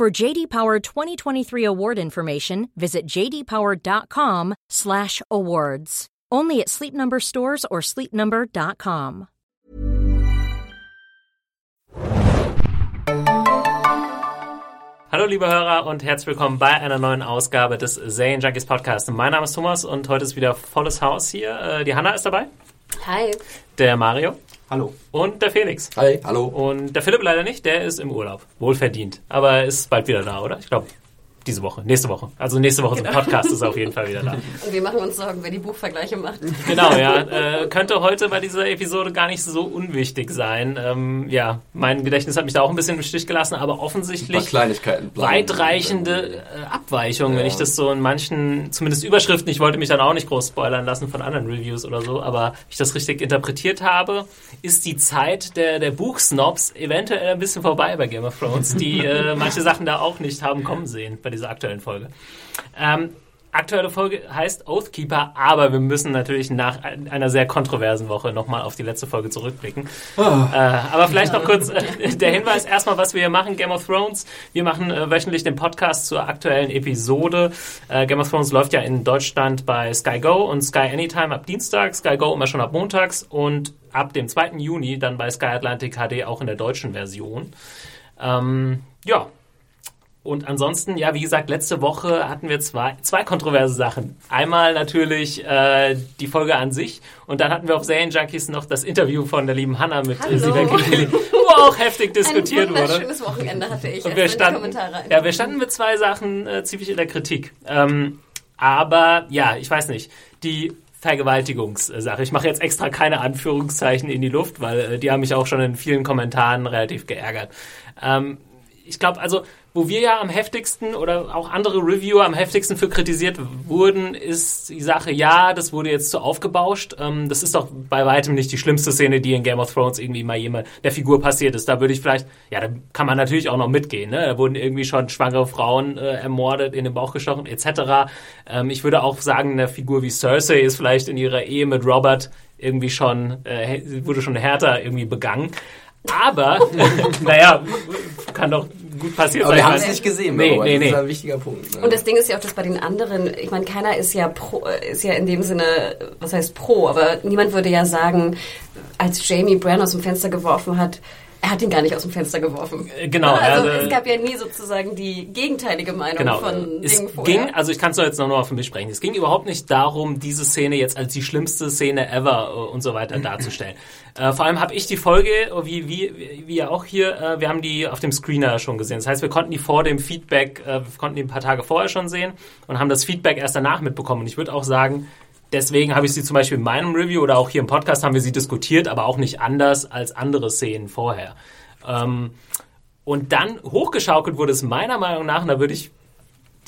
For JD Power 2023 award information, visit jdpower.com/awards. Only at Sleep Number stores or sleepnumber.com. Hallo liebe Hörer und herzlich willkommen bei einer neuen Ausgabe des Zane Junkies Podcast. Mein Name ist Thomas und heute ist wieder volles Haus hier. Äh, Die Hanna ist dabei, Hi. der Mario Hallo. und der Felix. Hi. Hallo. Und der Philipp leider nicht, der ist im Urlaub. Wohlverdient. Aber er ist bald wieder da, oder? Ich glaube, diese Woche, nächste Woche. Also nächste Woche zum Podcast ist er auf jeden Fall wieder da. Und wir machen uns Sorgen, wer die Buchvergleiche macht. Genau, ja. Äh, könnte heute bei dieser Episode gar nicht so unwichtig sein. Ähm, ja, mein Gedächtnis hat mich da auch ein bisschen im Stich gelassen, aber offensichtlich Kleinigkeiten. bleiben. weitreichende äh, Abweichungen, wenn Ja. ich das so in manchen, zumindest Überschriften, ich wollte mich dann auch nicht groß spoilern lassen von anderen Reviews oder so, aber ich das richtig interpretiert habe, ist die Zeit der, der Buchsnobs eventuell ein bisschen vorbei bei Game of Thrones, die äh, manche Sachen da auch nicht haben kommen sehen bei dieser aktuellen Folge. Ähm, aktuelle Folge heißt Oathkeeper, aber wir müssen natürlich nach ein- einer sehr kontroversen Woche nochmal auf die letzte Folge zurückblicken. Äh, aber vielleicht noch kurz äh, der Hinweis erstmal, was wir hier machen. Game of Thrones. Wir machen äh, wöchentlich den Podcast zur aktuellen Episode. Äh, Game of Thrones läuft ja in Deutschland bei Sky Go und Sky Anytime ab Dienstag, Sky Go immer schon ab montags und ab dem 2. Juni dann bei Sky Atlantic HD auch in der deutschen Version. Ähm, ja, und ansonsten, ja, wie gesagt, letzte Woche hatten wir zwei, zwei kontroverse Sachen. Einmal natürlich äh, die Folge an sich und dann hatten wir auf Serien Junkies noch das Interview von der lieben Hannah mit Hallo. Sivek Lili, wo auch heftig diskutiert Ein wurde. wunderschönes Wochenende hatte ich. Und wir standen, ein. ja, wir standen mit zwei Sachen äh, ziemlich in der Kritik. Ähm, aber ja, ich weiß nicht, die Vergewaltigungssache. Ich mache jetzt extra keine Anführungszeichen in die Luft, weil äh, die haben mich auch schon in vielen Kommentaren relativ geärgert. Ähm, ich glaube, also, wo wir ja am heftigsten oder auch andere Reviewer am heftigsten für kritisiert wurden, ist die Sache, ja, das wurde jetzt zu aufgebauscht. Ähm, das ist doch bei weitem nicht die schlimmste Szene, die in Game of Thrones irgendwie mal jemand der Figur passiert ist. Da würde ich vielleicht, ja, da kann man natürlich auch noch mitgehen. Ne? Da wurden irgendwie schon schwangere Frauen äh, ermordet, in den Bauch gestochen, etc. Ähm, ich würde auch sagen, eine Figur wie Cersei ist vielleicht in ihrer Ehe mit Robert irgendwie schon, äh, wurde schon härter irgendwie begangen. Aber, naja, kann doch gut passiert Aber sein. wir haben es nicht gesehen, Nee, Robert. nee, Das nee. ist ein wichtiger Punkt. ne? Und das Ding ist ja auch, dass bei den anderen, ich meine, keiner ist ja pro, ist ja in dem Sinne, was heißt pro, aber niemand würde ja sagen, als Jamie Bran aus dem Fenster geworfen hat, er hat ihn gar nicht aus dem Fenster geworfen. Äh, genau, Also, also- es gab ja nie sozusagen die gegenteilige Meinung Genau. von Es Dingen vorher. ging, also ich kann es nur jetzt noch mal für mich sprechen. Es ging überhaupt nicht darum, diese Szene jetzt als die schlimmste Szene ever äh, und so weiter darzustellen. Äh, vor allem habe ich die Folge, äh, wie, wie, wie ja auch hier, äh, wir haben die auf dem Screener schon gesehen. Das heißt, wir konnten die vor dem Feedback, äh, wir konnten die ein paar Tage vorher schon sehen und haben das Feedback erst danach mitbekommen. Und ich würde auch sagen, deswegen habe ich sie zum Beispiel in meinem Review oder auch hier im Podcast haben wir sie diskutiert, aber auch nicht anders als andere Szenen vorher. Ähm, und dann hochgeschaukelt wurde es meiner Meinung nach, und da würde ich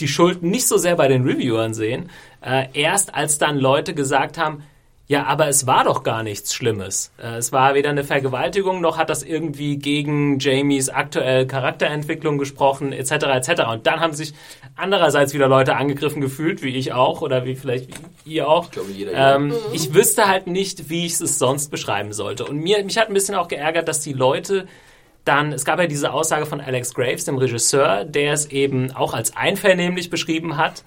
die Schuld nicht so sehr bei den Reviewern sehen, äh, erst als dann Leute gesagt haben, ja, aber es war doch gar nichts Schlimmes. Äh, es war weder eine Vergewaltigung, noch hat das irgendwie gegen Jamies aktuelle Charakterentwicklung gesprochen, etc., etc. Und dann haben sich andererseits wieder Leute angegriffen gefühlt, wie ich auch, oder wie vielleicht ihr auch. Ich glaube, jeder. Ähm, Ich wüsste halt nicht, wie ich es sonst beschreiben sollte. Und mir, mich hat ein bisschen auch geärgert, dass die Leute dann, es gab ja diese Aussage von Alex Graves, dem Regisseur, der es eben auch als einvernehmlich beschrieben hat,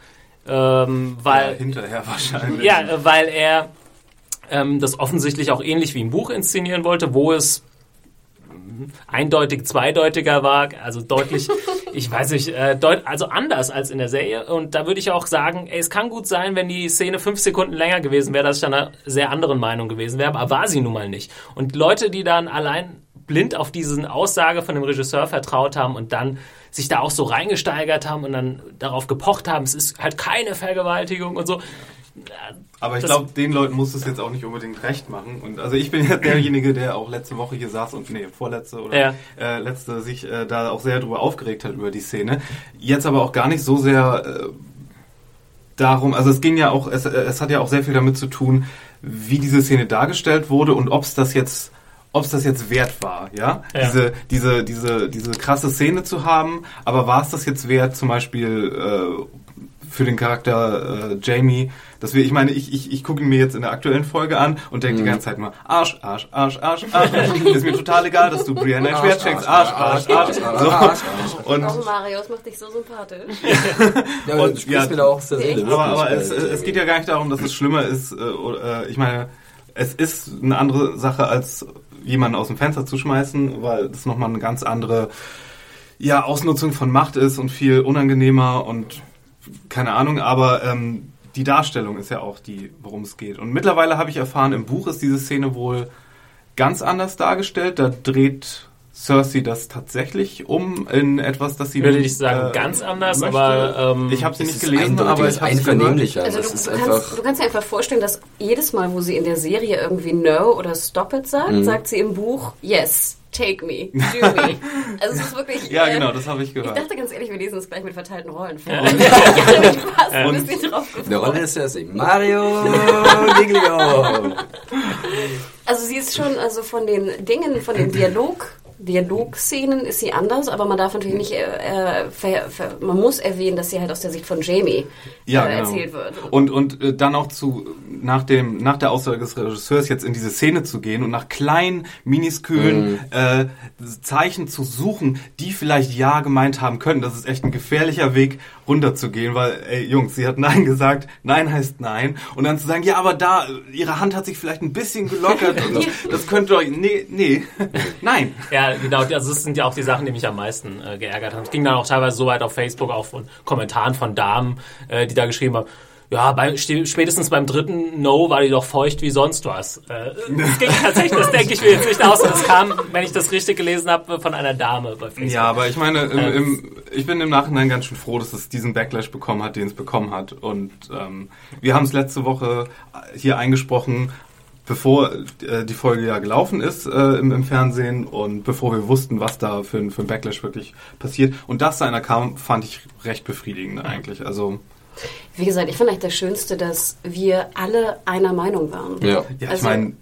ähm, weil, hinterher wahrscheinlich. ja, äh, weil er ähm, das offensichtlich auch ähnlich wie im Buch inszenieren wollte, wo es eindeutig zweideutiger war, also deutlich, ich weiß nicht, äh, deut also anders als in der Serie. Und da würde ich auch sagen, ey, es kann gut sein, wenn die Szene fünf Sekunden länger gewesen wäre, dass ich dann einer sehr anderen Meinung gewesen wäre, aber war sie nun mal nicht. Und Leute, die dann allein blind auf diesen Aussage von dem Regisseur vertraut haben und dann sich da auch so reingesteigert haben und dann darauf gepocht haben, es ist halt keine Vergewaltigung und so. Aber ich glaube, den Leuten muss es jetzt auch nicht unbedingt recht machen. Und also ich bin ja derjenige, der auch letzte Woche hier saß und nee, vorletzte oder Ja. äh, letzte sich äh, da auch sehr drüber aufgeregt hat über die Szene. Jetzt aber auch gar nicht so sehr äh, darum, also es ging ja auch, es, äh, es hat ja auch sehr viel damit zu tun, wie diese Szene dargestellt wurde und ob es das jetzt ob es das jetzt wert war, ja? Ja. Diese, diese, diese, diese krasse Szene zu haben, aber war es das jetzt wert, zum Beispiel äh, für den Charakter äh, Jamie, dass wir, ich meine, ich, ich, ich gucke ihn mir jetzt in der aktuellen Folge an und denke die ganze Zeit nur, Arsch, Arsch, Arsch, Arsch, Arsch. ist mir total egal, dass du Brian ein Schwert schenkst. Arsch, Arsch, Arsch. So. Und, Oh, Mario, das macht dich so sympathisch. Ja, Und- ja, mir da auch aus der Seele. aber, aber es, es geht ja gar nicht darum, dass es schlimmer ist. Äh, oder, äh, ich meine, es ist eine andere Sache, als jemanden aus dem Fenster zu schmeißen, weil das nochmal eine ganz andere ja, Ausnutzung von Macht ist und viel unangenehmer und keine Ahnung, aber ähm, die Darstellung ist ja auch die, worum es geht. Und mittlerweile habe ich erfahren, im Buch ist diese Szene wohl ganz anders dargestellt. Da dreht Cersei das tatsächlich um in etwas, das sie Ich würde nicht, nicht sagen äh, ganz anders, möchte. aber ähm, ich habe sie Es nicht gelesen, aber es ich ist habe gehört. einvernehmlicher. Also das du, ist kannst, du kannst dir einfach vorstellen, dass jedes Mal, wo sie in der Serie irgendwie No oder Stop it sagt, Mhm. sagt sie im Buch Yes, take me, do me. Also es ist wirklich... Ja, äh, genau, das habe ich Ich gehört. dachte ganz ehrlich, wir lesen es gleich mit verteilten Rollen vor. Ja. Ich habe mich fast ein Und- bisschen drauf Eine Rolle gefreut. ist ja singen. Mario Giglio. Also sie ist schon, also von den Dingen, von den Dialog... Dialogszenen ist sie anders, aber man darf natürlich nicht, äh, äh, ver, ver, man muss erwähnen, dass sie halt aus der Sicht von Jamie Ja, äh, genau. erzählt wird. Und, und äh, dann auch zu, nach, dem, nach der Aussage des Regisseurs jetzt in diese Szene zu gehen und nach kleinen, miniskühlen äh, Zeichen zu suchen, die vielleicht Ja gemeint haben können. Das ist echt ein gefährlicher Weg, runterzugehen, weil, ey, Jungs, sie hat Nein gesagt, Nein heißt Nein. Und dann zu sagen, ja, aber da, ihre Hand hat sich vielleicht ein bisschen gelockert. und das, das könnte euch, nee, nee, nein. Ja, genau, also das sind ja auch die Sachen, die mich am meisten äh, geärgert haben. Es ging dann auch teilweise so weit auf Facebook, auch von Kommentaren von Damen, äh, die da geschrieben haben, ja, bei, st- spätestens beim dritten No war die doch feucht wie sonst was. Äh, das ging tatsächlich, das denke ich mir jetzt nicht aus. Und das kam, wenn ich das richtig gelesen habe, von einer Dame bei Facebook. Ja, aber ich meine, im, Ähm. im, ich bin im Nachhinein ganz schön froh, dass es diesen Backlash bekommen hat, den es bekommen hat. Und ähm, wir haben es letzte Woche hier eingesprochen, bevor äh, die Folge ja gelaufen ist äh, im, im Fernsehen und bevor wir wussten, was da für, für ein Backlash wirklich passiert. Und dass da einer kam, fand ich recht befriedigend eigentlich. Also Wie gesagt, ich fand eigentlich das Schönste, dass wir alle einer Meinung waren. Ja. ja, ich Also- meine,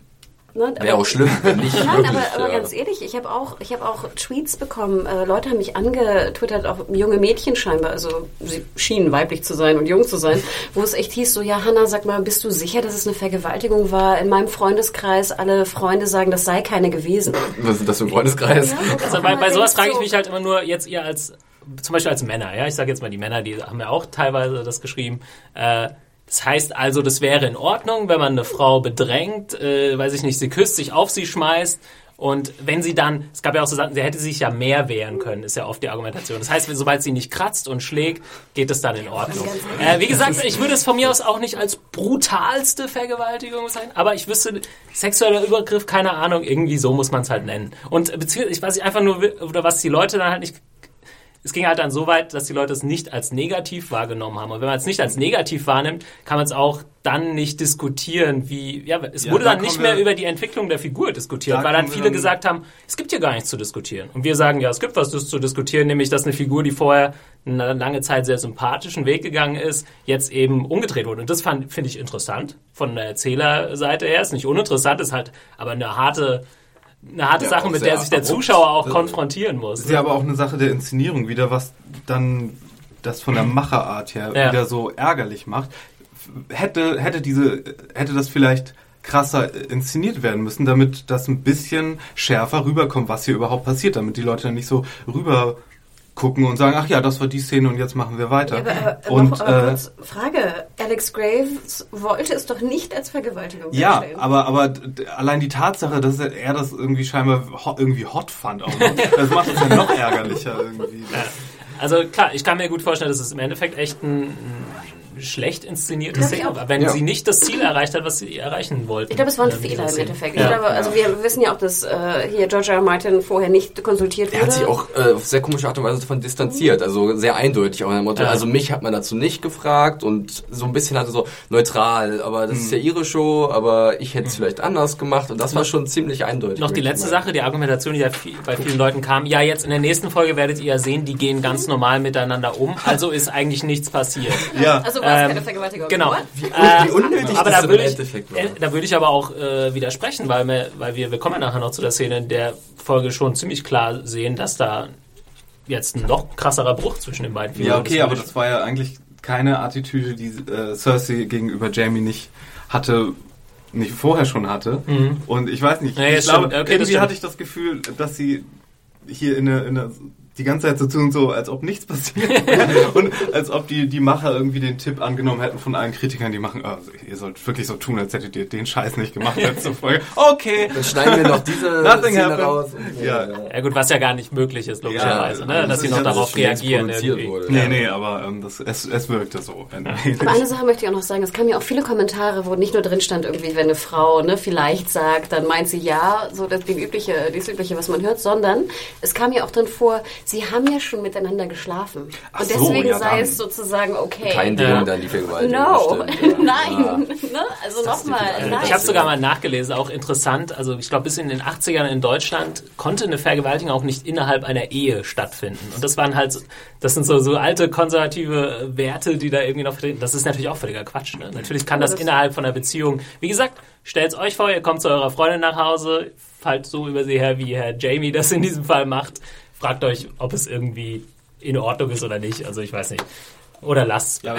Ne? Wäre auch schlimm, wenn nicht. Nein, wirklich, aber, aber ja. ganz ehrlich, ich habe auch, ich habe auch Tweets bekommen. Äh, Leute haben mich angetwittert, auch junge Mädchen scheinbar, also sie schienen weiblich zu sein und jung zu sein, wo es echt hieß so, ja Hanna, sag mal, bist du sicher, dass es eine Vergewaltigung war? In meinem Freundeskreis, alle Freunde sagen, das sei keine gewesen. Was ist das für ein Freundeskreis? Also bei, bei sowas frage ich mich halt immer nur, jetzt ihr als, zum Beispiel als Männer, ja, ich sage jetzt mal die Männer, die haben ja auch teilweise das geschrieben, äh, das heißt also, das wäre in Ordnung, wenn man eine Frau bedrängt, äh, weiß ich nicht, sie küsst, sich auf sie schmeißt und wenn sie dann, es gab ja auch so Sachen, sie hätte sich ja mehr wehren können, ist ja oft die Argumentation. Das heißt, wenn, sobald sie nicht kratzt und schlägt, geht es dann in Ordnung. Äh, wie gesagt, ich würde es von mir aus auch nicht als brutalste Vergewaltigung sein, aber ich wüsste, sexueller Übergriff, keine Ahnung, irgendwie so muss man es halt nennen. Und beziehungsweise, ich weiß nicht, einfach nur, oder was die Leute dann halt nicht es ging halt dann so weit, dass die Leute es nicht als negativ wahrgenommen haben. Und wenn man es nicht als negativ wahrnimmt, kann man es auch dann nicht diskutieren, wie, ja, es Ja, wurde da dann nicht kommen mehr wir- über die Entwicklung der Figur diskutiert, Da weil dann viele dann- gesagt haben, es gibt hier gar nichts zu diskutieren. Und wir sagen, ja, es gibt was zu diskutieren, nämlich, dass eine Figur, die vorher eine lange Zeit sehr sympathischen Weg gegangen ist, jetzt eben umgedreht wurde. Und das finde ich interessant von der Erzählerseite her. Ist nicht uninteressant, ist halt aber eine harte, eine harte Ja, Sache, mit der sich der. Zuschauer auch konfrontieren muss. ist ja aber auch eine Sache der Inszenierung wieder, was dann das von der Macherart her Ja. wieder so ärgerlich macht. Hätte, hätte diese, hätte das vielleicht krasser inszeniert werden müssen, damit das ein bisschen schärfer rüberkommt, was hier überhaupt passiert, damit die Leute dann nicht so rüber gucken und sagen, ach ja, das war die Szene und jetzt machen wir weiter. Aber, aber, und aber äh, Frage, Alex Graves wollte es doch nicht als Vergewaltigung ja, darstellen. aber aber allein die Tatsache, dass er das irgendwie scheinbar ho irgendwie hot fand, auch noch, das macht es ja noch ärgerlicher irgendwie. Also klar, ich kann mir gut vorstellen, dass es im Endeffekt echt ein, schlecht inszenierte Glaub ich Szene auch. war, wenn Ja. sie nicht das Ziel erreicht hat, was sie erreichen wollte. Ich glaube, es war ein Ähm, Fehler im. Endeffekt. Ja. Ich glaube, also wir wissen ja auch, dass äh, hier George R. R. Martin vorher nicht konsultiert wurde. Er hat sich auch äh, auf sehr komische Art und Weise davon distanziert, also sehr eindeutig auch in dem Motto, Ja. also mich hat man dazu nicht gefragt und so ein bisschen hatte so neutral, aber das ist ja ihre Show, aber ich hätte es vielleicht anders gemacht und das war schon ziemlich eindeutig. Noch die letzte. Sache, die Argumentation, die ja viel, bei vielen Leuten kam, ja, jetzt in der nächsten Folge werdet ihr ja sehen, die gehen ganz normal miteinander um, also ist eigentlich nichts passiert. Ja, also Ähm, keine Vergewaltigung. Genau. Wie, wie unnötig aber das da im würde ich, Endeffekt war. äh, da würde ich aber auch äh, widersprechen, weil wir, weil wir, wir kommen ja nachher noch zu der Szene in der Folge schon ziemlich klar sehen, dass da jetzt ein noch krasserer Bruch zwischen den beiden ja, okay, aber das war ja eigentlich keine Attitüde, die äh, Cersei gegenüber Jamie nicht hatte, nicht vorher schon hatte. Und ich weiß nicht, Ja, ich glaube, stimmt. Okay, irgendwie hatte ich das Gefühl, dass sie hier in der, in der die ganze Zeit so tun, so als ob nichts passiert und als ob die, die Macher irgendwie den Tipp angenommen hätten von allen Kritikern, die machen, also ihr sollt wirklich so tun, als hättet ihr den Scheiß nicht gemacht letzte Folge. Okay. Dann schneiden wir noch diese Nothing Szene happened. raus. Ja. Ja gut, was ja gar nicht möglich ist, logischerweise, Ja, ne? das dass sie noch ja- darauf reagieren. wurde. Nee, nee, aber ähm, das, es, es wirkte so. Aber eine Sache möchte ich auch noch sagen, es kamen ja auch viele Kommentare, wo nicht nur drin stand, irgendwie, wenn eine Frau ne, vielleicht sagt, dann meint sie ja, so das, die übliche, das Übliche, was man hört, sondern es kam ja auch drin vor, sie haben ja schon miteinander geschlafen. Ach Und so, deswegen ja, sei es sozusagen okay. Kein Ding, Ja. dann die Vergewaltigung. No, das stimmt, ja. nein. Ne? Also nochmal, nein. Ich habe sogar mal nachgelesen, auch interessant. Also ich glaube, bis in den 80ern in Deutschland konnte eine Vergewaltigung auch nicht innerhalb einer Ehe stattfinden. Und das waren halt, so- das sind so, so alte konservative Werte, die da irgendwie noch vertreten. Das ist natürlich auch völliger Quatsch. Ne? Natürlich kann das das- innerhalb von einer Beziehung. Wie gesagt, stellt's euch vor, ihr kommt zu eurer Freundin nach Hause, fallt so über sie her, wie Herr Jamie das in diesem Fall macht. Fragt euch, ob es irgendwie in Ordnung ist oder nicht. Also ich weiß nicht. Oder lasst. Ja,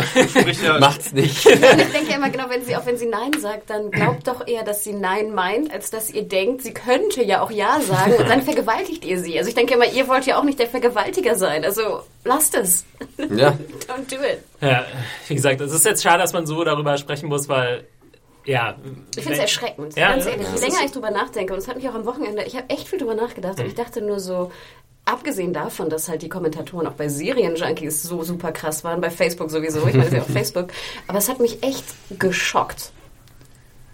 ja, Macht's nicht. Ich denke ja immer genau, wenn sie, auch wenn sie Nein sagt, dann glaubt doch eher, dass sie Nein meint, als dass ihr denkt, sie könnte ja auch Ja sagen und dann vergewaltigt ihr sie. Also ich denke immer, ihr wollt ja auch nicht der Vergewaltiger sein. Also lasst es. Ja. Don't do it. Ja, wie gesagt, es ist jetzt schade, dass man so darüber sprechen muss, weil, ja. Ich finde es erschreckend. Ja, Ganz ehrlich, ja. je länger ich drüber nachdenke, und es hat mich auch am Wochenende, ich habe echt viel drüber nachgedacht und ich dachte nur so, abgesehen davon, dass halt die Kommentatoren auch bei Serienjunkies so super krass waren, bei Facebook sowieso, ich meine, ja auf Facebook, aber es hat mich echt geschockt.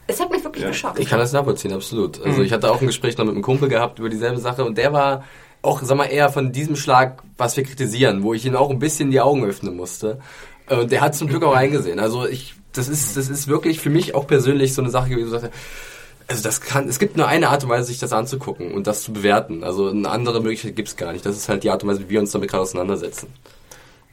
Es hat mich wirklich Ja. geschockt. Ich kann das nachvollziehen, absolut. Mhm. Also ich hatte auch ein Gespräch noch mit einem Kumpel gehabt über dieselbe Sache und der war auch, sag mal, eher von diesem Schlag, was wir kritisieren, wo ich ihn auch ein bisschen die Augen öffnen musste. Und der hat zum Glück auch eingesehen. Also ich, das ist, das ist wirklich für mich auch persönlich so eine Sache gewesen, wo ich sagte, also das kann, es gibt nur eine Art und Weise, sich das anzugucken und das zu bewerten. Also eine andere Möglichkeit gibt's gar nicht. Das ist halt die Art und Weise, wie wir uns damit gerade auseinandersetzen.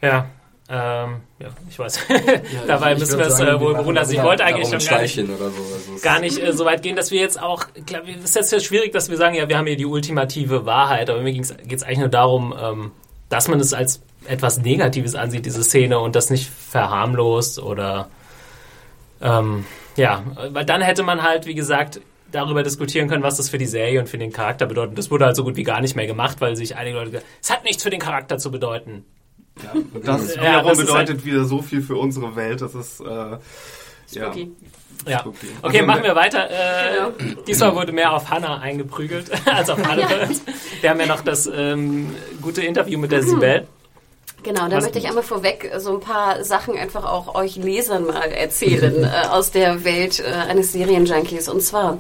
Ja. Ähm, ja, ich weiß. Dabei Ich müssen wir es äh, wohl beruhen lassen. Ich wollte eigentlich schon gar nicht, so. Also es- gar nicht äh, so weit gehen, dass wir jetzt auch, ich glaube, es ist jetzt ja schwierig, dass wir sagen, ja, wir haben hier die ultimative Wahrheit, aber mir geht es eigentlich nur darum, ähm, dass man es als etwas Negatives ansieht, diese Szene, und das nicht verharmlost oder ähm, ja, weil dann hätte man halt, wie gesagt, darüber diskutieren können, was das für die Serie und für den Charakter bedeutet. Das wurde halt so gut wie gar nicht mehr gemacht, weil sich einige Leute gesagt es hat nichts für den Charakter zu bedeuten. das Ja, wiederum das ist bedeutet wieder so viel für unsere Welt, das ist, äh, ja. Spooky. Ja. Okay, Also, machen wir weiter. Äh, Genau. Diesmal wurde mehr auf Hannah eingeprügelt als auf Hannibal. Wir haben ja noch das ähm, gute Interview mit der Sibel. Genau, da möchte ich einmal vorweg so ein paar Sachen einfach auch euch Lesern mal erzählen äh, aus der Welt äh, eines Serienjunkies. Und zwar,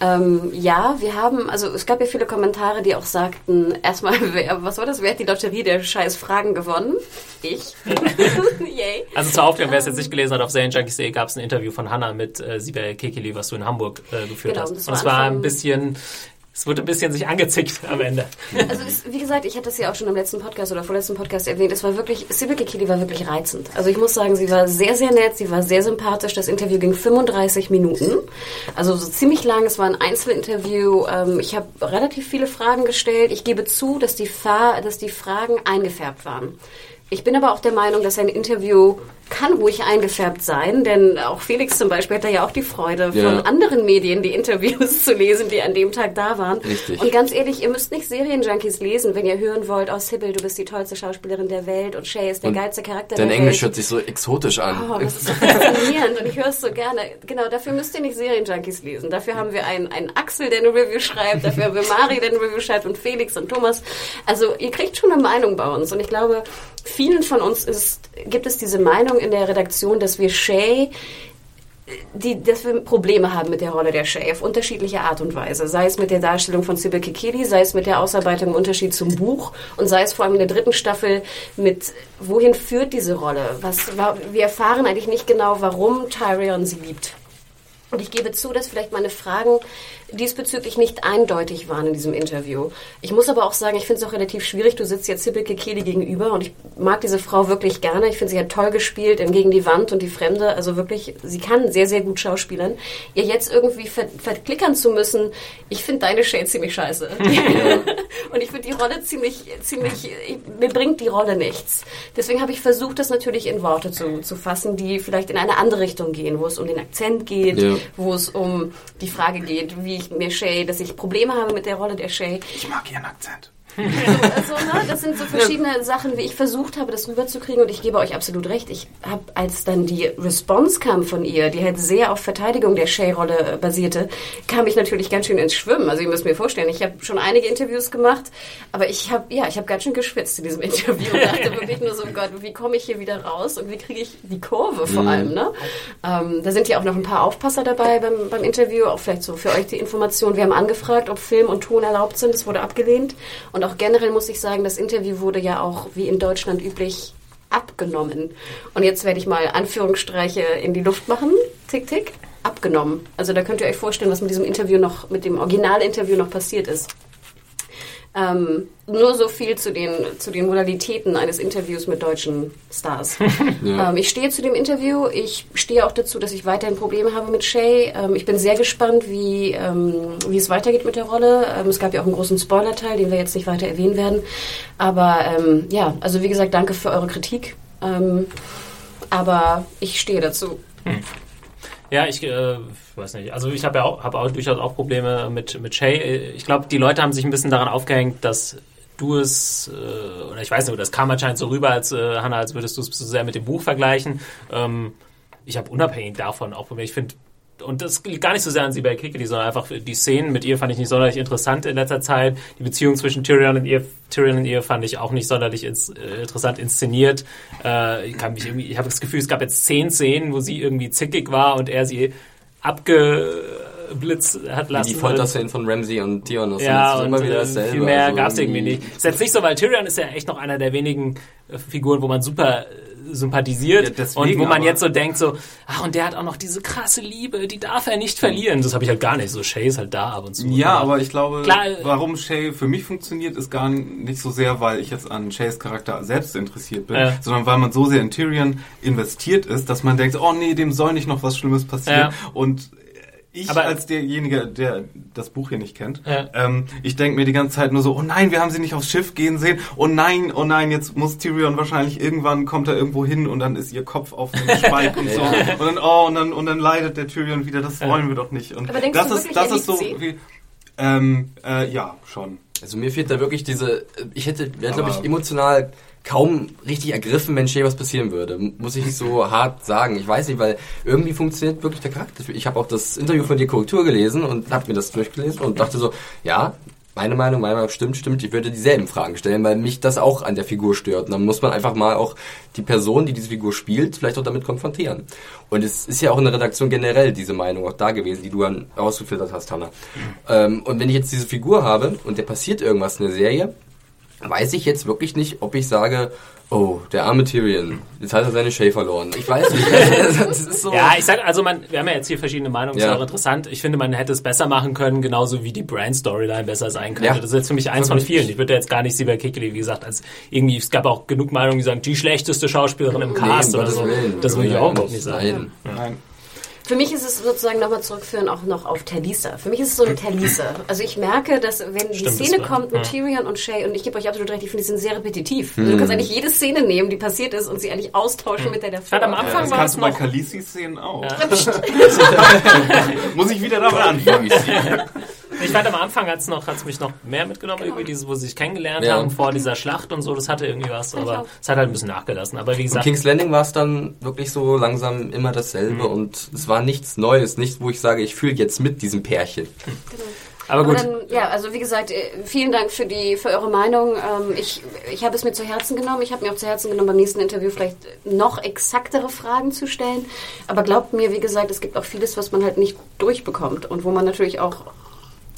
ähm, ja, wir haben, also es gab ja viele Kommentare, die auch sagten, erstmal, wer, was war das, wer hat die Lotterie der scheiß Fragen gewonnen? Ich. Yay. Also zur Aufklärung, wer es jetzt nicht gelesen hat, auf Serienjunkies.de gab es ein Interview von Hannah mit äh, Sibel Kekili, was du in Hamburg äh, geführt Genau, hast. Und es war ein bisschen, es wurde ein bisschen sich angezickt am Ende. Also es, wie gesagt, ich hatte das ja auch schon im letzten Podcast oder vorletzten Podcast erwähnt. Es war wirklich, Sibyl Kikili war wirklich reizend. Also ich muss sagen, sie war sehr, sehr nett, sie war sehr sympathisch. Das Interview ging 35 Minuten, also so ziemlich lang. Es war ein Einzelinterview. Ähm, ich habe relativ viele Fragen gestellt. Ich gebe zu, dass die, Fa dass die Fragen eingefärbt waren. Ich bin aber auch der Meinung, dass ein Interview kann ruhig eingefärbt sein, denn auch Felix zum Beispiel hat da ja auch die Freude, Ja. von anderen Medien die Interviews zu lesen, die an dem Tag da waren. Richtig. Und ganz ehrlich, ihr müsst nicht Serienjunkies lesen, wenn ihr hören wollt, oh Sybil, du bist die tollste Schauspielerin der Welt und Shay ist der Und geilste Charakter Dein der Englisch Welt. hört sich so exotisch an. Oh, das ist so faszinierend und ich höre es so gerne. Genau, dafür müsst ihr nicht Serienjunkies lesen. Dafür haben wir einen, einen Axel, der eine Review schreibt, dafür haben wir Mari, der eine Review schreibt und Felix und Thomas. Also ihr kriegt schon eine Meinung bei uns und ich glaube, vielen von uns ist, gibt es diese Meinung in der Redaktion, dass wir Shay die, dass wir Probleme haben mit der Rolle der Shay auf unterschiedliche Art und Weise. Sei es mit der Darstellung von Sybil Kikili, sei es mit der Ausarbeitung im Unterschied zum Buch und sei es vor allem in der dritten Staffel mit, wohin führt diese Rolle? Was, wir erfahren eigentlich nicht genau, warum Tyrion sie liebt. Und ich gebe zu, dass vielleicht meine Fragen diesbezüglich nicht eindeutig waren in diesem Interview. Ich muss aber auch sagen, ich finde es auch relativ schwierig. Du sitzt jetzt Sibyl Kekeli gegenüber und ich mag diese Frau wirklich gerne. Ich finde, sie hat toll gespielt in Gegen die Wand und die Fremde. Also wirklich, sie kann sehr, sehr gut schauspielern. Ihr jetzt irgendwie ver verklickern zu müssen, ich finde deine Shade ziemlich scheiße. und ich finde die Rolle ziemlich, ziemlich, mir bringt die Rolle nichts. Deswegen habe ich versucht, das natürlich in Worte zu, zu fassen, die vielleicht in eine andere Richtung gehen, wo es um den Akzent geht, ja. wo es um die Frage geht, wie ich mir Shay, dass ich Probleme habe mit der Rolle der Shay. Ich mag ihren Akzent. Also, ne, das sind so verschiedene. Sachen, wie ich versucht habe, das rüberzukriegen. Und ich gebe euch absolut recht. Ich habe, als dann die Response kam von ihr, die halt sehr auf Verteidigung der Shay-Rolle basierte, kam ich natürlich ganz schön ins Schwimmen. Also ihr müsst mir vorstellen, ich habe schon einige Interviews gemacht, aber ich habe ja, ich habe ganz schön geschwitzt in diesem Interview und dachte wirklich nur so, Gott, wie komme ich hier wieder raus und wie kriege ich die Kurve vor mhm. allem. Ne? Ähm, da sind ja auch noch ein paar Aufpasser dabei beim, beim Interview. Auch vielleicht so für euch die Information. Wir haben angefragt, ob Film und Ton erlaubt sind. Das wurde abgelehnt. Und auch generell muss ich sagen, das Interview wurde ja auch wie in Deutschland üblich abgenommen. Und jetzt werde ich mal Anführungsstreiche in die Luft machen. Tick, tick. Abgenommen. Also da könnt ihr euch vorstellen, was mit diesem Interview noch, mit dem Originalinterview noch passiert ist. Ähm, nur so viel zu den, zu den Modalitäten eines Interviews mit deutschen Stars. ja. ähm, ich stehe zu dem Interview. Ich stehe auch dazu, dass ich weiterhin Probleme habe mit Shay. Ähm, ich bin sehr gespannt, wie, ähm, wie es weitergeht mit der Rolle. Ähm, es gab ja auch einen großen Spoiler-Teil, den wir jetzt nicht weiter erwähnen werden. Aber ähm, ja, also wie gesagt, danke für eure Kritik. aber ich stehe dazu. Hm. Ja, ich äh, weiß nicht. Also ich habe ja auch, hab auch durchaus auch Probleme mit, mit Shay. Ich glaube, die Leute haben sich ein bisschen daran aufgehängt, dass du es, äh, oder ich weiß nicht, das kam anscheinend so rüber, als äh, Hannah, als würdest du es so sehr mit dem Buch vergleichen. Ähm, ich habe unabhängig davon auch Probleme. Ich finde und das liegt gar nicht so sehr an Sibel Kikeli, sondern einfach die Szenen mit ihr fand ich nicht sonderlich interessant in letzter Zeit. Die Beziehung zwischen Tyrion und ihr, Tyrion und ihr fand ich auch nicht sonderlich ins, äh, interessant inszeniert. Äh, ich kann mich irgendwie, ich habe das Gefühl, es gab jetzt zehn Szenen, wo sie irgendwie zickig war und er sie abgeblitzt hat lassen. Die Folterszenen von Ramsey und Theon, das ja, ist immer wieder äh, dasselbe. Viel mehr also gab es irgendwie nicht. Ist jetzt nicht so, weil Tyrion ist ja echt noch einer der wenigen äh, Figuren, wo man super sympathisiert ja, und wo man jetzt so denkt so, ach und der hat auch noch diese krasse Liebe, die darf er nicht verlieren. Das habe ich halt gar nicht. So Shay ist halt da ab und zu. Ja, aber ich glaube, Klar, warum Shay für mich funktioniert, ist gar nicht so sehr, weil ich jetzt an Shays Charakter selbst interessiert bin, ja. sondern weil man so sehr in Tyrion investiert ist, dass man denkt, oh nee, dem soll nicht noch was Schlimmes passieren ja. und ich aber als derjenige, der das Buch hier nicht kennt, ja. ähm, ich denke mir die ganze Zeit nur so, oh nein, wir haben sie nicht aufs Schiff gehen sehen. Oh nein, oh nein, jetzt muss Tyrion wahrscheinlich irgendwann kommt er irgendwo hin und dann ist ihr Kopf auf dem Spike und so. Und dann, oh, und dann, und dann leidet der Tyrion wieder, das wollen wir doch nicht. Und aber denkst das du ist, das ist so wie, ähm, äh, ja, schon. Also mir fehlt da wirklich diese, ich hätte, wäre glaube ich emotional kaum richtig ergriffen, wenn Shay was passieren würde. Muss ich so hart sagen. Ich weiß nicht, weil irgendwie funktioniert wirklich der Charakter. Ich habe auch das Interview von dir Korrektur gelesen und habe mir das durchgelesen und dachte so, ja, meine Meinung, meine Meinung stimmt, stimmt. Ich würde dieselben Fragen stellen, weil mich das auch an der Figur stört. Und dann muss man einfach mal auch die Person, die diese Figur spielt, vielleicht auch damit konfrontieren. Und es ist ja auch in der Redaktion generell diese Meinung auch da gewesen, die du dann ausgefiltert hast, Hanna. Ähm, und wenn ich jetzt diese Figur habe und der passiert irgendwas in der Serie, weiß ich jetzt wirklich nicht, ob ich sage, oh, der arme Tyrion, jetzt hat er seine Shay verloren. Ich weiß nicht. das ist so. Ja, ich sag, also man, wir haben ja jetzt hier verschiedene Meinungen, ja. ist auch interessant. Ich finde, man hätte es besser machen können, genauso wie die Brand-Storyline besser sein könnte. Ja. Das ist jetzt für mich eins von vielen. Ich würde jetzt gar nicht Sieber Kikeli, wie gesagt, als irgendwie, es gab auch genug Meinungen, die sagen, die schlechteste Schauspielerin im Cast nee, oder so. Willen. Das würde ich auch überhaupt nicht sagen. Nein. Nein. Für mich ist es sozusagen nochmal zurückführen auch noch auf Talisa. Für mich ist es so eine Talisa. Also ich merke, dass wenn die Stimmt, Szene kommt mit ja. Tyrion und Shay, und ich gebe euch absolut recht, ich finde, die sind sehr repetitiv. Hm. Also du kannst eigentlich jede Szene nehmen, die passiert ist, und sie eigentlich austauschen hm. mit der davor. Ja, am Anfang ja, das kannst du bei Khaleesi-Szenen auch. Ja. Muss ich wieder damit anfangen. Ich fand am Anfang hat es noch, hat's mich noch mehr mitgenommen, irgendwie dieses, wo sie sich kennengelernt ja. haben vor dieser Schlacht und so, das hatte irgendwie was, aber es hat halt ein bisschen nachgelassen. Aber wie gesagt. In King's Landing war es dann wirklich so langsam immer dasselbe mhm. und es war nichts Neues, nichts, wo ich sage, ich fühle jetzt mit diesem Pärchen. Genau. Aber gut. dann, ja, also wie gesagt, äh, vielen Dank für die für eure Meinung. Ähm, ich ich habe es mir zu Herzen genommen. Ich habe mir auch zu Herzen genommen, beim nächsten Interview vielleicht noch exaktere Fragen zu stellen. Aber glaubt mir, wie gesagt, es gibt auch vieles, was man halt nicht durchbekommt und wo man natürlich auch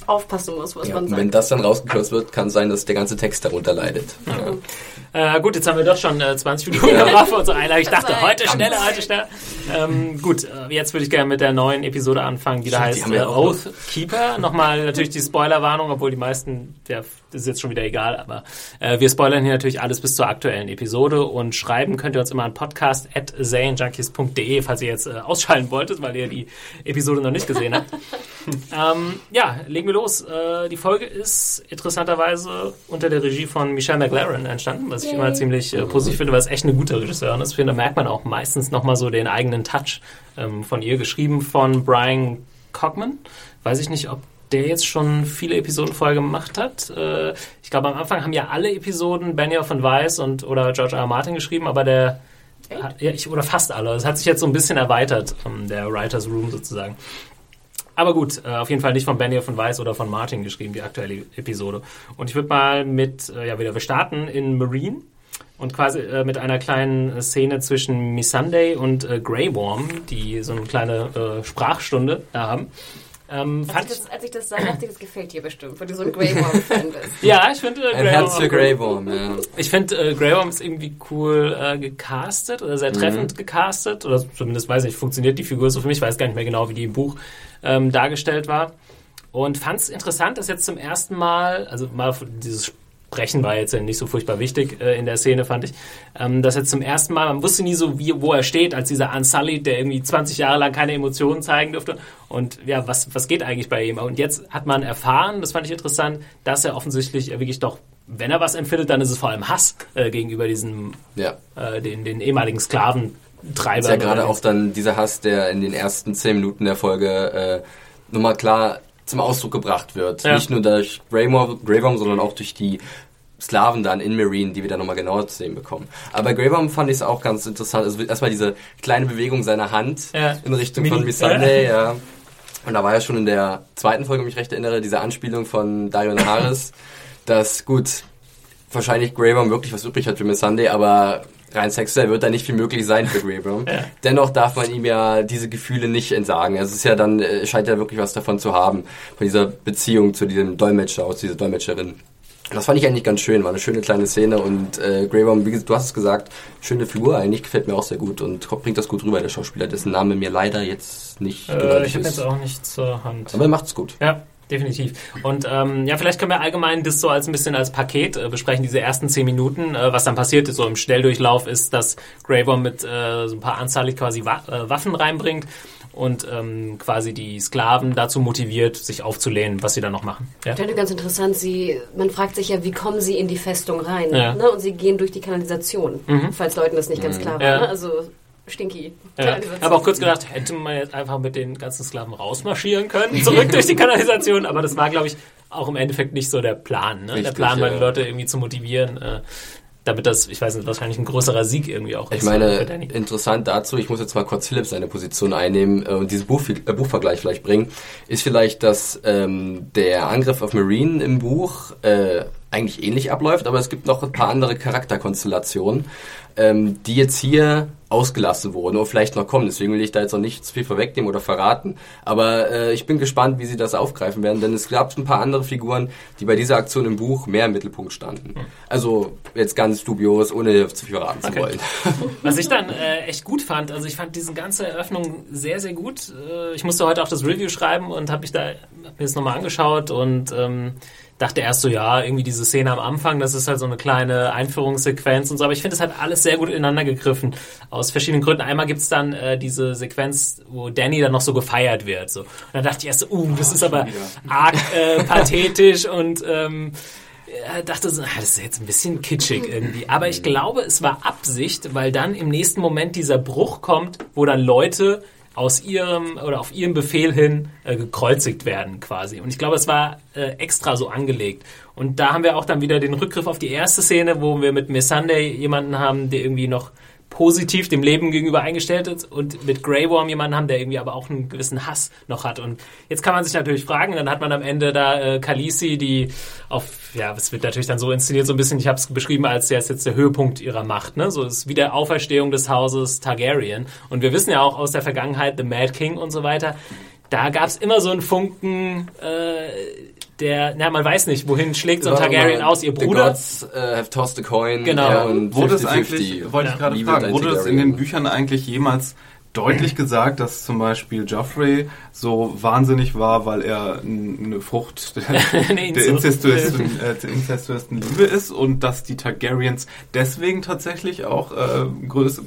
aufpassen muss, was Ja, man sagt. wenn das dann rausgekürzt wird, kann sein, dass der ganze Text darunter leidet. Ja. Äh, gut, jetzt haben wir doch schon äh, 20 Minuten gebracht für unsere Einladung. Ich dachte, heute schneller, heute schneller. Ähm, gut, äh, jetzt würde ich gerne mit der neuen Episode anfangen, die da Stimmt, die heißt wir äh. Oath Keeper. Nochmal natürlich die Spoilerwarnung, obwohl die meisten, ja, das ist jetzt schon wieder egal, aber äh, wir spoilern hier natürlich alles bis zur aktuellen Episode und schreiben könnt ihr uns immer an podcast.zanejunkies.de, falls ihr jetzt äh, ausschalten wolltet, weil ihr die Episode noch nicht gesehen habt. ähm, ja, legen wir los. Äh, die Folge ist interessanterweise unter der Regie von Michelle McLaren entstanden, was ich immer ziemlich äh, positiv finde, weil es echt eine gute Regisseurin ist. Ich finde, da merkt man auch meistens nochmal so den eigenen Touch ähm, von ihr, geschrieben von Brian Cogman. Weiß ich nicht, ob der jetzt schon viele Episoden vorher gemacht hat. Äh, ich glaube, am Anfang haben ja alle Episoden Benioff und Weiss und oder George R. R. Martin geschrieben, aber der ja, ich, oder fast alle. Es hat sich jetzt so ein bisschen erweitert, ähm, der Writers Room sozusagen. Aber gut, äh, auf jeden Fall nicht von Benioff und Weiss oder von Martin geschrieben, die aktuelle Episode. Und ich würde mal mit, äh, ja wieder, wir starten in Marine und quasi äh, mit einer kleinen Szene zwischen Missandei und äh, Grey Worm, die so eine kleine äh, Sprachstunde da haben. Ähm, Als fand ich, das, als ich das sah, dachte ich, das gefällt dir bestimmt, weil du so ein Grey Worm-Fan bist. ja, ich finde äh, Ein Grey Herz Worm für auch Grey gut. Worm, ja. Ich finde, äh, Grey Worm ist irgendwie cool äh, gecastet oder sehr treffend gecastet. Oder zumindest weiß ich nicht, funktioniert die Figur so für mich. Ich weiß gar nicht mehr genau, wie die im Buch ähm, dargestellt war. Und fand es interessant, dass jetzt zum ersten Mal, also mal dieses Sprechen war jetzt ja nicht so furchtbar wichtig äh, in der Szene, fand ich, ähm, dass jetzt zum ersten Mal, man wusste nie so, wie, wo er steht, als dieser Unsullied, der irgendwie 20 Jahre lang keine Emotionen zeigen durfte. Und ja, was, was geht eigentlich bei ihm? Und jetzt hat man erfahren, das fand ich interessant, dass er offensichtlich wirklich doch, wenn er was empfindet, dann ist es vor allem Hass äh, gegenüber diesem, Ja. äh, den, den ehemaligen Sklaventreiber. ist ja gerade auch dann dieser Hass, der in den ersten zehn Minuten der Folge äh, nochmal klar zum Ausdruck gebracht wird. Ja. Nicht nur durch Grey Worm, Grey Worm, sondern auch durch die Sklaven dann in Marine, die wir dann nochmal genauer zu sehen bekommen. Aber bei Grey Worm fand ich es auch ganz interessant. Also erstmal diese kleine Bewegung seiner Hand Ja. in Richtung Mini- von Missandei, ja. Und da war ja schon in der zweiten Folge, wenn ich mich recht erinnere, diese Anspielung von Dario Naharis, dass gut, wahrscheinlich Grey Worm wirklich was übrig hat für Missandei, aber rein sexuell wird da nicht viel möglich sein für Grey Worm. Ja. Dennoch darf man ihm ja diese Gefühle nicht entsagen. Also es ist ja dann, äh, scheint ja wirklich was davon zu haben, von dieser Beziehung zu diesem Dolmetscher aus, dieser Dolmetscherin. Das fand ich eigentlich ganz schön, war eine schöne kleine Szene und äh, Grey Worm, wie du hast es gesagt, schöne Figur eigentlich, gefällt mir auch sehr gut und bringt das gut rüber, der Schauspieler, dessen Name mir leider jetzt nicht Äh, ich habe jetzt auch nicht zur Hand. Aber er macht's gut. Ja, definitiv. Und ähm, ja, vielleicht können wir allgemein das so als ein bisschen als Paket äh, besprechen, diese ersten zehn Minuten. Äh, was dann passiert ist, so im Schnelldurchlauf, ist, dass Worm mit äh, so ein paar Anzahl quasi Wa äh, Waffen reinbringt und ähm, quasi die Sklaven dazu motiviert, sich aufzulehnen, was sie dann noch machen. Ja? Ich finde ganz interessant, sie, man fragt sich ja, wie kommen sie in die Festung rein? Ja. Ne? Und sie gehen durch die Kanalisation, falls Leuten das nicht ganz klar war. Ja. Ne? Also stinky. Ja, ich habe auch kurz gedacht, hätte man jetzt einfach mit den ganzen Sklaven rausmarschieren können, zurück durch die Kanalisation, aber das war, glaube ich, auch im Endeffekt nicht so der Plan. Ne? der Richtig, Plan war, die. Leute irgendwie zu motivieren, äh, damit das, ich weiß nicht, wahrscheinlich ein größerer Sieg irgendwie auch Ich ist meine, für Danny. interessant dazu, ich muss jetzt mal kurz Philipp seine Position einnehmen äh, und diesen Buch, äh, Buchvergleich vielleicht bringen, ist vielleicht, dass ähm, der Angriff auf Marine im Buch äh, eigentlich ähnlich abläuft, aber es gibt noch ein paar andere Charakterkonstellationen, ähm, die jetzt hier ausgelassen wurden oder vielleicht noch kommen. Deswegen will ich da jetzt noch nicht zu viel vorwegnehmen oder verraten. Aber äh, ich bin gespannt, wie sie das aufgreifen werden, denn es gab ein paar andere Figuren, die bei dieser Aktion im Buch mehr im Mittelpunkt standen. Also jetzt ganz dubios, ohne zu viel verraten Okay. zu wollen. Was ich dann äh, echt gut fand, also ich fand diese ganze Eröffnung sehr, sehr gut. Äh, ich musste heute auch das Review schreiben und habe mich da hab mir das nochmal angeschaut und ähm, dachte erst so, ja, irgendwie diese Szene am Anfang, das ist halt so eine kleine Einführungssequenz und so, aber ich finde, es hat alles sehr gut ineinander gegriffen. Aus verschiedenen Gründen. Einmal gibt's dann äh, diese Sequenz, wo Danny dann noch so gefeiert wird. So. Und dann dachte ich erst so, uh, das ist aber arg äh, pathetisch und ähm, äh, dachte so, ah, das ist jetzt ein bisschen kitschig irgendwie. Aber ich glaube, es war Absicht, weil dann im nächsten Moment dieser Bruch kommt, wo dann Leute aus ihrem oder auf ihrem Befehl hin äh, gekreuzigt werden quasi. Und ich glaube, es war äh, extra so angelegt. Und da haben wir auch dann wieder den Rückgriff auf die erste Szene, wo wir mit Missandei jemanden haben, der irgendwie noch positiv dem Leben gegenüber eingestellt ist und mit Grey Worm jemanden haben, der irgendwie aber auch einen gewissen Hass noch hat. Und jetzt kann man sich natürlich fragen, dann hat man am Ende da äh, Khaleesi, die auf, ja, es wird natürlich dann so inszeniert, so ein bisschen, ich habe es beschrieben als der ist jetzt der Höhepunkt ihrer Macht, ne? So ist wie der Auferstehung des Hauses Targaryen. Und wir wissen ja auch aus der Vergangenheit, The Mad King und so weiter, da gab es immer so einen Funken, äh, der, na, man weiß nicht, wohin schlägt so ein Targaryen aus, ihr The Bruder. Gods uh, have tossed a coin. Genau. Ja, und Wurde es 50-50. eigentlich, wollte ich Ja. gerade Wie wird fragen, wurde es in den Büchern eigentlich jemals deutlich gesagt, dass zum Beispiel Joffrey so wahnsinnig war, weil er n- eine Frucht der, der inzestuösen, äh, der inzestuösen Liebe ist und dass die Targaryens deswegen tatsächlich auch äh, größ,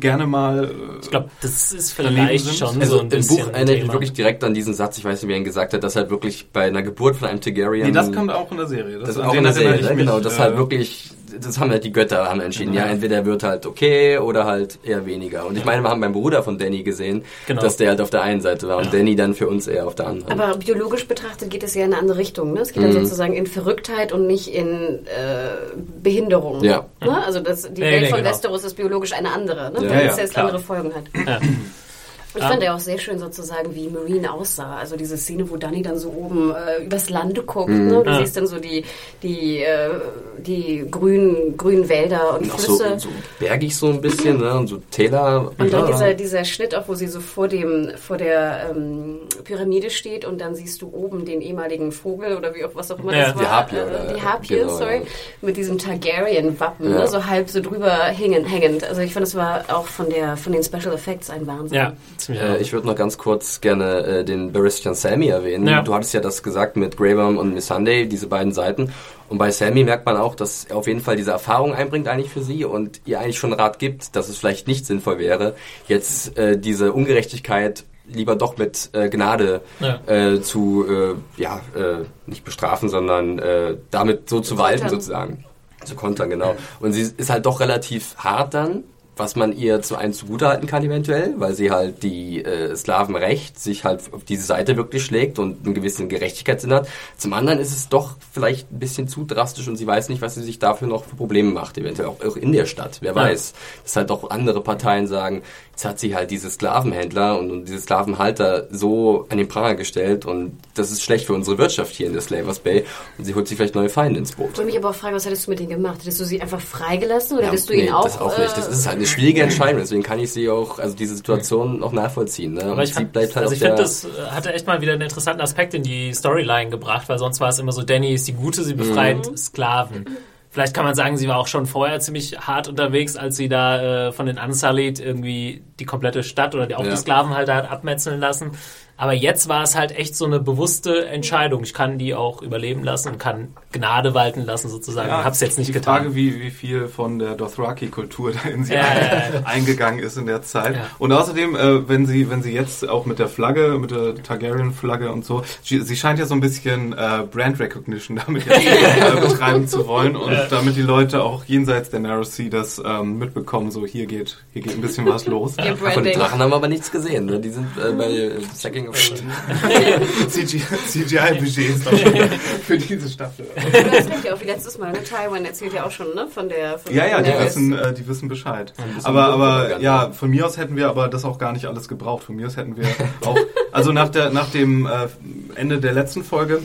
gerne mal äh, Ich glaube, das ist vielleicht sind. schon Also so ein im bisschen Buch erinnert mich wirklich direkt an diesen Satz, ich weiß nicht, wer ihn gesagt hat, dass halt wirklich bei einer Geburt von einem Targaryen... Nee, das kommt auch in der Serie. Das ist an auch in der Serie, ich ne? mich, genau. Das äh, halt wirklich, das haben halt die Götter haben entschieden. Ja, Ja. entweder er wird halt okay oder halt eher weniger. Und ich meine, wir haben beim Bruder von Danny gesehen, Genau. dass der halt auf der einen Seite war und Danny dann für uns eher auf der anderen. Aber biologisch betrachtet geht es ja in eine andere Richtung. Ne? Es geht dann Mhm. sozusagen in Verrücktheit und nicht in äh, Behinderung. Ja. Ne? Also das, die Ja, Welt ja, von genau. Westeros ist biologisch eine andere, ne? Ja, weil ja, es jetzt andere Folgen hat. Ich fand ja auch sehr schön sozusagen, wie Marine aussah. Also diese Szene, wo Dani dann so oben äh, übers Lande guckt. Mhm. Ne? Du Ja. siehst dann so die, die, äh, die grünen, grünen Wälder und so, Flüsse. so bergig so ein bisschen, ne? Und so Täler. Und dann Ja. dieser, dieser Schnitt auch, wo sie so vor dem vor der ähm, Pyramide steht und dann siehst du oben den ehemaligen Vogel oder wie auch was auch immer Ja. das war. Die Harpie, äh, die Harpie, Genau, sorry. ja. Mit diesem Targaryen-Wappen, ne, so halb so drüber hängen, hängend. Also ich fand, das war auch von der von den Special Effects ein Wahnsinn. Ja, Äh, ich würde noch ganz kurz gerne äh, den Baristian Sammy erwähnen. Ja. Du hattest ja das gesagt mit Grey Worm und Miss Sunday, diese beiden Seiten. Und bei Sammy merkt man auch, dass er auf jeden Fall diese Erfahrung einbringt eigentlich für sie und ihr eigentlich schon Rat gibt, dass es vielleicht nicht sinnvoll wäre, jetzt äh, diese Ungerechtigkeit lieber doch mit äh, Gnade Ja. äh, zu, äh, ja, äh, nicht bestrafen, sondern äh, damit so zu walten sozusagen. Zu kontern, genau. Und sie ist halt doch relativ hart dann, was man ihr zu einem zugutehalten kann eventuell, weil sie halt die äh, Sklavenrecht sich halt auf diese Seite wirklich schlägt und einen gewissen Gerechtigkeitssinn hat. Zum anderen ist es doch vielleicht ein bisschen zu drastisch und sie weiß nicht, was sie sich dafür noch für Probleme macht, eventuell auch, auch in der Stadt. Wer Ja. weiß, dass halt auch andere Parteien sagen, jetzt hat sie halt diese Sklavenhändler und, und diese Sklavenhalter so an den Pranger gestellt und das ist schlecht für unsere Wirtschaft hier in der Slavers Bay und sie holt sich vielleicht neue Feinde ins Boot. Ich wollte mich aber auch fragen, was hättest du mit denen gemacht? Hättest du sie einfach freigelassen oder Ja, hättest du nee, ihn auch... das auch nicht. Das äh, ist halt eine schwierige Entscheidung, deswegen kann ich sie auch, also diese Situation auch nachvollziehen. Ne? Aber ich, sie bleibt halt also ich finde, das äh, hatte echt mal wieder einen interessanten Aspekt in die Storyline gebracht, weil sonst war es immer so, Danny ist die Gute, sie befreit Mhm. Sklaven. Vielleicht kann man sagen, sie war auch schon vorher ziemlich hart unterwegs, als sie da äh, von den Unsullied irgendwie die komplette Stadt oder die, auch Ja. die Sklavenhalter hat abmetzeln lassen. Aber jetzt war es halt echt so eine bewusste Entscheidung. Ich kann die auch überleben lassen und kann Gnade walten lassen sozusagen. Ja, ich hab's jetzt nicht die getan. Frage, wie, wie viel von der Dothraki-Kultur da in sie Ja, ein, ja, ja. eingegangen ist in der Zeit. Ja. Und außerdem, äh, wenn sie wenn sie jetzt auch mit der Flagge, mit der Targaryen-Flagge und so, sie, sie scheint ja so ein bisschen äh, Brand Recognition damit jetzt, äh, betreiben zu wollen und damit die Leute auch jenseits der Narrow Sea das ähm, mitbekommen, so hier geht hier geht ein bisschen was los. Ihr von den. Drachen haben wir aber nichts gesehen. Ne? Die sind äh, bei Sacking of CGI-Budgets für diese Staffel. Du hast recht, ja, auch wie letztes Mal. Ne? Taiwan erzählt ja auch schon ne? von der... Von Ja, ja, die wissen, äh, die wissen Bescheid. Aber, aber ja, von mir aus hätten wir aber das auch gar nicht alles gebraucht. Von mir aus hätten wir auch, also nach der, nach dem äh, Ende der letzten Folge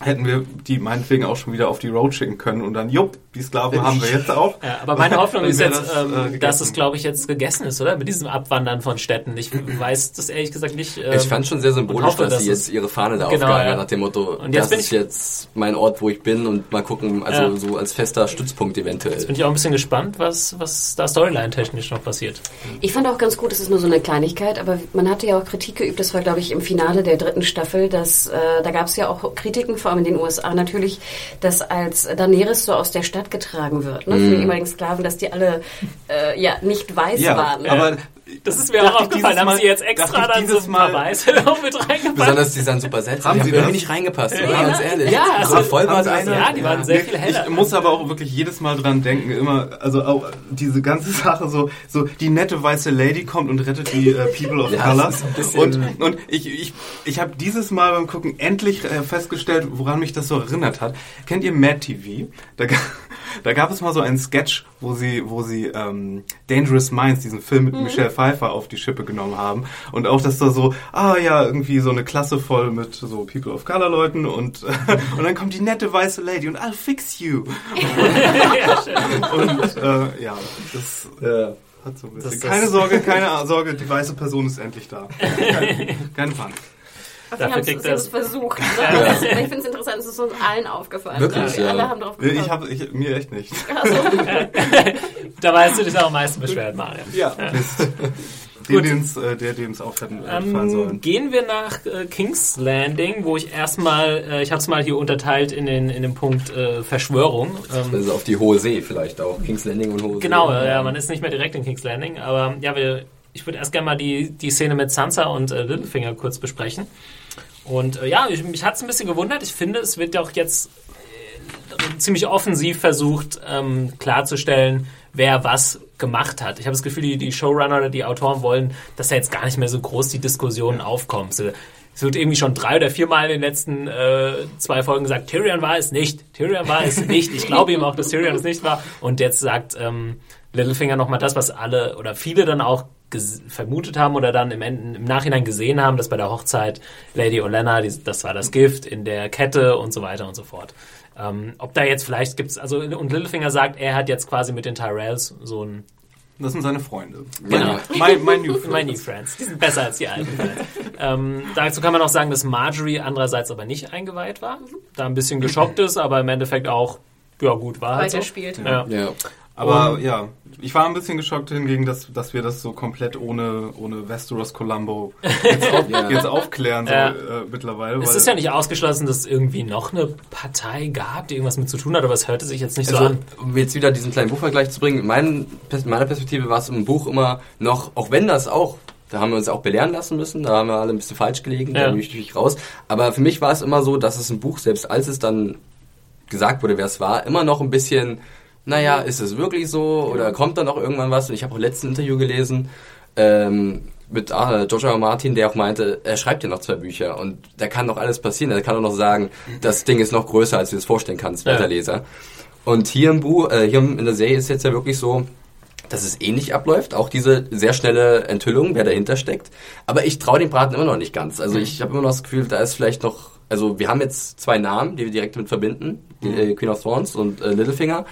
hätten wir die meinetwegen auch schon wieder auf die Road schicken können und dann, jupp, die Sklaven haben wir jetzt auch. Ja, aber meine Hoffnung ist jetzt, das, äh, ähm, gegessen. dass es, glaube ich, jetzt gegessen ist, oder? Mit diesem Abwandern von Städten. Ich weiß das ehrlich gesagt nicht. Ähm, Ich fand schon sehr symbolisch, hoffe, dass dass sie jetzt ihre Fahne da Genau, aufgehangen ja. hat, nach dem Motto, Und jetzt das bin ist ich- jetzt mein Ort, wo ich bin und mal gucken, also Ja. so als fester Stützpunkt eventuell. Jetzt bin ich auch ein bisschen gespannt, was, was da Storyline-technisch noch passiert. Ich fand auch ganz gut, es ist nur so eine Kleinigkeit, aber man hatte ja auch Kritik geübt, das war glaube ich im Finale der dritten Staffel, dass äh, da gab es ja auch Kritiken, vor allem in den USA natürlich, dass als Daenerys so aus der Stadt getragen wird, ne, Mhm. von den ehemaligen Sklaven, dass die alle äh, ja nicht weiß Ja, waren. aber Das ist mir auch aufgefallen. Haben sie jetzt extra dann so dieses ein paar Mal- Weiße noch mit reingepackt? Besonders die sahen super seltsam. Haben die Sie das? nicht reingepasst, oder? Ganz ehrlich. Ja, also- war voll das? einer. Ja, die waren sehr viel heller. Ich muss aber auch wirklich jedes Mal dran denken, immer, also auch diese ganze Sache so, so die nette weiße Lady kommt und rettet die äh, People of Ja, Color. das ist ein bisschen- Und, und ich, ich, ich habe dieses Mal beim Gucken endlich äh, festgestellt, woran mich das so erinnert hat. Kennt ihr Mad TV? Da, da gab es mal so einen Sketch, wo sie, wo sie ähm, Dangerous Minds, diesen Film mit Michelle Pfeiffer, auf die Schippe genommen haben. Und auch, dass da so, ah ja, irgendwie so eine Klasse voll mit so People of Color Leuten und, und dann kommt die nette weiße Lady und I'll fix you. Und äh, ja, das Ja. hat so ein bisschen. Das- das- keine Sorge, keine Sorge, die weiße Person ist endlich da. Keine, keine Panik. Sie Dafür haben kriegt es das- versucht. Ne? Das, ich finde es interessant, es ist uns allen aufgefallen. Wirklich, ne? ja. Alle haben drauf Ich gekommen. habe ich, mir echt nicht. Da weißt du dich auch am meisten beschwert, Mario. Ja. Mist. Den, den's, äh, der, dem es auch hätten äh, Ähm, sollen. gehen wir nach äh, King's Landing, wo ich erstmal, äh, ich habe es mal hier unterteilt in den, in den Punkt äh, Verschwörung. Ähm, Also auf die Hohe See vielleicht auch. King's Landing und Hohe See. genau, äh, ja, man ist nicht mehr direkt in King's Landing, aber ja, wir, ich würde erst gerne mal die, die Szene mit Sansa und äh, Littlefinger kurz besprechen. Und äh, ja, ich, mich hat es ein bisschen gewundert. Ich finde, es wird ja auch jetzt äh, ziemlich offensiv versucht ähm, klarzustellen, wer was gemacht hat. Ich habe das Gefühl, die, die Showrunner oder die Autoren wollen, dass da jetzt gar nicht mehr so groß die Diskussion aufkommt. So, Es wird irgendwie schon drei oder viermal in den letzten äh, zwei Folgen gesagt, Tyrion war es nicht, Tyrion war es nicht. Ich glaube ihm auch, dass Tyrion es nicht war. Und jetzt sagt ähm, Littlefinger nochmal das, was alle oder viele dann auch vermutet haben oder dann im, Enden, im Nachhinein gesehen haben, dass bei der Hochzeit Lady Olenna, die, das war das Gift in der Kette und so weiter und so fort. Ähm, ob da jetzt vielleicht gibt's, also und Littlefinger sagt, er hat jetzt quasi mit den Tyrells so ein Das sind seine Freunde. Genau. Mein, mein New Friend. My New Friends. Die sind besser als die alten Friends. ähm, dazu kann man auch sagen, dass Marjorie andererseits aber nicht eingeweiht war. Da ein bisschen geschockt ist, aber im Endeffekt auch, ja gut, war halt so. Weiterspielt. Ja. Ja. Aber ja, ich war ein bisschen geschockt hingegen, dass, dass wir das so komplett ohne, ohne Westeros Columbo jetzt, auf, Ja. jetzt aufklären so, Ja. äh, mittlerweile. Es weil- ist ja nicht ausgeschlossen, dass es irgendwie noch eine Partei gab, die irgendwas mit zu tun hat, aber es hörte sich jetzt nicht so Also, an. um jetzt wieder diesen kleinen Buchvergleich zu bringen, mein, Pers- meiner Perspektive war es im Buch immer noch, auch wenn das auch, da haben wir uns auch belehren lassen müssen, da haben wir alle ein bisschen falsch gelegen, Ja. da bin ich natürlich raus. Aber für mich war es immer so, dass es im Buch, selbst als es dann gesagt wurde, wer es war, immer noch ein bisschen, naja, ist es wirklich so oder kommt da noch irgendwann was? Und ich habe auch letzten Interview gelesen, ähm, mit äh. R. Martin, der auch meinte, er schreibt ja noch zwei Bücher und da kann noch alles passieren. Er kann auch noch sagen, das Ding ist noch größer, als du es vorstellen kannst, Ja. werter Leser. Und hier im Buch, äh, hier in der Serie ist jetzt ja wirklich so, dass es ähnlich abläuft, auch diese sehr schnelle Enthüllung, wer dahinter steckt. Aber ich traue dem Braten immer noch nicht ganz. Also ich habe immer noch das Gefühl, da ist vielleicht noch, also wir haben jetzt zwei Namen, die wir direkt mit verbinden, die, äh, Queen of Thorns und äh, Littlefinger.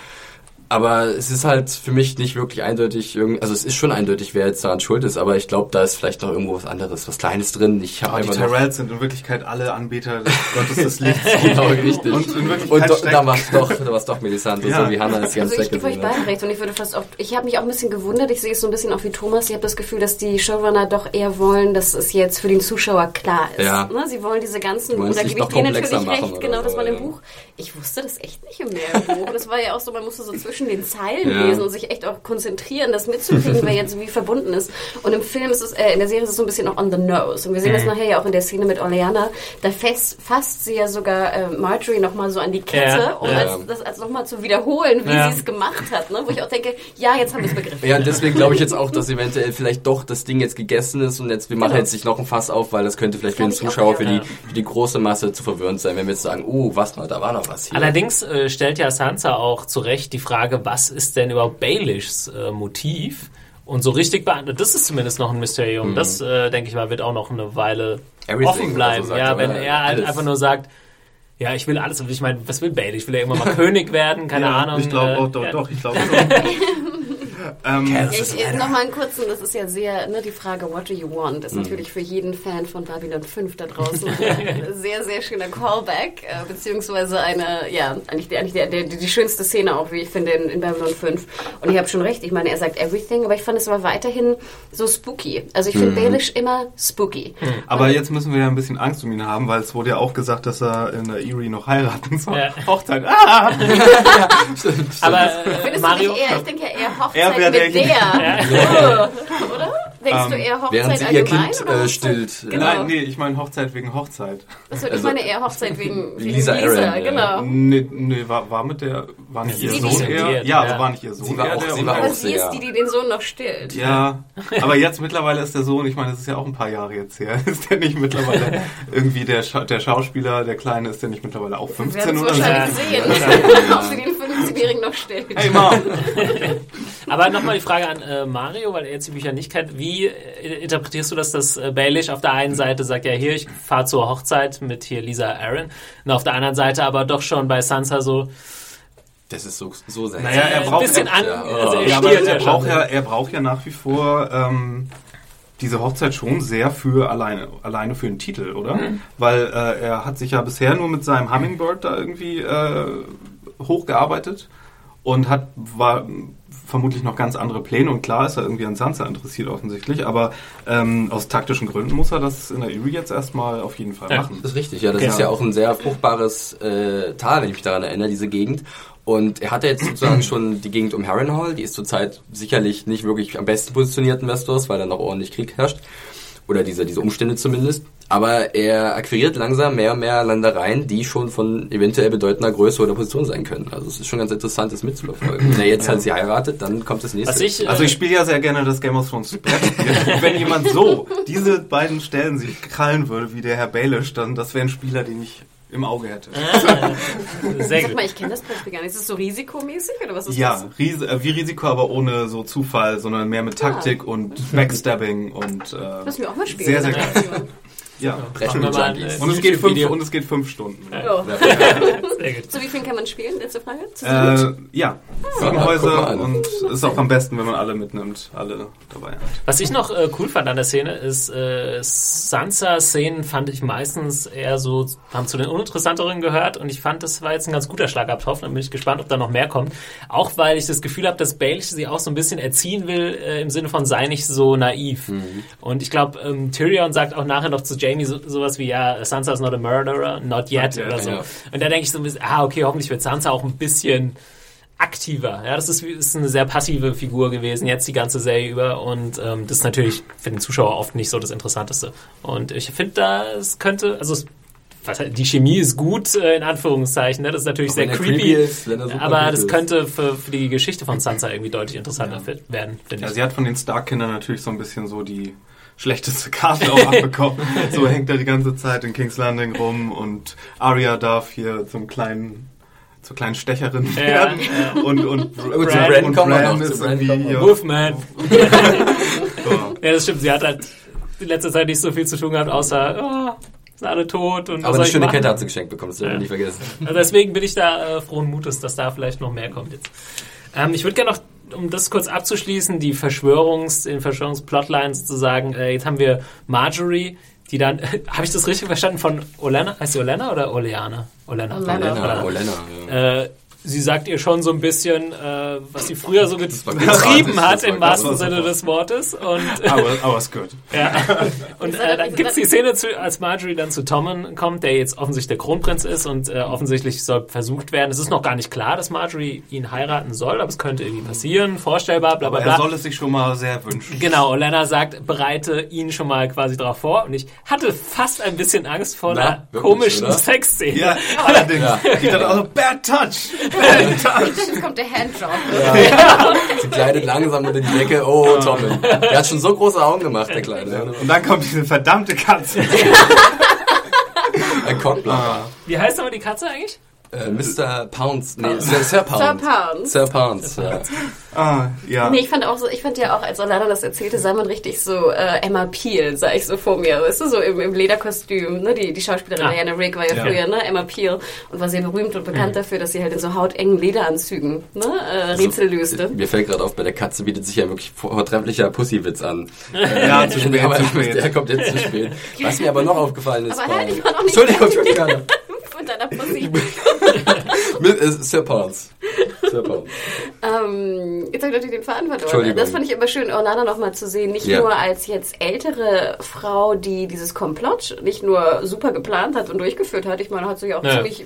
Aber es ist halt für mich nicht wirklich eindeutig, irgend- also es ist schon eindeutig, wer jetzt daran schuld ist, aber ich glaube, da ist vielleicht noch irgendwo was anderes, was Kleines drin. Ich Aber die Tyrells sind in Wirklichkeit alle Anbeter des Gottes des Lichts. Genau, richtig. Und in Wirklichkeit Und do, da war es doch, da war's doch Melisandre, Ja. so wie Hannah es ganz Also ich gebe euch weggesehen hat. beide recht und ich würde fast auch, ich habe mich auch ein bisschen gewundert, ich sehe es so ein bisschen auch wie Thomas, ich habe das Gefühl, dass die Showrunner doch eher wollen, dass es jetzt für den Zuschauer klar ist. Ja. Ne? Sie wollen diese ganzen, und da gebe ich denen natürlich recht, genau, das so, war im ja. Buch. Ich wusste das echt nicht im Mehrbuch. Das war ja auch so, man musste so zwischen den Zeilen Ja. lesen und sich echt auch konzentrieren, das mitzukriegen, wer jetzt wie verbunden ist. Und im Film ist es, äh, in der Serie ist es so ein bisschen noch on the nose. Und wir sehen das nachher ja auch in der Szene mit Oleana. Da fest, fasst sie ja sogar äh, Marjorie nochmal so an die Kette, Ja, um ja. als, das als nochmal zu wiederholen, wie sie es gemacht hat. Ne? Wo ich auch denke, ja, jetzt haben wir es begriffen. Ja, und deswegen glaube ich jetzt auch, dass eventuell vielleicht doch das Ding jetzt gegessen ist und jetzt, wir machen Genau. jetzt nicht noch ein Fass auf, weil das könnte vielleicht für den auch, Zuschauer, für die, für die große Masse zu verwirrend sein, wenn wir jetzt sagen, oh, was mal, da war noch was hier. Allerdings äh, stellt ja Sansa auch zu Recht die Frage, was ist denn überhaupt Baelishs äh, Motiv? Und so richtig beantwortet, das ist zumindest noch ein Mysterium. Das, äh, denke ich mal, wird auch noch eine Weile Everything offen oder bleiben. so ja, wenn oder? er halt Alles. einfach nur sagt, ja, ich will alles. Ich meine, was will Baelish? Will er irgendwann mal König werden? Keine ja, Ahnung. Ich glaube äh, auch, doch, ja. doch, ich glaube schon. Ähm, Ja, ich, ich, Nochmal einen kurzen, das ist ja sehr, ne, die Frage, what do you want, Mhm. ist natürlich für jeden Fan von Babylon 5 da draußen ein sehr, sehr schöner Callback, äh, beziehungsweise eine, ja, eigentlich, die, eigentlich der, der, die schönste Szene auch, wie ich finde, in, in Babylon 5. Und ich habe schon recht, ich meine, er sagt everything, aber ich fand es aber weiterhin so spooky. Also ich finde Mhm. Baelish immer spooky. aber jetzt müssen wir ja ein bisschen Angst um ihn haben, weil es wurde ja auch gesagt, dass er in der Erie noch heiraten soll. Ja. Hochzeit. Ah! Aber äh, Findest Mario, du nicht eher, ich denke ja eher Hochzeit Er wär mit der. derjenige- Oh, Oder? Denkst Ähm, du eher Hochzeit Während sie ihr? Kind oder äh, Hochzeit? stillt. Genau. Nein, nee, ich meine Hochzeit wegen Hochzeit. Also, ich Also- meine eher Hochzeit wegen, Wie wegen Lisa Lisa, Aaron, ja. genau. Nee, nee war, war mit der, war nicht ihr Sie, Sohn eher? Ja, ja. aber war nicht ihr Sohn Sie war auch- der sie war auch sie ist die, die den Sohn noch stillt. Ja, aber jetzt mittlerweile ist der Sohn, ich meine, das ist ja auch ein paar Jahre jetzt her, ist der nicht mittlerweile irgendwie der, Scha der Schauspieler, der Kleine, ist der nicht mittlerweile auch Wir 15 werden es oder so? wahrscheinlich Ja. sehen, ob sie den 15-Jährigen noch stillt. Hey Mom! Aber nochmal die Frage an äh, Mario, weil er jetzt die Bücher nicht kennt. Wie äh, interpretierst du das, dass äh, Baelish auf der einen Seite sagt, ja hier, ich fahre zur Hochzeit mit hier Lisa Aaron und auf der anderen Seite aber doch schon bei Sansa so, Das ist so, so seltsam. Naja, er ein braucht bisschen ja- an, also er Ja, er braucht ja, er braucht ja nach wie vor ähm, diese Hochzeit schon sehr für alleine, alleine für den Titel, oder? Mhm. Weil äh, er hat sich ja bisher nur mit seinem Hummingbird da irgendwie äh, hochgearbeitet und hat war vermutlich noch ganz andere Pläne und klar ist er irgendwie an Sansa interessiert offensichtlich, aber ähm, aus taktischen Gründen muss er das in der Erie jetzt erstmal auf jeden Fall Ja. machen. Das ist richtig, ja. Das Genau. ist ja auch ein sehr fruchtbares äh, Tal, wenn ich mich daran erinnere, diese Gegend. Und er hat ja jetzt sozusagen schon die Gegend um Harrenhal, die ist zurzeit sicherlich nicht wirklich am besten positioniert in Westeros, weil da noch ordentlich Krieg herrscht. Oder diese, diese Umstände zumindest. Aber er akquiriert langsam mehr und mehr Landereien, die schon von eventuell bedeutender Größe oder Position sein können. Also es ist schon ganz interessant, das mitzuverfolgen. Wenn er jetzt halt sie heiratet, dann kommt das nächste. Was ich, äh, Also ich spiele ja sehr gerne das Game of Thrones Brettspiel. Wenn jemand so diese beiden Stellen sich krallen würde, wie der Herr Baelish, dann das wäre ein Spieler, den ich im Auge hätte. sehr Sag mal, ich kenne das Beispiel gar nicht. Ist das so risikomäßig oder was ist Ja, das? Ries äh, wie Risiko, aber ohne so Zufall, sondern mehr mit Taktik und Backstabbing und äh, Müssen wir auch mal spielen. sehr, sehr geil. Ja. Machen wir mal ein, Junkies. äh, Und es geht fünf, und es geht fünf Stunden. Ja. Gut. Zu wie viel kann man spielen? Letzte Frage. Zu? Äh, ja, sieben mal Häuser und ist auch am besten, wenn man alle mitnimmt, alle dabei hat. Was ich noch äh, cool fand an der Szene ist, äh, Sansa-Szenen fand ich meistens eher so, haben zu den uninteressanteren gehört und ich fand, das war jetzt ein ganz guter Schlagabtausch. Dann bin ich gespannt, ob da noch mehr kommt. Auch weil ich das Gefühl habe, dass Baelish sie auch so ein bisschen erziehen will, äh, im Sinne von sei nicht so naiv. Und ich glaube, ähm, Tyrion sagt auch nachher noch zu Jamie so, sowas wie, ja, Sansa is not a murderer, not yet Not yet, oder so. ja. Und da denke ich so ein bisschen, ah, okay, hoffentlich wird Sansa auch ein bisschen aktiver. Ja, das ist, ist eine sehr passive Figur gewesen, jetzt die ganze Serie über. Und ähm, das ist natürlich für den Zuschauer oft nicht so das Interessanteste. Und ich finde, da es könnte, also die Chemie ist gut, äh, in Anführungszeichen. Ne? Das ist natürlich Auch sehr wenn creepy. creepy ist, er aber creepy das könnte für, für die Geschichte von Sansa irgendwie deutlich interessanter werden, finde Ja, ich. sie hat von den Stark-Kindern natürlich so ein bisschen so die schlechteste Karte auch abbekommen. so hängt er die ganze Zeit in King's Landing rum und Arya darf hier zum kleinen zur kleinen Stecherin Ja, werden ja. und und Gut, zu Bran, Bran und Bran ist irgendwie hier, Wolfman. so. Ja, das stimmt. Sie hat halt in letzter Zeit nicht so viel zu tun gehabt, außer, oh, sind alle tot und Aber eine schöne machen? Kette hat sie geschenkt bekommen, das dürfen wir Ja. nicht vergessen. Also deswegen bin ich da äh, frohen Mutes, dass da vielleicht noch mehr kommt jetzt. Ähm, ich würde gerne noch, um das kurz abzuschließen, die Verschwörungs, den Verschwörungsplotline sozusagen, äh, jetzt haben wir Marjorie, die dann, habe ich das richtig verstanden von Olenna? Heißt sie Olenna oder Oleana? Olenna. Olenna. Olenna, Olenna, ja. Äh, sie sagt ihr schon so ein bisschen, äh, was sie früher so getrieben hat, im wahrsten. Sinne des Wortes. Und aber aber ist gut. ja. Und äh, dann gibt's die Szene, zu, als Marjorie dann zu Tommen kommt, der jetzt offensichtlich der Kronprinz ist und äh, offensichtlich soll versucht werden. Es ist noch gar nicht klar, dass Marjorie ihn heiraten soll, aber es könnte irgendwie passieren, vorstellbar, bla bla Aber er bla. soll es sich schon mal sehr wünschen. Genau, Olenna sagt, bereite ihn schon mal quasi darauf vor. Und ich hatte fast ein bisschen Angst vor Na, einer wirklich, komischen oder? Sexszene. Ja, allerdings. Ja. Ich dachte auch so, Bad Touch! Jetzt kommt der Handjob. Sie kleidet langsam unter die Decke. Oh, Tommen. Der hat schon so große Augen gemacht, der Kleine. Und dann kommt diese verdammte Katze. Ein Cockblock. Wie heißt aber die Katze eigentlich? Äh, Mr. Pounds. Nee, Sir, Sir Pounds. Sir Pounds. Sir Pounds, ja. Ah, ja. Nee, ich fand auch so, ich fand ja auch, als Alana das erzählte, sah man richtig so äh, Emma Peel, sah ich so vor mir. Weißt du, so im, im Lederkostüm, ne? Die, die Schauspielerin Ah. Diana Rigg war ja, Ja. früher, ne? Emma Peel und war sehr berühmt und bekannt dafür, dass sie halt in so hautengen Lederanzügen, ne? Äh, Rätsel löste. Mir fällt gerade auf, bei der Katze bietet sich ja wirklich vortrefflicher Pussywitz an. Ja, zu spät, aber zu spät. Der kommt jetzt zu spät. Was mir aber noch aufgefallen ist. Aber halt, ich war noch nicht Entschuldigung, Entschuldigung. Deiner Pussy. Mit, Sir Pounds. Super. Ähm, jetzt habe ich natürlich den Faden verloren. Das fand ich immer schön, Orlana noch mal zu sehen. Nicht Ja. nur als jetzt ältere Frau, die dieses Komplott nicht nur super geplant hat und durchgeführt hat. Ich meine, hat sich auch Ja. ziemlich äh,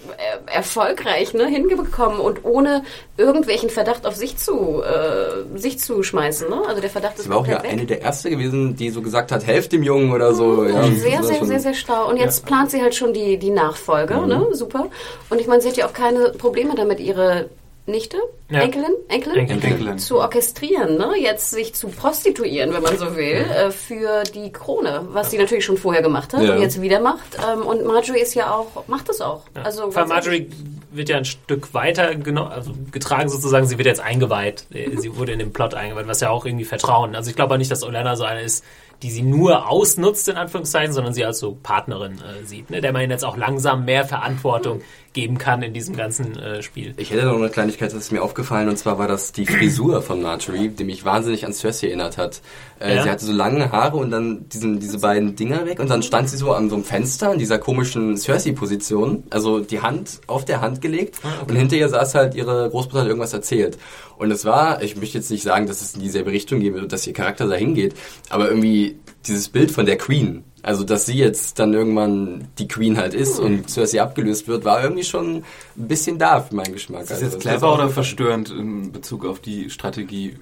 erfolgreich ne, hingekommen und ohne irgendwelchen Verdacht auf sich zu, äh, sich zu schmeißen. Ne? Also der Verdacht ist Sie war auch ja weg. eine der erste gewesen, die so gesagt hat, helft dem Jungen oder so. Ja, Mhm. sehr, war sehr, schon- sehr, sehr schlau. Und jetzt plant sie halt schon die, die Nachfolge, ne? Super. Und ich meine, sie hat ja auch keine Probleme damit, ihre Nichte, Ja. Enkelin, Enkelin, Enkelin. Enkelin. zu orchestrieren, ne? Jetzt sich zu prostituieren, wenn man so will, äh, für die Krone, was sie natürlich schon vorher gemacht hat Ja. und jetzt wieder macht. Ähm, und Marjorie ist ja auch, macht das auch. Ja. Also Vor allem ganz Marjorie wird ja ein Stück weiter also getragen sozusagen. Sie wird jetzt eingeweiht. Äh, Sie wurde in den Plot eingeweiht, was ja auch irgendwie Vertrauen. Also ich glaube auch nicht, dass Olenna so eine ist, die sie nur ausnutzt, in Anführungszeichen, sondern sie als so Partnerin äh, sieht, ne? der man jetzt auch langsam mehr Verantwortung geben kann in diesem ganzen äh, Spiel. Ich hätte noch eine Kleinigkeit, das ist mir aufgefallen, und zwar war das die Frisur von Marjorie, die mich wahnsinnig an Cersei erinnert hat. Äh, Ja. Sie hatte so lange Haare und dann diesen, diese beiden Dinger weg und dann stand sie so an so einem Fenster in dieser komischen Cersei-Position, also die Hand auf der Hand gelegt und hinter ihr saß halt ihre Großmutter hat irgendwas erzählt. Und es war, ich möchte jetzt nicht sagen, dass es in dieselbe Richtung geht, und dass ihr Charakter dahin geht, aber irgendwie dieses Bild von der Queen, also dass sie jetzt dann irgendwann die Queen halt ist und Cersei abgelöst wird, war irgendwie schon ein bisschen da für meinen Geschmack. Ist das Also, jetzt clever oder verstörend in Bezug auf die Strategie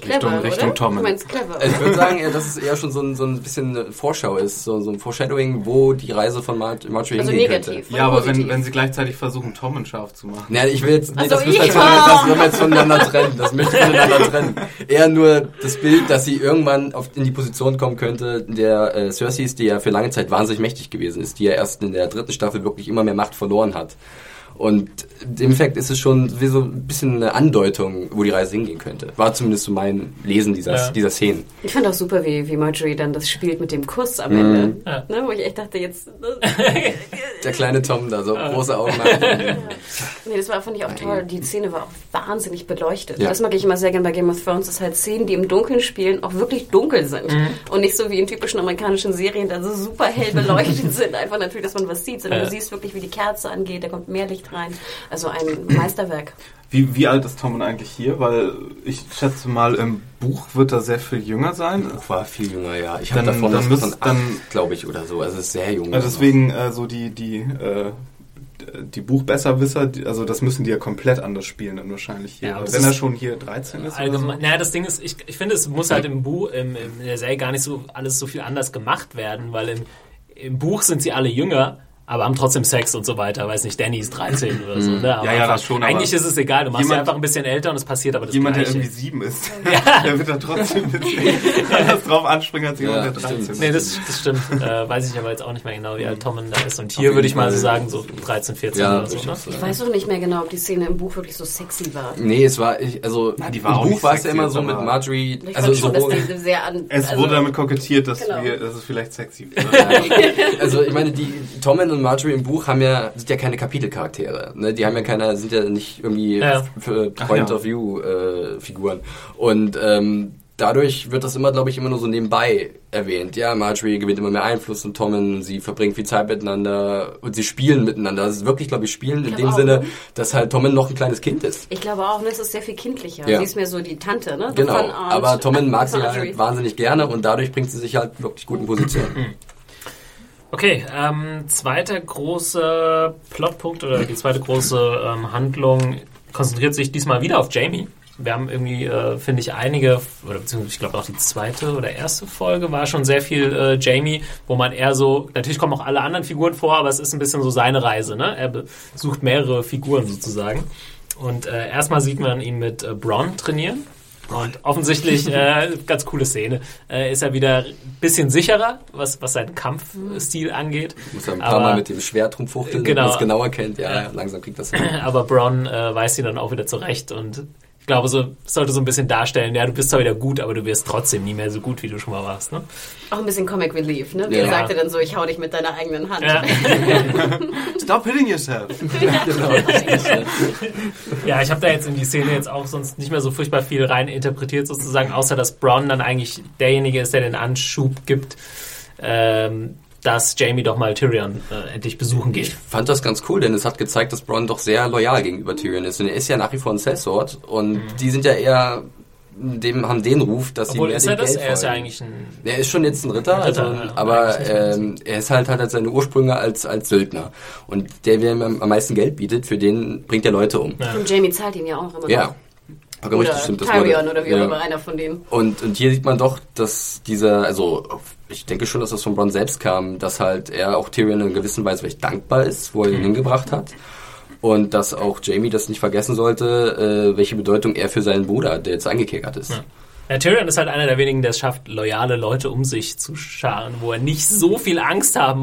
clever, Richtung, Richtung oder? Tommen? Du meinst clever. Ich würde sagen, ja, dass es eher schon so ein, so ein bisschen eine Vorschau ist, so, so ein Foreshadowing, wo die Reise von Mar Marjorie Also hingehen negativ. könnte. Ja, aber wenn, Positiv. wenn sie gleichzeitig versuchen, Tommen scharf zu machen. Naja, ich will jetzt, nee, Ach das, so, müssen wir ich- jetzt, das wir jetzt voneinander trennen. Das möchte ich voneinander trennen. Eher nur das Bild, dass sie irgendwann auf, in die Position kommen könnte, der äh, Cersei ist, die ja für lange Zeit wahnsinnig mächtig gewesen ist, die ja erst in der dritten Staffel wirklich immer mehr Macht verloren hat. Und im Endeffekt ist es schon wie so ein bisschen eine Andeutung, wo die Reise hingehen könnte. War zumindest so mein Lesen dieser, Ja. dieser Szenen. Ich fand auch super, wie, wie Marjorie dann das spielt mit dem Kuss am Ende. Ja. Ne, wo ich echt dachte, jetzt. Der kleine Tom da, so große Augen macht. Nee, das war, fand ich auch toll. Die Szene war auch wahnsinnig beleuchtet. Ja. Das mag ich immer sehr gern bei Game of Thrones, dass halt Szenen, die im Dunkeln spielen, auch wirklich dunkel sind. Und nicht so wie in typischen amerikanischen Serien, da so super hell beleuchtet sind. Einfach natürlich, dass man was sieht, sondern Ja. du siehst wirklich, wie die Kerze angeht, da kommt mehr Licht rein. Also ein Meisterwerk. Wie, wie alt ist Tommen eigentlich hier? Weil ich schätze mal, im Buch wird er sehr viel jünger sein. war viel jünger, ja. Ich habe davon dann müsst- von acht, dann- glaube ich, oder so. Also es ist sehr jung. Also deswegen äh, so die, die, äh, die Buchbesserwisser, die, also das müssen die ja komplett anders spielen dann wahrscheinlich hier. Ja, wenn er schon hier 13 ist Allgemein, oder so. naja, das Ding ist, ich, ich finde, es muss halt im Buch, im, in der Serie gar nicht so alles so viel anders gemacht werden, weil im, im Buch sind sie alle jünger, aber haben trotzdem Sex und so weiter. Weiß nicht, Danny ist 13 oder so. Ne? Aber Ja, ja, einfach, das schon, aber Eigentlich ist es egal, du machst sie jemand- einfach ein bisschen älter und es passiert aber das Jemand, der Gleiche. irgendwie sieben ist, der wird da trotzdem anders drauf anspringen als jemand, Ja, der 13 stimmt. ist. Nee, das, das stimmt. Äh, weiß ich aber jetzt auch nicht mehr genau, wie alt Tommen da ist. Und hier würde ich mal so sagen, so 13, 14 ja, oder so. Ne? auch. Ich weiß auch nicht mehr genau, ob die Szene im Buch wirklich so sexy war. Nee, es war, ich, also Na, die war auch im Buch nicht war es ja immer so mit Marjorie, Ich also fand schon, dass die sehr an. Es also, wurde damit kokettiert, dass, Genau. wir, dass es vielleicht sexy wird. also ich meine, die Tommen und Marjorie im Buch haben ja, sind ja keine Kapitelcharaktere, ne? Die haben ja keine, sind ja nicht irgendwie Ja. für Ach Point ja. of View äh, Figuren. Und ähm, dadurch wird das immer, glaube ich, immer nur so nebenbei erwähnt. Ja, Marjorie gewinnt immer mehr Einfluss und Tommen, sie verbringen viel Zeit miteinander und sie spielen miteinander. Das ist wirklich, glaube ich, spielen in glaub dem auch, Sinne, ne? dass halt Tommen noch ein kleines Kind ist. Ich glaube auch, ne, es ist sehr viel kindlicher. Ja. Sie ist mehr so die Tante, ne? Genau, Von Aunt- aber Tommen mag sie halt wahnsinnig gerne und dadurch bringt sie sich halt wirklich gut in Position. Okay, ähm, zweiter großer Plotpunkt oder die zweite große ähm, Handlung konzentriert sich diesmal wieder auf Jamie. Wir haben irgendwie, äh, finde ich, einige, oder beziehungsweise ich glaube auch die zweite oder erste Folge war schon sehr viel äh, Jamie, wo man eher so, natürlich kommen auch alle anderen Figuren vor, aber es ist ein bisschen so seine Reise, ne? Er besucht mehrere Figuren sozusagen. Und äh, erstmal sieht man ihn mit äh, Bronn trainieren. Und offensichtlich, äh, ganz coole Szene, äh, ist er wieder ein bisschen sicherer, was, was seinen Kampfstil angeht. Muss er ein paar Aber- Mal mit dem Schwert rumfuchteln, Genau. damit man es genauer kennt. Ja, langsam kriegt das hin. Aber Bronn äh, weiß sie dann auch wieder zurecht und ich glaube, so es sollte so ein bisschen darstellen, ja, du bist zwar wieder gut, aber du wirst trotzdem nie mehr so gut, wie du schon mal warst. Ne? Auch ein bisschen Comic Relief, ne? Wie Ja. er sagte dann so, ich hau dich mit deiner eigenen Hand. Ja. Stop hitting yourself. genau. ja. ich habe da jetzt in die Szene jetzt auch sonst nicht mehr so furchtbar viel rein interpretiert, sozusagen, außer dass Bronn dann eigentlich derjenige ist, der den Anschub gibt, ähm, dass Jamie doch mal Tyrion äh, endlich besuchen geht. Ich fand das ganz cool, denn es hat gezeigt, dass Bronn doch sehr loyal gegenüber Tyrion ist. Und er ist ja nach wie vor ein Sellsword und die sind ja eher dem haben den Ruf, dass Obwohl, sie mehr ist er das? Geld Er ist ja eigentlich ein... Er ist schon jetzt ein Ritter, Ein Ritter, also, ja. aber ähm, er ist halt, hat halt seine Ursprünge als, als Söldner. Und der, wer ihm am meisten Geld bietet, für den bringt er Leute um. Und Jamie zahlt ihn ja auch immer Ja. noch. Aber Oder richtig stimmt das Tyrion oder wie ja. auch immer, einer von denen. Und, und hier sieht man doch, dass dieser, also ich denke schon, dass das von Bronn selbst kam, dass halt er auch Tyrion in einer gewissen Weise recht dankbar ist, wo er ihn Mhm. hingebracht hat. Und dass auch Jamie das nicht vergessen sollte, äh, welche Bedeutung er für seinen Bruder, der jetzt eingekerkert ist. Ja. Ja, Tyrion ist halt einer der wenigen, der es schafft, loyale Leute um sich zu scharen, wo er nicht so viel Angst haben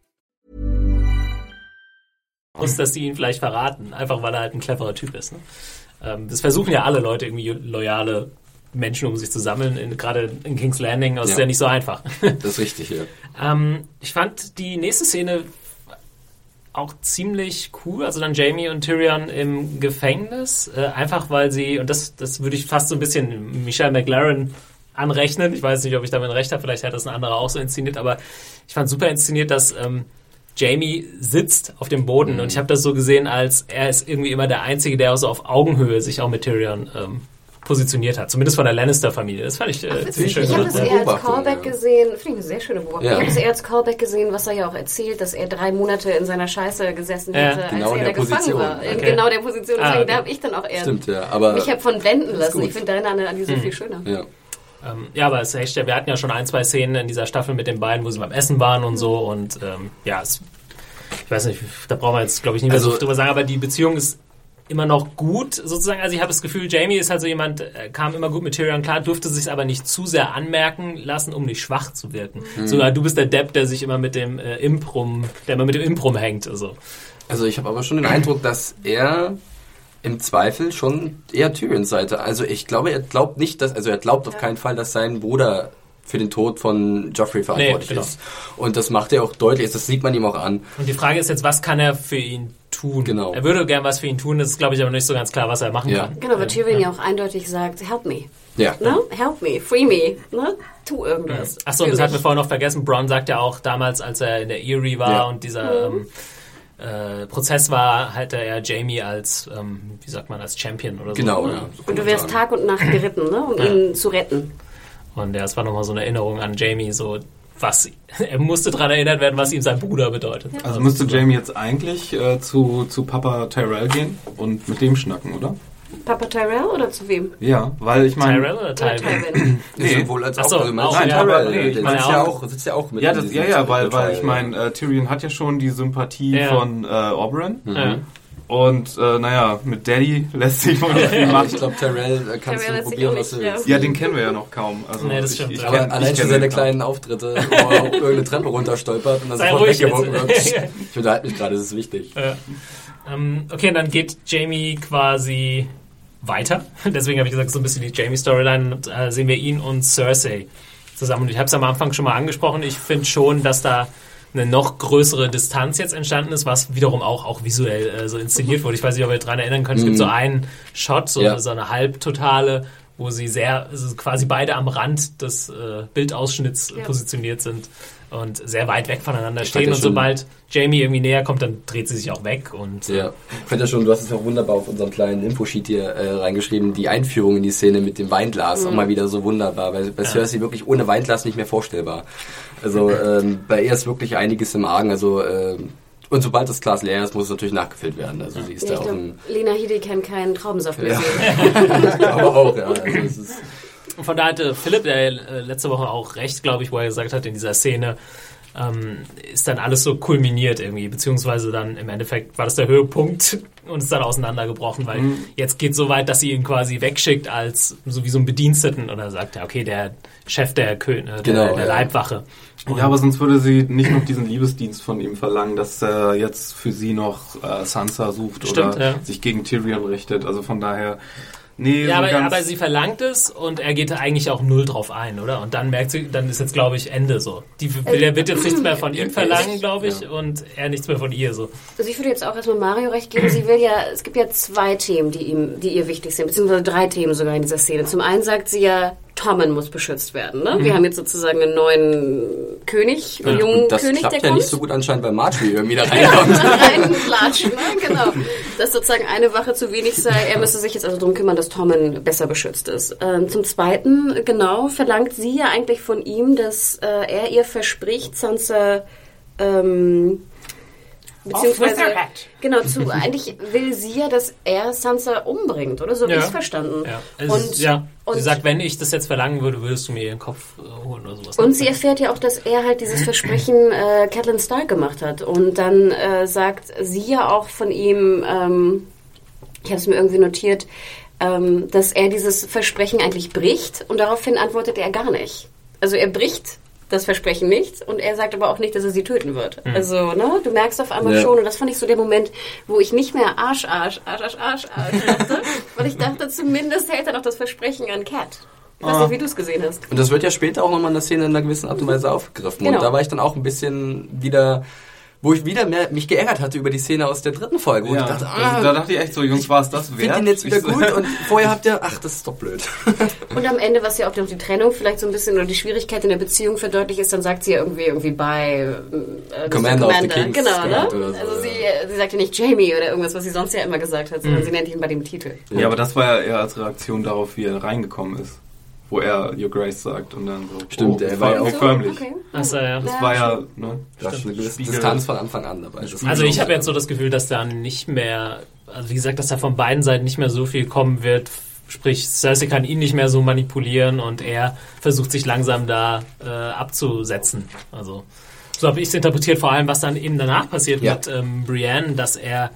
Muss, dass sie ihn vielleicht verraten, einfach weil er halt ein cleverer Typ ist. Ne? Ähm, das versuchen ja alle Leute irgendwie loyale Menschen um sich zu sammeln, in, gerade in King's Landing, das ist Ja. ja nicht so einfach. Das ist richtig, ja. ähm, ich fand die nächste Szene auch ziemlich cool, also dann Jamie und Tyrion im Gefängnis, äh, einfach weil sie, und das, das würde ich fast so ein bisschen Michelle McLaren anrechnen, ich weiß nicht, ob ich damit recht habe, vielleicht hat das ein anderer auch so inszeniert, aber ich fand super inszeniert, dass ähm, Jamie sitzt auf dem Boden und ich habe das so gesehen, als er ist irgendwie immer der Einzige, der auch so auf Augenhöhe sich auch mit Tyrion ähm, positioniert hat, zumindest von der Lannister-Familie. Das fand ich äh, ziemlich schön Ich habe das eine eher als Callback ja. gesehen, finde ich eine sehr schöne Beobachtung. Ja. Ich habe es eher als Callback gesehen, was er ja auch erzählt, dass er drei Monate in seiner Scheiße gesessen Ja, hätte, genau als in er da der gefangen Position. war. In Okay. genau der Position. Ah, Deswegen, okay. Da habe ich dann auch eher Stimmt, ja. Aber, mich hab von blenden lassen. Ich finde deine Analyse viel schöner. ja. Ähm, ja, aber es ist echt, wir hatten ja schon ein, zwei Szenen in dieser Staffel mit den beiden, wo sie beim Essen waren und so. Und ähm, ja, es, ich weiß nicht, da brauchen wir jetzt, glaube ich, nicht mehr so Also- viel drüber sagen, aber die Beziehung ist immer noch gut, sozusagen. Also ich habe das Gefühl, Jamie ist halt so jemand, äh, kam immer gut mit Tyrion klar, durfte sich aber nicht zu sehr anmerken lassen, um nicht schwach zu wirken. Mhm. Sogar du bist der Depp, der sich immer mit dem äh, Imprum, der immer mit dem Imprum hängt. Also. Also ich habe aber schon den Eindruck, dass er im Zweifel schon eher Tyrions Seite. Also ich glaube, er glaubt nicht, dass, also er glaubt auf keinen Fall, dass sein Bruder für den Tod von Joffrey verantwortlich genau. ist. Und das macht er auch deutlich, das sieht man ihm auch an. Und die Frage ist jetzt, was kann er für ihn tun? Genau. Er würde gern was für ihn tun, das ist, glaube ich, aber nicht so ganz klar, was er machen Ja. kann. Genau, weil Tyrion ja auch eindeutig sagt, help me. Ja. Ne? Help me, free me. Ne? Tu irgendwas. Achso, das hatten wir vorhin noch vergessen. Braun sagt ja auch damals, als er in der Erie war Ja. und dieser ähm, äh, Prozess war, hatte er Jamie als, ähm, wie sagt man, als Champion oder so. Genau, ja. so Und du wärst sagen. Tag und Nacht geritten, ne? um ihn zu retten. Und ja, es war nochmal so eine Erinnerung an Jamie, so was, er musste daran erinnert werden, was ihm sein Bruder bedeutet. Also müsste Jamie jetzt eigentlich äh, zu, zu Papa Tyrell gehen und mit dem schnacken, oder? Papa Tyrell oder zu wem? Ja, weil ich meine... Tyrell oder Tywin? Nee. Nee. Sowohl als Ach auch. so, also, auch, Nein, ja, Tyrell, nee, ich der meine sitzt, ja auch- auch, sitzt ja auch mit Ja, das, ja, ja, weil, weil ich meine, äh, Tyrion hat ja schon die Sympathie Ja. von äh, Oberyn. Ja. Und äh, naja, mit Daddy lässt sich wohl nicht viel Aber ich machen. glaube, Tyrell äh, kannst Tyrell du probieren, auch was du willst. Ja, den kennen wir ja noch kaum. Also Nee, das ich, stimmt, ich. Aber kenn- ich allein schon seine kleinen Auftritte, wo er auf irgendeine Treppe runterstolpert und dann sofort weggeworfen wird. Ich unterhalte mich gerade, das ist wichtig. Ja. Ähm, okay, dann geht Jamie quasi weiter. Deswegen habe ich gesagt, so ein bisschen die Jamie-Storyline. Und, Äh, sehen wir ihn und Cersei zusammen. Und ich habe es am Anfang schon mal angesprochen. Ich finde schon, dass da eine noch größere Distanz jetzt entstanden ist, was wiederum auch, auch visuell äh, so inszeniert wurde. Ich weiß nicht, ob ihr daran erinnern könnt. Es gibt so einen Shot, so, Ja. so eine halbtotale, wo sie sehr, also quasi beide am Rand des äh, Bildausschnitts Ja. positioniert sind und sehr weit weg voneinander fand stehen. ja Und schon- sobald Jamie irgendwie näher kommt, dann dreht sie sich auch weg. Und Ja, ich fand ja schon, du hast es ja wunderbar auf unserem kleinen Infosheet hier äh, reingeschrieben, die Einführung in die Szene mit dem Weinglas, auch mal wieder so wunderbar, weil bei Cersei wirklich ohne Weinglas nicht mehr vorstellbar. Also ähm, bei ihr ist wirklich einiges im Argen, also ähm, und sobald das Glas leer ist, muss es natürlich nachgefüllt werden. Also sie ist Ja, da ich auch glaube, ein, Lena Headey kann keinen Traubensaft mehr Ja. sehen. ich glaube auch, ja. Also es ist, Und von da hatte Philipp, der äh, letzte Woche auch recht, glaube ich, wo er gesagt hat, in dieser Szene, ähm, ist dann alles so kulminiert irgendwie, beziehungsweise dann im Endeffekt war das der Höhepunkt und ist dann auseinandergebrochen, weil Mhm. jetzt geht so weit, dass sie ihn quasi wegschickt als so wie so ein Bediensteten oder sagt, ja, okay, der Chef der, Kö äh, der, Genau, der ja. Leibwache. Ja, aber sonst würde sie nicht noch diesen Liebesdienst von ihm verlangen, dass er jetzt für sie noch äh, Sansa sucht Stimmt, oder ja. sich gegen Tyrion richtet. Also von daher, nee, Ja, so aber, ganz, aber sie verlangt es und er geht da eigentlich auch null drauf ein, oder? Und dann merkt sie, dann ist jetzt, glaube ich, Ende so. Die, der wird jetzt nichts mehr von ihm verlangen, glaube ich, und er nichts mehr von ihr so. Also ich würde jetzt auch erstmal Mario recht geben. Sie will ja, es gibt ja zwei Themen, die ihm, die ihr wichtig sind, beziehungsweise drei Themen sogar in dieser Szene. Zum einen sagt sie ja, Tommen muss beschützt werden. Ne? Wir haben jetzt sozusagen einen neuen König, einen jungen Und das König, klappt der ja kommt. nicht so gut anscheinend, weil Marjorie irgendwie da reinkommt. reinlatschen, ne? genau. Dass sozusagen eine Wache zu wenig sei. Er müsste sich jetzt also darum kümmern, dass Tommen besser beschützt ist. Ähm, zum Zweiten, genau, verlangt sie ja eigentlich von ihm, dass äh, er ihr verspricht, Sansa ähm, beziehungsweise genau zu eigentlich will sie ja, dass er Sansa umbringt, oder so wie Ja. ich es verstanden. Ja, es und ist, ja. und- sie sagt, wenn ich das jetzt verlangen würde, würdest du mir ihren Kopf äh, holen oder sowas. Und sie erfährt ja auch, dass er halt dieses Versprechen äh, Catelyn Stark gemacht hat. Und dann äh, sagt sie ja auch von ihm, ähm, ich habe es mir irgendwie notiert, ähm, dass er dieses Versprechen eigentlich bricht. Und daraufhin antwortet er gar nicht. Also er bricht das Versprechen nicht und er sagt aber auch nicht, dass er sie töten wird. Also, ne, du merkst auf einmal Ja. schon, und das fand ich so der Moment, wo ich nicht mehr Arsch, Arsch, Arsch, Arsch, Arsch, Arsch dachte, weil ich dachte, zumindest hält er noch das Versprechen an Cat. Ich weiß nicht, wie du es gesehen hast. Und das wird ja später auch nochmal in der Szene in einer gewissen Art und Weise aufgegriffen. Genau. Und da war ich dann auch ein bisschen wieder, wo ich wieder mehr mich geärgert hatte über die Szene aus der dritten Folge, ja, ich dachte, also, ah, da dachte ich echt so, Jungs, war es das ich wert? finde den jetzt wieder Ich gut und vorher habt ihr, ach, das ist doch blöd. Und am Ende, was ja auch noch die Trennung vielleicht so ein bisschen oder die Schwierigkeit in der Beziehung verdeutlicht ist, dann sagt sie ja irgendwie irgendwie bei äh. Commander of the King's Genau, ne? So, also sie, ja. äh, sie sagt ja nicht Jamie oder irgendwas, was sie sonst ja immer gesagt hat, sondern sie nennt ihn bei dem Titel. Ja, aber das war ja eher als Reaktion darauf, wie er reingekommen ist. Wo er Your Grace sagt und dann so. Stimmt, oh, er war ja auch- förmlich. Okay. Achso, ja. Das war ja, ne? Da ist eine gewisse Distanz von Anfang an dabei. Das Also ich habe jetzt so das Gefühl, dass da nicht mehr, also wie gesagt, dass da von beiden Seiten nicht mehr so viel kommen wird. Sprich, Cersei kann ihn nicht mehr so manipulieren und er versucht sich langsam da äh, abzusetzen. Also so habe ich es interpretiert, vor allem was dann eben danach passiert Ja. mit ähm, Brienne, dass er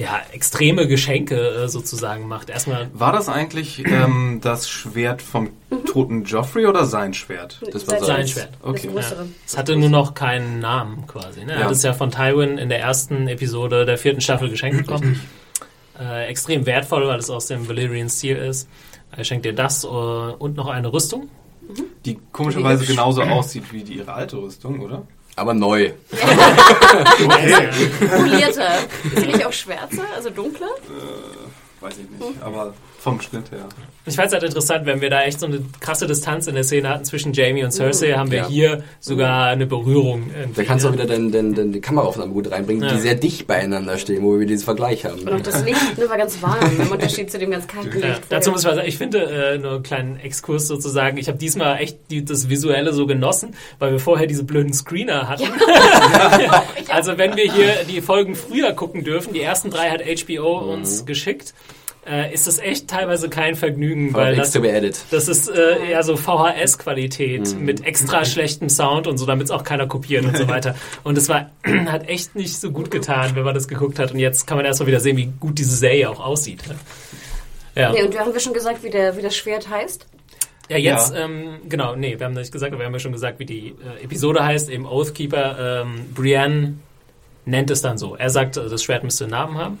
ja extreme Geschenke äh, sozusagen macht. Erstmal War das eigentlich ähm, das Schwert vom toten Joffrey oder sein Schwert? Das war Sein. Schwert. Okay. Das größere. Es hatte nur noch keinen Namen quasi. Ne? Er Ja. hat es ja von Tywin in der ersten Episode der vierten Staffel geschenkt bekommen. Äh, extrem wertvoll, weil es aus dem Valyrian-Stil ist. Er schenkt dir das äh, und noch eine Rüstung. Die komischerweise genauso aussieht wie die, ihre alte Rüstung, oder? Aber neu. Polierter. Ist sie nicht auch schwärzer, also dunkler? Weiß ich nicht, aber vom Schnitt her. Ich fand es halt interessant, wenn wir da echt so eine krasse Distanz in der Szene hatten zwischen Jamie und Cersei, haben wir Ja. hier sogar eine Berührung. Da kannst du auch wieder den, den, den, die Kameraaufnahme gut reinbringen, Ja. die sehr dicht beieinander stehen, wo wir diesen Vergleich haben. Und auch das Licht ne, war ganz warm, im Unterschied zu dem ganz kalten Licht. Ja, dazu muss ich mal sagen, ich finde, äh, nur einen kleinen Exkurs sozusagen, ich habe diesmal echt die, das Visuelle so genossen, weil wir vorher diese blöden Screener hatten. also wenn wir hier die Folgen früher gucken dürfen, die ersten drei hat HBO Mhm. uns geschickt, äh, ist das echt teilweise kein Vergnügen, Weil weil das, das ist äh, eher so VHS-Qualität Mhm. mit extra schlechtem Sound und so, damit es auch keiner kopiert und so weiter. Und es war hat echt nicht so gut getan, wenn man das geguckt hat. Und jetzt kann man erst mal wieder sehen, wie gut diese Serie auch aussieht. ne? Ja. Nee, und wir haben wir schon gesagt, wie, der, wie das Schwert heißt? Ja, jetzt, Ja. Ähm, genau, nee, wir haben nicht gesagt, aber wir haben ja schon gesagt, wie die äh, Episode heißt, eben Oathkeeper. Ähm, Brienne nennt es dann so. Er sagt, äh, das Schwert müsste einen Namen haben.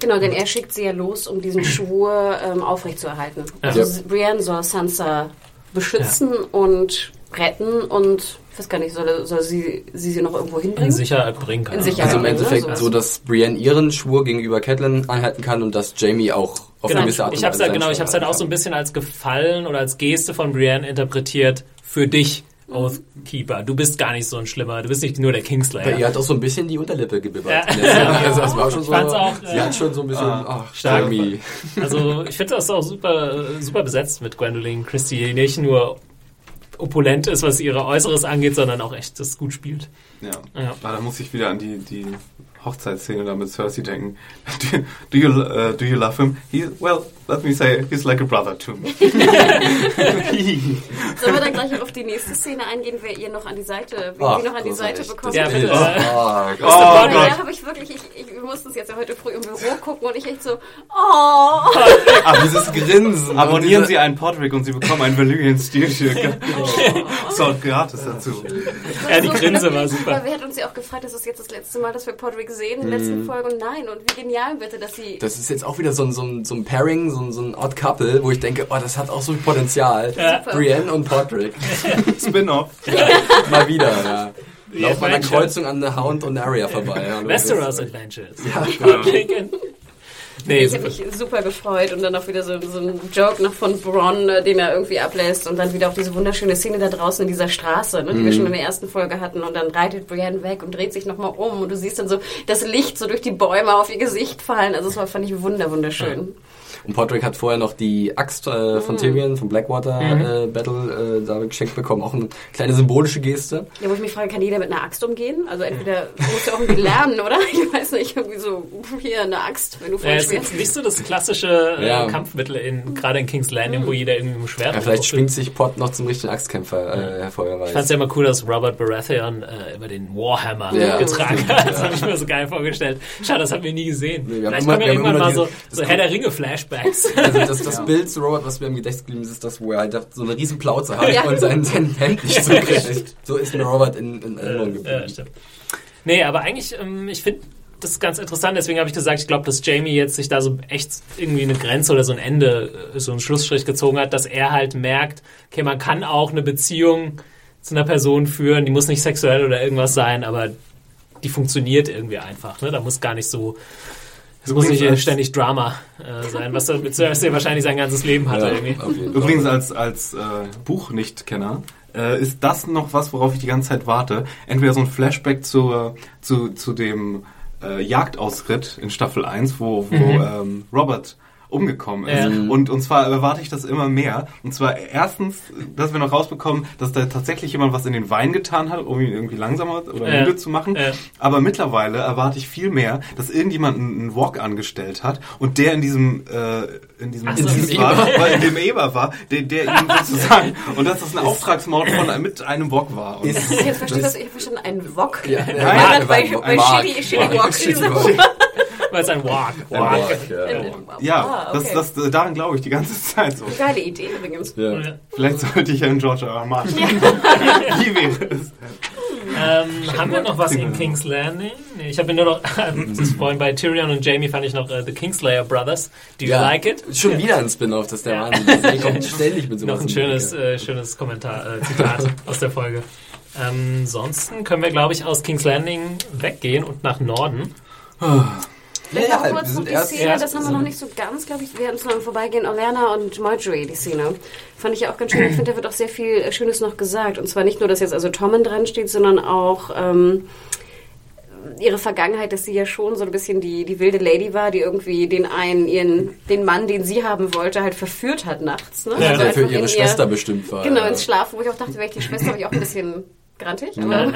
Genau, denn er schickt sie ja los, um diesen Schwur ähm, aufrechtzuerhalten. Ja. Also Ja. Brienne soll Sansa beschützen und retten und ich weiß gar nicht, soll, soll sie, sie sie noch irgendwo In hinbringen? Sicherheit bringen kann. In Sicherheit. Also im Ja, Endeffekt so. so, dass Brienne ihren Schwur gegenüber Catelyn einhalten kann und dass Jamie auch auf Genau, eine gewisse Art und ich habe es Weise halt, genau, ich hab's Schwur halt auch so ein bisschen als Gefallen oder als Geste von Brienne interpretiert für dich, Oathkeeper. Du bist gar nicht so ein Schlimmer. Du bist nicht nur der. Kingslayer. Bei ihr hat auch so ein bisschen die Unterlippe gebibbert. Ja. Szene. Also das war schon so, fand's auch, sie äh, hat schon so ein bisschen, ach, stark. Jamie. Also ich finde das auch super, super besetzt mit Gwendolyn Christie, die nicht nur opulent ist, was ihre Äußeres angeht, sondern auch echt das gut spielt. Ja. Ja. Ah, da muss ich wieder an die, die Hochzeitsszene da mit Cersei denken. Do, do, you, uh, do you love him? He, well, let me say, he's like a brother to me. Sollen wir dann gleich auf die nächste Szene eingehen, wer ihr noch an die Seite, ihr noch an die Seite ist bekommt? Ja, bitte. Oh, Oh Gott. da habe ich wirklich, ich, ich, wir mussten es jetzt ja heute früh im Büro gucken und ich echt so, oh. Aber dieses Grinsen. Abonnieren Sie einen Podrick und Sie bekommen ein Valyrian Steel Shirt. So, gratis dazu. Ja, die Grinse war super. Weil wir hatten uns ja auch gefragt, das ist jetzt das letzte Mal, dass wir Podrick sehen in der letzten Folge nein. Und wie genial bitte, dass sie... Das ist jetzt auch wieder so ein, so ein, so ein Pairing, so ein, so ein Odd Couple, wo ich denke, oh, das hat auch so viel Potenzial. Ja. Brienne und Podrick. Spin-off. Mal wieder, ja. Laufen an der. Kreuzung an der Hound und Arya vorbei. Hallo, Westeros Adventures. Ja, and- Nee, ich habe mich super gefreut und dann auch wieder so, so ein Joke noch von Bronn, äh, den er irgendwie ablässt und dann wieder auch diese wunderschöne Szene da draußen in dieser Straße, ne, die Mhm. wir schon in der ersten Folge hatten und dann reitet Brienne weg und dreht sich nochmal um und du siehst dann so das Licht so durch die Bäume auf ihr Gesicht fallen. Also es war, fand ich wunder, wunderschön. Und Podrick hat vorher noch die Axt äh, von Tyrion, vom Blackwater äh, Battle, äh, da geschenkt bekommen. Auch eine kleine symbolische Geste. Ja, wo ich mich frage, kann jeder mit einer Axt umgehen? Also entweder musst du auch irgendwie lernen, oder? Ich weiß nicht, irgendwie so, hier eine Axt, wenn du Ja, voll es ist schwer jetzt nicht so das klassische äh, Ja. Kampfmittel, in, gerade in King's Landing, wo jeder irgendwie mit dem Schwert Ja, vielleicht schwingt sich Pod noch zum richtigen Axtkämpfer äh, hervor, wer Ich fand es ja immer cool, dass Robert Baratheon äh, immer den Warhammer Ja. getragen hat. Das Ja. habe ich mir so geil vorgestellt. Schade, das haben wir nie gesehen. Nee, wir haben Vielleicht kommen ja wir irgendwann mal so, diese- so Herr der Ringe-Flashbacks. Also das, das Bild zu Robert, was mir im Gedächtnis geblieben ist, ist das, wo er halt so eine riesen Plauze hat Ja. und sein, sein Hemd nicht zukriegt. So ist mir Robert in, in Erinnerung ja, geblieben. stimmt. Nee, aber eigentlich, ähm, ich finde das ist ganz interessant. Deswegen habe ich gesagt, ich glaube, dass Jamie jetzt sich da so echt irgendwie eine Grenze oder so ein Ende, äh, so einen Schlussstrich gezogen hat, dass er halt merkt, okay, man kann auch eine Beziehung zu einer Person führen, die muss nicht sexuell oder irgendwas sein, aber die funktioniert irgendwie einfach. Ne? Da muss gar nicht so, es muss nicht als- ständig Drama äh, sein, was er mit Cersei wahrscheinlich sein ganzes Leben hatte Ja, irgendwie. Übrigens als, als äh, Buch-Nicht-Kenner äh, ist das noch was, worauf ich die ganze Zeit warte. Entweder so ein Flashback zur, zu, zu dem äh, Jagdausritt in Staffel 1, wo, wo ähm, Robert umgekommen ist. Ja. Und, und zwar erwarte ich das immer mehr. Und zwar erstens, dass wir noch rausbekommen, dass da tatsächlich jemand was in den Wein getan hat, um ihn irgendwie langsamer oder Ja. müde zu machen. Ja. Aber mittlerweile erwarte ich viel mehr, dass irgendjemand einen Walk angestellt hat und der in diesem äh, in diesem Ach so. War, weil in dem Eber war, der, der ihm sozusagen und dass das ein Auftragsmord von mit einem Walk war. Und Ist- Jetzt verstehe ich das, ich habe verstanden, ein Wok. Ja, Weil ja, das bei, Mark. bei Mark. Walk. Weil es ein Walk. Ein Walk. Walk, ja. ja, Ah, das, okay. das, daran glaube ich die ganze Zeit so. Geile Idee übrigens. Ja. Vielleicht sollte ich ja einen George R. R. Martin. Wie wäre es? Ähm, haben wir noch was in King's Landing? Nee, ich habe nur noch, das ist vorhin bei Tyrion und Jamie fand ich noch äh, The Kingslayer Brothers. Do you Ja. like it? Schon wieder ein Spin-off, das ist der Ja. Wahnsinn. Der kommt ständig mit sowas. Noch ein schönes, äh, schönes Kommentar, äh, Zitat aus der Folge. Ähm, ansonsten können wir, glaube ich, aus King's Landing weggehen und nach Norden. Vielleicht Ja, noch kurz noch die erst- Szene, das haben wir noch nicht so ganz, glaube ich. Wir hatten es noch im Vorbeigehen, Orlana und Marjorie, die Szene. Fand ich ja auch ganz schön. Ich finde, da wird auch sehr viel äh, Schönes noch gesagt. Und zwar nicht nur, dass jetzt also Tommen dran steht, sondern auch ähm, ihre Vergangenheit, dass sie ja schon so ein bisschen die, die wilde Lady war, die irgendwie den einen, ihren, den Mann, den sie haben wollte, halt verführt hat nachts. Ne? Ja, der für ihre Schwester ihr, bestimmt war. Genau, ja. ins Schlafen, wo ich auch dachte, wäre ich die Schwester, habe ich auch ein bisschen grantig. Aber,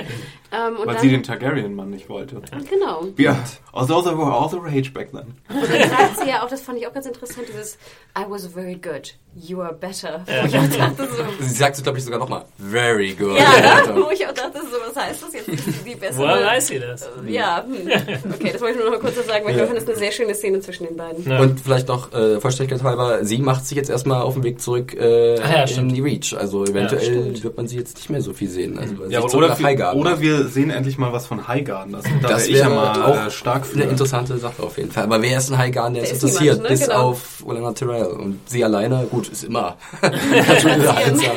ähm, und Weil dann, sie den Targaryen-Mann nicht wollte. Genau. Ja, although there were all the rage back then. Und dann sagt sie ja auch, das fand ich auch ganz interessant, dieses I was very good, you are better. Wo ich auch dachte so, Sie sagt es, glaube ich, sogar nochmal. Very good. ja, wo ich auch dachte so, was heißt das jetzt? Die bessere? Woher weiß sie das? Ja, hm. okay, das wollte ich nur noch mal kurz sagen, weil ich Ja. fand, das ist eine sehr schöne Szene zwischen den beiden. Ja. Und vielleicht noch äh, Vollständigkeit halber, sie macht sich jetzt erstmal auf den Weg zurück äh, Ah ja, in die Reach. Also eventuell wird man sie jetzt nicht mehr so viel sehen. Also Ja, oder, oder, wir, wir sehen endlich mal was von Highgarden. Das, da das wäre ich ja auch äh, stark für. eine interessante Sache auf jeden Fall. Aber wer ist in Highgarden, der, Der ist interessiert, ne? bis Genau. auf Olenna Tyrell. Und sie alleine, gut, ist immer. Natürlich wieder einsam.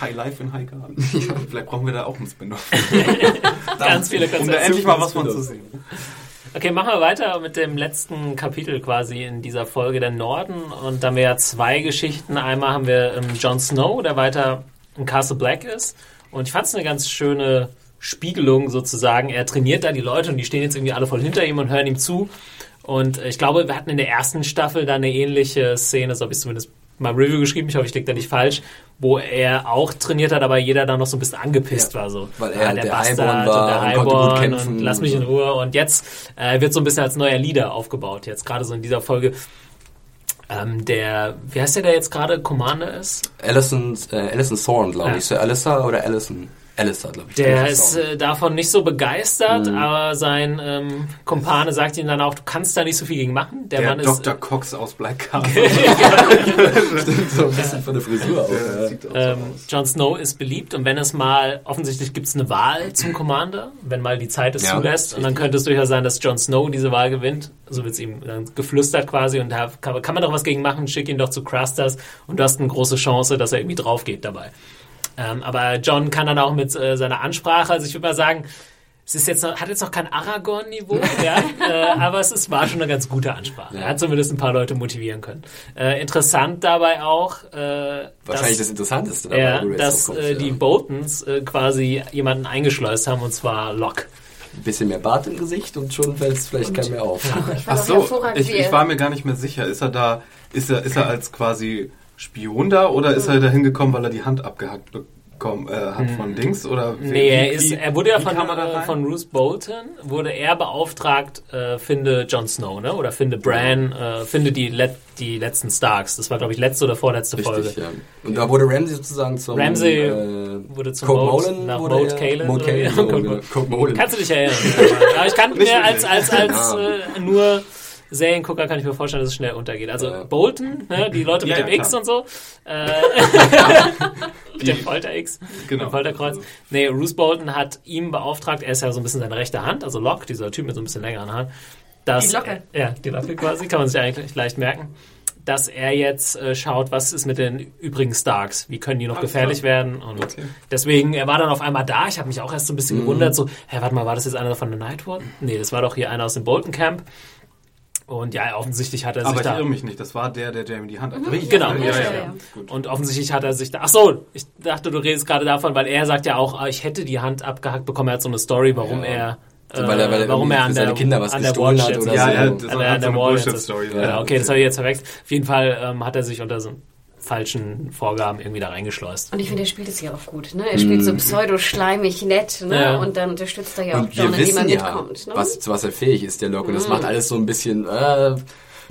High Life in Highgarden. Vielleicht brauchen wir da auch einen Spin-off. Ganz viele Um da Konzepte. endlich mal was von zu sehen. Okay, machen wir weiter mit dem letzten Kapitel quasi in dieser Folge der Norden. Und da haben wir ja zwei Geschichten. Einmal haben wir ähm, Jon Snow, der weiter in Castle Black ist. Und ich fand es eine ganz schöne Spiegelung sozusagen. Er trainiert da die Leute und die stehen jetzt irgendwie alle voll hinter ihm und hören ihm zu. Und äh, ich glaube, wir hatten in der ersten Staffel da eine ähnliche Szene, so habe ich zumindest mal Review geschrieben, ich hoffe, ich liege da nicht falsch, wo er auch trainiert hat, aber jeder da noch so ein bisschen angepisst Ja, war. So. weil er Ah, der Bastard Highborn war und der und Highborn kämpfen und lass mich in und. Ruhe. Und jetzt äh, wird so ein bisschen als neuer Leader aufgebaut. Jetzt gerade so in dieser Folge Ähm, der, wie heißt der, der jetzt gerade Commander ist? Alison, äh, Alison Thorne, glaube Ja. ich. Sir Alyssa oder Alison? Alyssa, glaube ich. Der ist äh, davon nicht so begeistert, aber sein ähm, Kumpane sagt ihm dann auch, du kannst da nicht so viel gegen machen. Der, Der Mann Dr. ist. Cox aus Black Castle. so ein bisschen von der Frisur auch. Der Ja. sieht auch Ähm, so aus. Jon Snow ist beliebt und wenn es mal, offensichtlich gibt es eine Wahl zum Commander, wenn mal die Zeit es Ja, zulässt. Und dann könnte es durchaus sein, dass Jon Snow diese Wahl gewinnt. So wird es ihm dann geflüstert quasi und da kann, kann man doch was gegen machen, schick ihn doch zu Crusters und du hast eine große Chance, dass er irgendwie drauf geht dabei. Ähm, aber John kann dann auch mit äh, seiner Ansprache, also ich würde mal sagen, es ist jetzt noch, hat jetzt noch kein Aragorn-Niveau, ja, äh, aber es ist, war schon eine ganz gute Ansprache. Ja. Er hat zumindest ein paar Leute motivieren können. Äh, interessant dabei auch, äh, Wahrscheinlich dass, das Interessanteste dabei, ja, dass äh, ja. die Boltons äh, quasi jemanden eingeschleust haben, und zwar Locke. Ein bisschen mehr Bart im Gesicht und schon fällt es vielleicht keinem mehr auf. Ach so, ich, ich war mir gar nicht mehr sicher. Ist er da, ist er, ist er als quasi Spion da oder ist er da hingekommen, weil er die Hand abgehackt bekommen äh, hat von Dings? Oder wie-. Nee, er, ist, er wurde ja von, äh, von Bruce Bolton, wurde er beauftragt, äh, finde Jon Snow, ne? Oder finde Bran, äh, finde die, Let die letzten Starks. Das war, glaube ich, letzte oder vorletzte Folge. Richtig, ja. Und da wurde Ramsey sozusagen zum... Ramsay äh, wurde zum Molan nach wurde Moat er- Kalen. Kannst du dich erinnern? aber ich kann mir als, als, als Ja. äh, nur Seriengucker kann ich mir vorstellen, dass es schnell untergeht. Also Ja. Bolton, ne, die Leute mit Ja, dem ja, X und so. Äh, mit dem Folter-X, Genau. dem Folterkreuz. Nee, Bruce Bolton hat ihm beauftragt, er ist ja so ein bisschen seine rechte Hand, also Locke, dieser Typ mit so ein bisschen längeren Hand. Dass, Die Locke. äh, Ja, die Locke quasi, kann man sich eigentlich leicht merken. Dass er jetzt äh, schaut, was ist mit den übrigen Starks? Wie können die noch Alles gefährlich klar. werden? Und deswegen, er war dann auf einmal da. Ich habe mich auch erst so ein bisschen Mhm. gewundert, so, hä, warte mal, war das jetzt einer von der Nightwatch? Nee, das war doch hier einer aus dem Bolton Camp. Und ja, offensichtlich hat er Aber sich ich da. irre mich nicht, das war der, der Jamie die Hand abgehackt Genau. hat. Ja, Ja, ja, ja. Und offensichtlich hat er sich da. Ach so, ich dachte, du redest gerade davon, weil er sagt ja auch, ah, ich hätte die Hand abgehackt bekommen. Er hat so eine Story, warum Ja. er. So, weil er- weil er warum er an der, Kinder was an der gestohlen Watch hat oder ist. Ja, so. ja, An das an so der eine Wall. Bullshit-Story. Ja, okay, das habe ich jetzt verwechselt. Auf jeden Fall ähm, hat er sich unter so falschen Vorgaben irgendwie da reingeschleust. Und ich finde, er spielt es ja auch gut. Ne? Er spielt so pseudo-schleimig nett ne? Ja. und dann unterstützt er ja auch John, indem er ja, mitkommt. Ne? was, zu was er fähig ist, der Locke. Und Mhm. das macht alles so ein bisschen... Äh,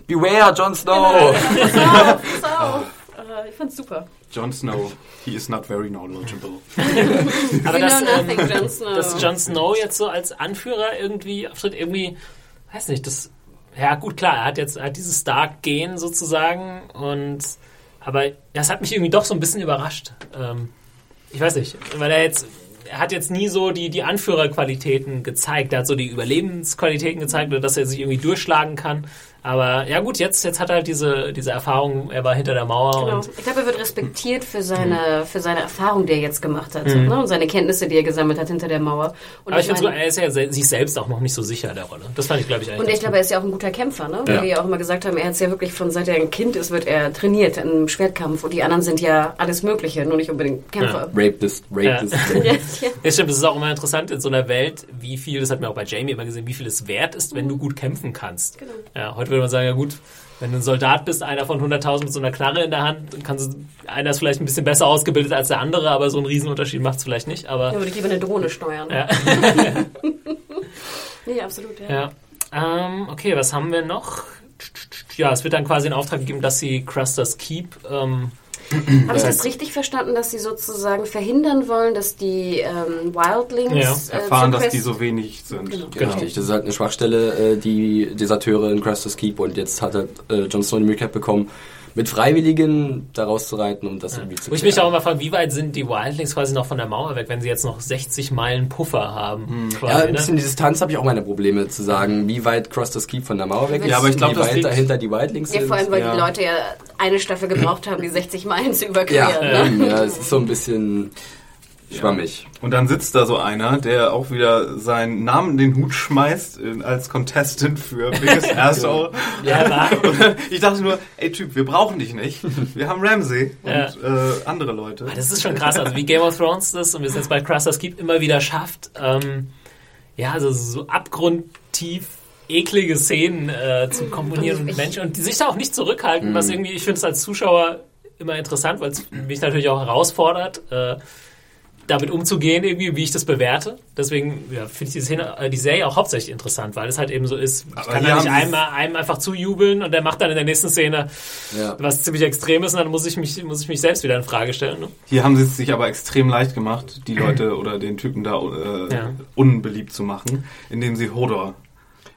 Beware, Jon Snow! Pass auf, pass auf. Äh, ich fand's super. Jon Snow, he is not very knowledgeable. Aber das, know nothing, ähm, Jon Snow. dass Jon Snow jetzt so als Anführer irgendwie auftritt, irgendwie, weiß nicht, das, ja gut, klar, er hat jetzt, er hat dieses Stark-Gen sozusagen und, aber das hat mich irgendwie doch so ein bisschen überrascht. Ähm, ich weiß nicht, weil er jetzt, er hat jetzt nie so die, die Anführerqualitäten gezeigt, er hat so die Überlebensqualitäten gezeigt, oder dass er sich irgendwie durchschlagen kann. Aber ja gut, jetzt, jetzt hat er halt diese, diese Erfahrung, er war hinter der Mauer Genau. und Ich glaube, er wird respektiert für seine, für seine Erfahrung, die er jetzt gemacht hat. Ne? Und seine Kenntnisse, die er gesammelt hat hinter der Mauer. Und Mhm. aber ich finde, meine- er ist ja se- sich selbst auch noch nicht so sicher der Rolle. Das fand ich, glaube ich, eigentlich. Und ich glaube, er ist ja auch ein guter Kämpfer, ne? Ja. Weil wir ja auch immer gesagt haben, er hat es ja wirklich von seit er ein Kind ist, wird er trainiert im Schwertkampf. Und die anderen sind ja alles Mögliche, nur nicht unbedingt Kämpfer. Rapist, Rapist. Ja. Ja. Ja, stimmt, es ist auch immer interessant in so einer Welt, wie viel, das hat man auch bei Jamie immer gesehen, wie viel es wert ist, wenn du gut kämpfen kannst. Genau. Ja, heute würde man sagen, ja gut, wenn du ein Soldat bist, einer von 100.000 mit so einer Knarre in der Hand, dann kannst du, einer ist vielleicht ein bisschen besser ausgebildet als der andere, aber so einen Riesenunterschied macht es vielleicht nicht, aber Ja, würde ich lieber eine Drohne steuern. Ja. Nee, absolut, ja. ja. Ähm, okay, was haben wir noch? Ja, es wird dann quasi in Auftrag gegeben, dass sie Crusters Keep ähm, Habe ich das richtig verstanden, dass sie sozusagen verhindern wollen, dass die ähm, Wildlings Ja, äh, Erfahren, dass die so wenig sind. Genau. Genau. Richtig, das ist halt eine Schwachstelle, äh, die Deserteure in Crustus Keep und jetzt hat halt, äh, Jon Snow die Möglichkeit bekommen, mit Freiwilligen da rauszureiten, um das irgendwie zu Wo ich mich auch immer frage, wie weit sind die Wildlings quasi noch von der Mauer weg, wenn sie jetzt noch 60 Meilen Puffer haben? Ja, Quasi, ein bisschen ne? die Distanz habe ich auch meine Probleme zu sagen, wie weit Crustus Keep von der Mauer weg ist, Ja, aber ich glaub, wie weit dahinter die Wildlings Ja, sind. vor allem, weil Ja. die Leute ja eine Staffel gebraucht haben, die 60 Meilen zu ja, überqueren. Ne? ja, es ist so ein bisschen schwammig. Und dann sitzt da so einer, der auch wieder seinen Namen in den Hut schmeißt als Contestant für Biggest Asshole. Ja, ich dachte nur, ey Typ, wir brauchen dich nicht. Wir haben Ramsey und Ja. äh, andere Leute. Ah, Das ist schon krass, also wie Game of Thrones das und wir sind jetzt bei Crusters Keep immer wieder schafft, ähm, ja, also so abgrundtief eklige Szenen äh, zu komponieren Und Menschen und die sich da auch nicht zurückhalten, was irgendwie, ich finde es als Zuschauer immer interessant, weil es mich natürlich auch herausfordert. Äh, damit umzugehen, irgendwie, wie ich das bewerte. Deswegen ja, finde ich die, Szene, äh, die Serie auch hauptsächlich interessant, weil es halt eben so ist, ich Aber kann da nicht sie einem, einfach zujubeln und der macht dann in der nächsten Szene Ja. was ziemlich extrem ist und dann muss ich mich, muss ich mich selbst wieder in Frage stellen. Ne? Hier haben sie es sich aber extrem leicht gemacht, die Leute oder den Typen da äh, Ja. unbeliebt zu machen, indem sie Hodor.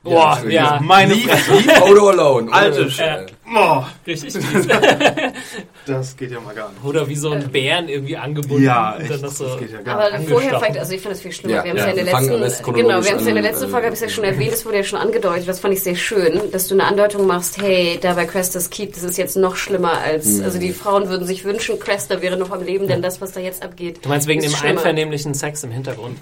Boah, natürlich. ja, Meine Leave, leave Odo alone. Alte Ohne- Scheiße. Oh, richtig. das geht ja mal gar nicht. Oder wie so ein Bären irgendwie angebunden. Ja, und echt, dann noch so, das geht ja gar Aber nicht. vorher angestochen. fängt, also ich finde das viel schlimmer. Ja, wir haben ja, es ja in der letzten, genau, wir haben es ja in der letzten Folge habe ich ja schon erwähnt, das wurde ja schon angedeutet, das fand ich sehr schön, dass du eine Andeutung machst, hey, da bei Crestas Keep, das ist jetzt noch schlimmer als, Mhm. also die Frauen würden sich wünschen, Cresta wäre noch am Leben, denn das, was da jetzt abgeht. Du meinst wegen ist dem schlimmer. einvernehmlichen Sex im Hintergrund?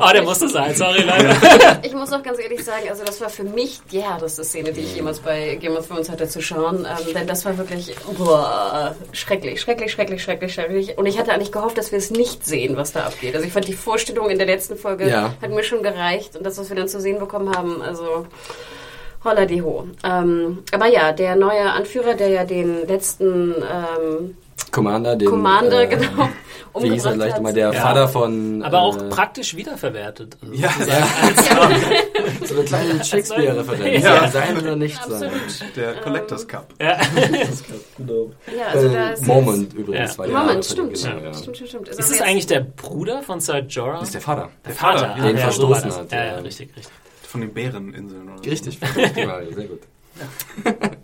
oh, der musste sein, sorry, leider. Ich muss auch ganz ehrlich sagen, also das war für mich die härteste Szene, die ich jemals bei Game of Thrones hatte zu schauen. Ähm, denn das war wirklich boah, schrecklich, schrecklich, schrecklich, schrecklich, schrecklich. Und ich hatte eigentlich gehofft, dass wir es nicht sehen, was da abgeht. Also ich fand die Vorstellung in der letzten Folge Ja. hat mir schon gereicht. Und das, was wir dann zu sehen bekommen haben, also holla die ho. Ähm, aber ja, der neue Anführer, der ja den letzten ähm, Commander, den, Commander, äh, genau, Wie hieß er hat. mal, der Ja. Vater von... Aber auch äh, praktisch wiederverwertet. Also Ja, So eine kleine Shakespeare-Referenz. Ja. Ja. Sein oder nicht sein. Der Collectors Cup. Ja. Genau. Ja, also Äh, ist Moment übrigens. Ja. war der Moment, stimmt. Genau, ja. Stimmt, stimmt, stimmt. Ist aber es jetzt- eigentlich der Bruder von Sir Jorah? Das ist der Vater. der Vater? Den Ah, ja, so war verstoßen das. hat, Ja, ja. ja, richtig, richtig. Von den Bäreninseln. Oder so. Richtig, genau, sehr gut.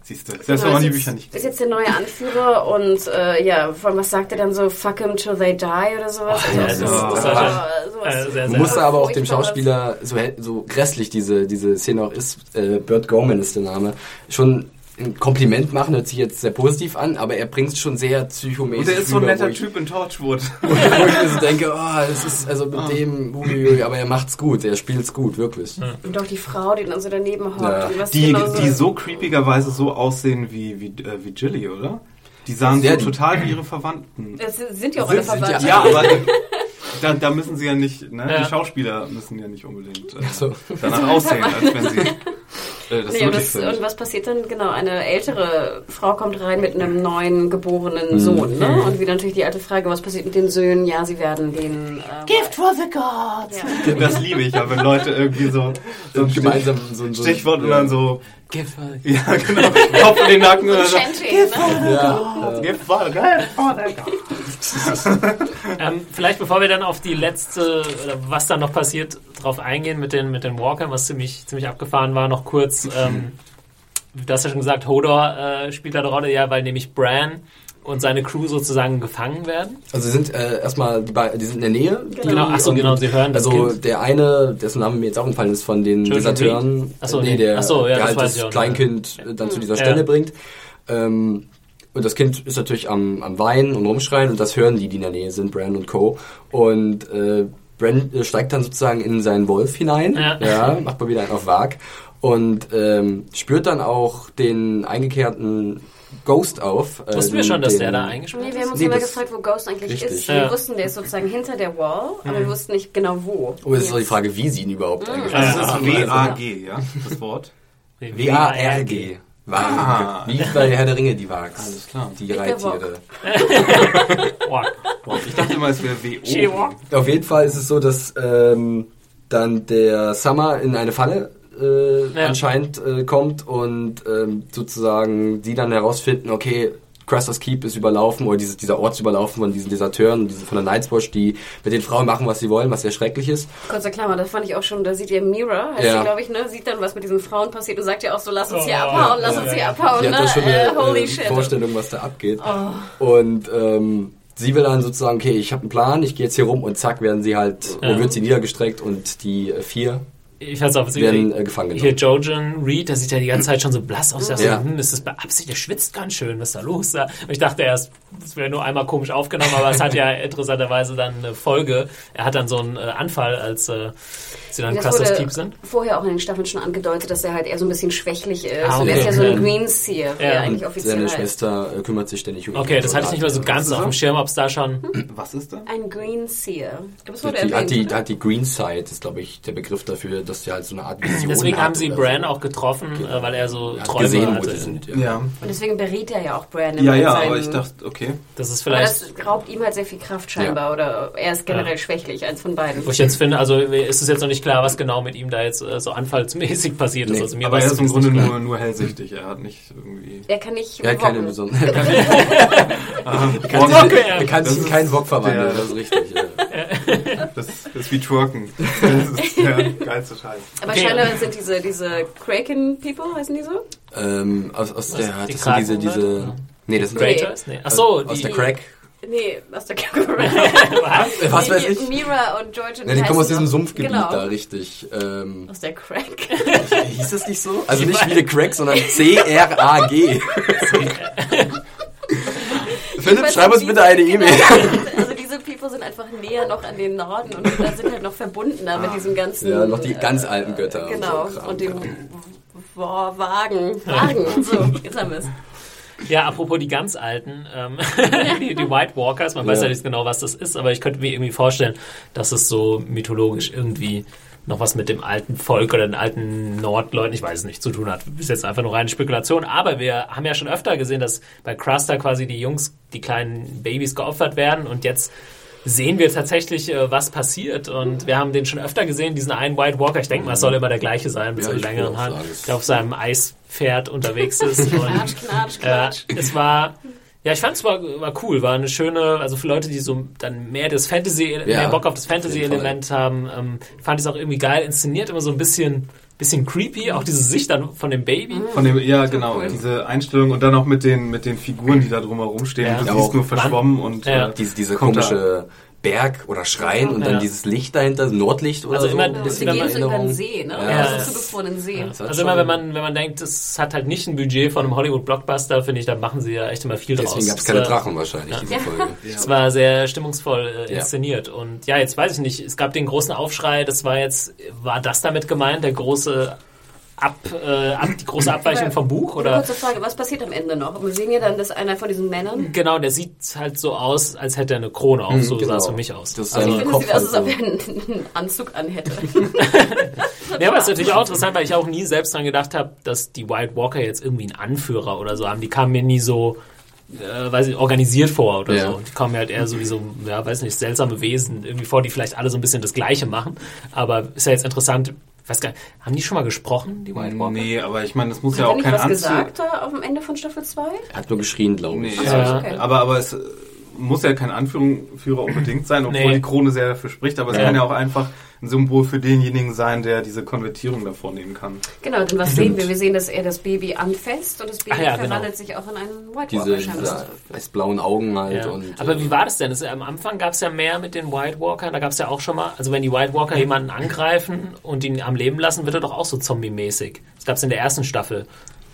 Siehst du. Selbst wenn man die ist Bücher jetzt- nicht Ist jetzt der neue Anführer und äh, ja, vor allem, was sagt er dann so, fuck him till they die oder sowas? ja, also, das- so, das oh, war sowas. Äh, sehr musste aber auch dem. Schauspieler, so, so grässlich diese, diese Szene auch ist, äh, Burt Gorman ist der Name, schon ein Kompliment machen, hört sich jetzt sehr positiv an, aber er bringt es schon sehr psychomäßig Und der ist so ein netter ich- Typ in Torchwood. Wo ich, wo ich mir so denke, oh, das ist also mit dem, uiuiui, aber er macht's gut, er spielt's gut, wirklich. Und auch die Frau, die dann so daneben hockt. Ja. und was Die, genau die so creepigerweise so aussehen wie, wie, äh, wie Jilly, oder? Die sahen Ja, so total wie ihre Verwandten. Das sind ja auch alle Sind- sind verwandt. Ja, aber da, da müssen sie ja nicht, ne? Ja. Die Schauspieler müssen ja nicht unbedingt äh, so. danach aussehen, als wenn sie äh, das Nee, und, das, und was passiert dann? Genau, eine ältere Frau kommt rein mit einem neuen geborenen Sohn. Ne? Und wieder natürlich die alte Frage, was passiert mit den Söhnen? Ja, sie werden den... Äh, Gift for the gods! Ja. Das liebe ich ja, wenn Leute irgendwie so, so ein gemeinsam so ein so Stichwort und ja. dann so, Gift for the ja genau, Kopf in den Nacken oder so. Chanting, ne? Ja, Give for the God, for the God. Ähm, vielleicht bevor wir dann auf die letzte, oder was dann noch passiert, drauf eingehen mit den, mit den Walkern, was ziemlich, ziemlich abgefahren war, noch kurz, ähm, du hast ja schon gesagt, Hodor äh, spielt da eine Rolle, ja, weil nämlich Bran und seine Crew sozusagen gefangen werden. Also sie sind äh, erstmal, die, die sind in der Nähe. Genau, ach so, genau, sie hören das Also Kind. der eine, dessen Name mir jetzt auch entfallen ist, von den Deserteuren, Ach so, äh, nee, der, Ach so, ja, der das halt das noch, Kleinkind äh, dann zu dieser Ja. Stelle bringt. Ähm, und das Kind ist natürlich am, am Weinen und rumschreien und das hören die, die in der Nähe sind, Bran und Co. Und äh, Bran äh, steigt dann sozusagen in seinen Wolf hinein, Ja. macht mal wieder einen auf Wag und ähm, spürt dann auch den eingekehrten Ghost auf. äh, Wussten wir schon, dass der da eingesperrt Nee, ist? wir haben uns Nee, immer gefragt, wo Ghost eigentlich Richtig. ist. Ja. Wir wussten, der ist sozusagen hinter der Wall, aber wir wussten nicht genau wo. Oh, es ist doch die Frage, wie sie ihn überhaupt eingesperrt Also Ja, das ist W-A-G, ja, das Wort. W-A-R-G. Wagen. Wie bei Herr der Ringe, die Wags. Alles klar. Die Reittiere. Ich dachte immer, es wäre W-O. Auf jeden Fall ist es so, dass ähm, dann der Summer in eine Falle äh, Ja. anscheinend äh, kommt und ähm, sozusagen die dann herausfinden, okay, Crestas Keep ist überlaufen oder dieses, dieser Ort ist überlaufen von diesen Deserteuren, diese, von der Night's Watch, die mit den Frauen machen, was sie wollen, was sehr schrecklich ist. Kurzer Klammer, das fand ich auch schon, da sieht ihr Mira, heißt Ja. sie, glaube ich, ne, sieht dann, was mit diesen Frauen passiert und sagt ja auch so, lass uns hier Oh, abhauen, lass ja, uns ja. hier abhauen, Die ne? hat da schon äh, eine holy äh, shit. Oh. Vorstellung, was da abgeht. Und ähm, sie will dann sozusagen, okay, ich habe einen Plan, ich gehe jetzt hier rum und zack, werden sie halt, Ja. wo wird sie niedergestreckt und die äh, vier Ich fand's auch werden äh, gefangen Hier genommen. Jojen Reed, der sieht ja die ganze Zeit schon so blass aus. Der Ja. so, hm, ist das beabsichtigt? Der schwitzt ganz schön. Was ist da los? Da? Und ich dachte erst, das wäre nur einmal komisch aufgenommen, aber es hat ja interessanterweise dann eine Folge. Er hat dann so einen äh, Anfall, als äh, sie dann Das Clusters Keep sind. vorher auch in den Staffeln schon angedeutet, dass er halt eher so ein bisschen schwächlich ist. Ah, Und er ist okay. ja so ein Ja. Greenseer, wie Ja. er eigentlich offiziell Seine heißt. Schwester äh, kümmert sich ständig um ihn. Okay, das hatte ich nicht mehr so ganz auf dem? Schirm, ob es da schon... Was ist da? Ein Greenseer. Das Die, wurde die, hat, die, hat die Green Side, ist glaube ich der Begriff dafür, dass der halt so eine Art Vision Deswegen hat haben sie Bran so. auch getroffen, äh, weil er so Er Träume gesehen, wo hatte. die sind. Ja. Ja, Und deswegen berät er ja auch Bran ja, ja aber ich dachte, okay. Das ist Aber vielleicht... das raubt ihm halt sehr viel Kraft scheinbar. Oder er ist generell Ja. schwächlich, eins von beiden. Wo ich jetzt finde, also ist es jetzt noch nicht klar, was genau mit ihm da jetzt äh, so anfallsmäßig passiert ist. Nee, Also mir Aber er es ist im Grunde nicht nur, nur hellsichtig. Er hat nicht irgendwie. Er kann nicht Er hat keine wocken. besondere. Er kann, sich, ja. er kann in keinen Bock verwandeln, das ist richtig. Ja. das, das ist wie Twerken. Das ist der geilste Scheiß. Aber Okay. scheinbar sind diese, diese Kraken-People, heißen die so? Ähm, aus, aus der, die das sind diese, Kraken, diese, nee, das sind Creators? Nee. Ach so, aus die... der Crack. Nee, aus der Äh, Was weiß ich? Mira und George und Ja, die kommen aus diesem Sumpfgebiet genau. da, richtig. Ähm, Aus der Crack. hieß es nicht so? Also nicht wie der Crack, sondern C-R-A-G. Philipp, schreib uns bitte eine genau. E-Mail. Also People sind einfach näher noch an den Norden und da sind halt noch verbundener mit diesem ganzen... Ja, noch die äh, ganz alten Götter. und Genau, so Kram, und dem. Wa- Wagen. Wagen, so, jetzt haben wir es. Ja, apropos die ganz alten, ähm, die, die White Walkers, man weiß Ja. ja nicht genau, was das ist, aber ich könnte mir irgendwie vorstellen, dass es so mythologisch irgendwie noch was mit dem alten Volk oder den alten Nordleuten, ich weiß es nicht, zu tun hat. Ist jetzt einfach nur reine Spekulation. Aber wir haben ja schon öfter gesehen, dass bei Cruster quasi die Jungs, die kleinen Babys geopfert werden und jetzt sehen wir tatsächlich, äh, was passiert. Und wir haben den schon öfter gesehen, diesen einen White Walker. Ich denke mal, es soll immer der gleiche sein, mit Ja, so längeren Haaren, der auf seinem Eispferd unterwegs ist. Und Knatsch, knatsch, äh, knatsch. es war, ja, ich fand es war, war cool, war eine schöne, also für Leute, die so dann mehr das Fantasy, mehr Bock auf das Fantasy-Element haben, ähm, fand ich es auch irgendwie geil inszeniert, immer so ein bisschen, bisschen creepy, auch diese Sicht dann von dem Baby. Von dem, ja, genau, diese Einstellung und dann auch mit den, mit den Figuren, die da drumherum stehen. Ja. Du Ja, siehst nur verschwommen und Ja. äh, Diese, diese komische Berg oder Schrein und dann Ja. dieses Licht dahinter, Nordlicht oder Also so. immer- ein Und bisschen sie an gehen so über Erinnerung. den See, ne? Ja. Ja. Also zugefrorenen See. Das hat Also immer, wenn man, wenn man denkt, es hat halt nicht ein Budget von einem Hollywood-Blockbuster, finde ich, dann machen sie ja echt immer viel draus. Deswegen gab es keine Drachen wahrscheinlich, diese Folge. Es war sehr stimmungsvoll äh, Ja. inszeniert. Und ja, jetzt weiß ich nicht, es gab den großen Aufschrei, das war jetzt, war das damit gemeint, der große Ab, äh, ab, die große Abweichung vom Buch? Eine Oder? kurze Frage, was passiert am Ende noch? Wir sehen ja dann, dass einer von diesen Männern... Genau, der sieht halt so aus, als hätte er eine Krone auf, so sah genau. es für mich aus. Das ist also, Ich ein finde, es sieht aus, als ob er einen, Anzug anhätte. ja, aber es ist natürlich auch interessant, weil ich auch nie selbst dran gedacht habe, dass die White Walker jetzt irgendwie einen Anführer oder so haben. Die kamen mir nie so, äh, weiß ich, organisiert vor oder Ja. so. Die kommen mir halt eher so wie so, ja, weiß nicht, seltsame Wesen irgendwie vor, die vielleicht alle so ein bisschen das Gleiche machen. Aber ist ja jetzt interessant, ich weiß gar nicht, haben die schon mal gesprochen, die White Walker? Nee, aber ich meine, das muss Hat ja er auch nicht kein was Anzug. gesagt da auf dem Ende von Staffel 2? Er hat nur geschrien, glaube Nee, ich. Ja. okay. aber, aber es äh, muss ja kein Anführer unbedingt sein, obwohl Nee. die Krone sehr dafür spricht, aber es Ja. kann ja auch einfach ein Symbol für denjenigen sein, der diese Konvertierung da vornehmen kann. Genau, denn was sehen wir? Wir sehen, dass er das Baby anfasst und das Baby Ach ja, genau. verwandelt sich auch in einen White Diese, Walker scheinbar. diese weiß-blauen Augen halt. Ja. Und, Aber äh, wie war das denn? Das, am Anfang gab es ja mehr mit den White Walkern. Da gab es ja auch schon mal, also wenn die White Walker jemanden angreifen und ihn am Leben lassen, wird er doch auch so zombie-mäßig. Das gab es in der ersten Staffel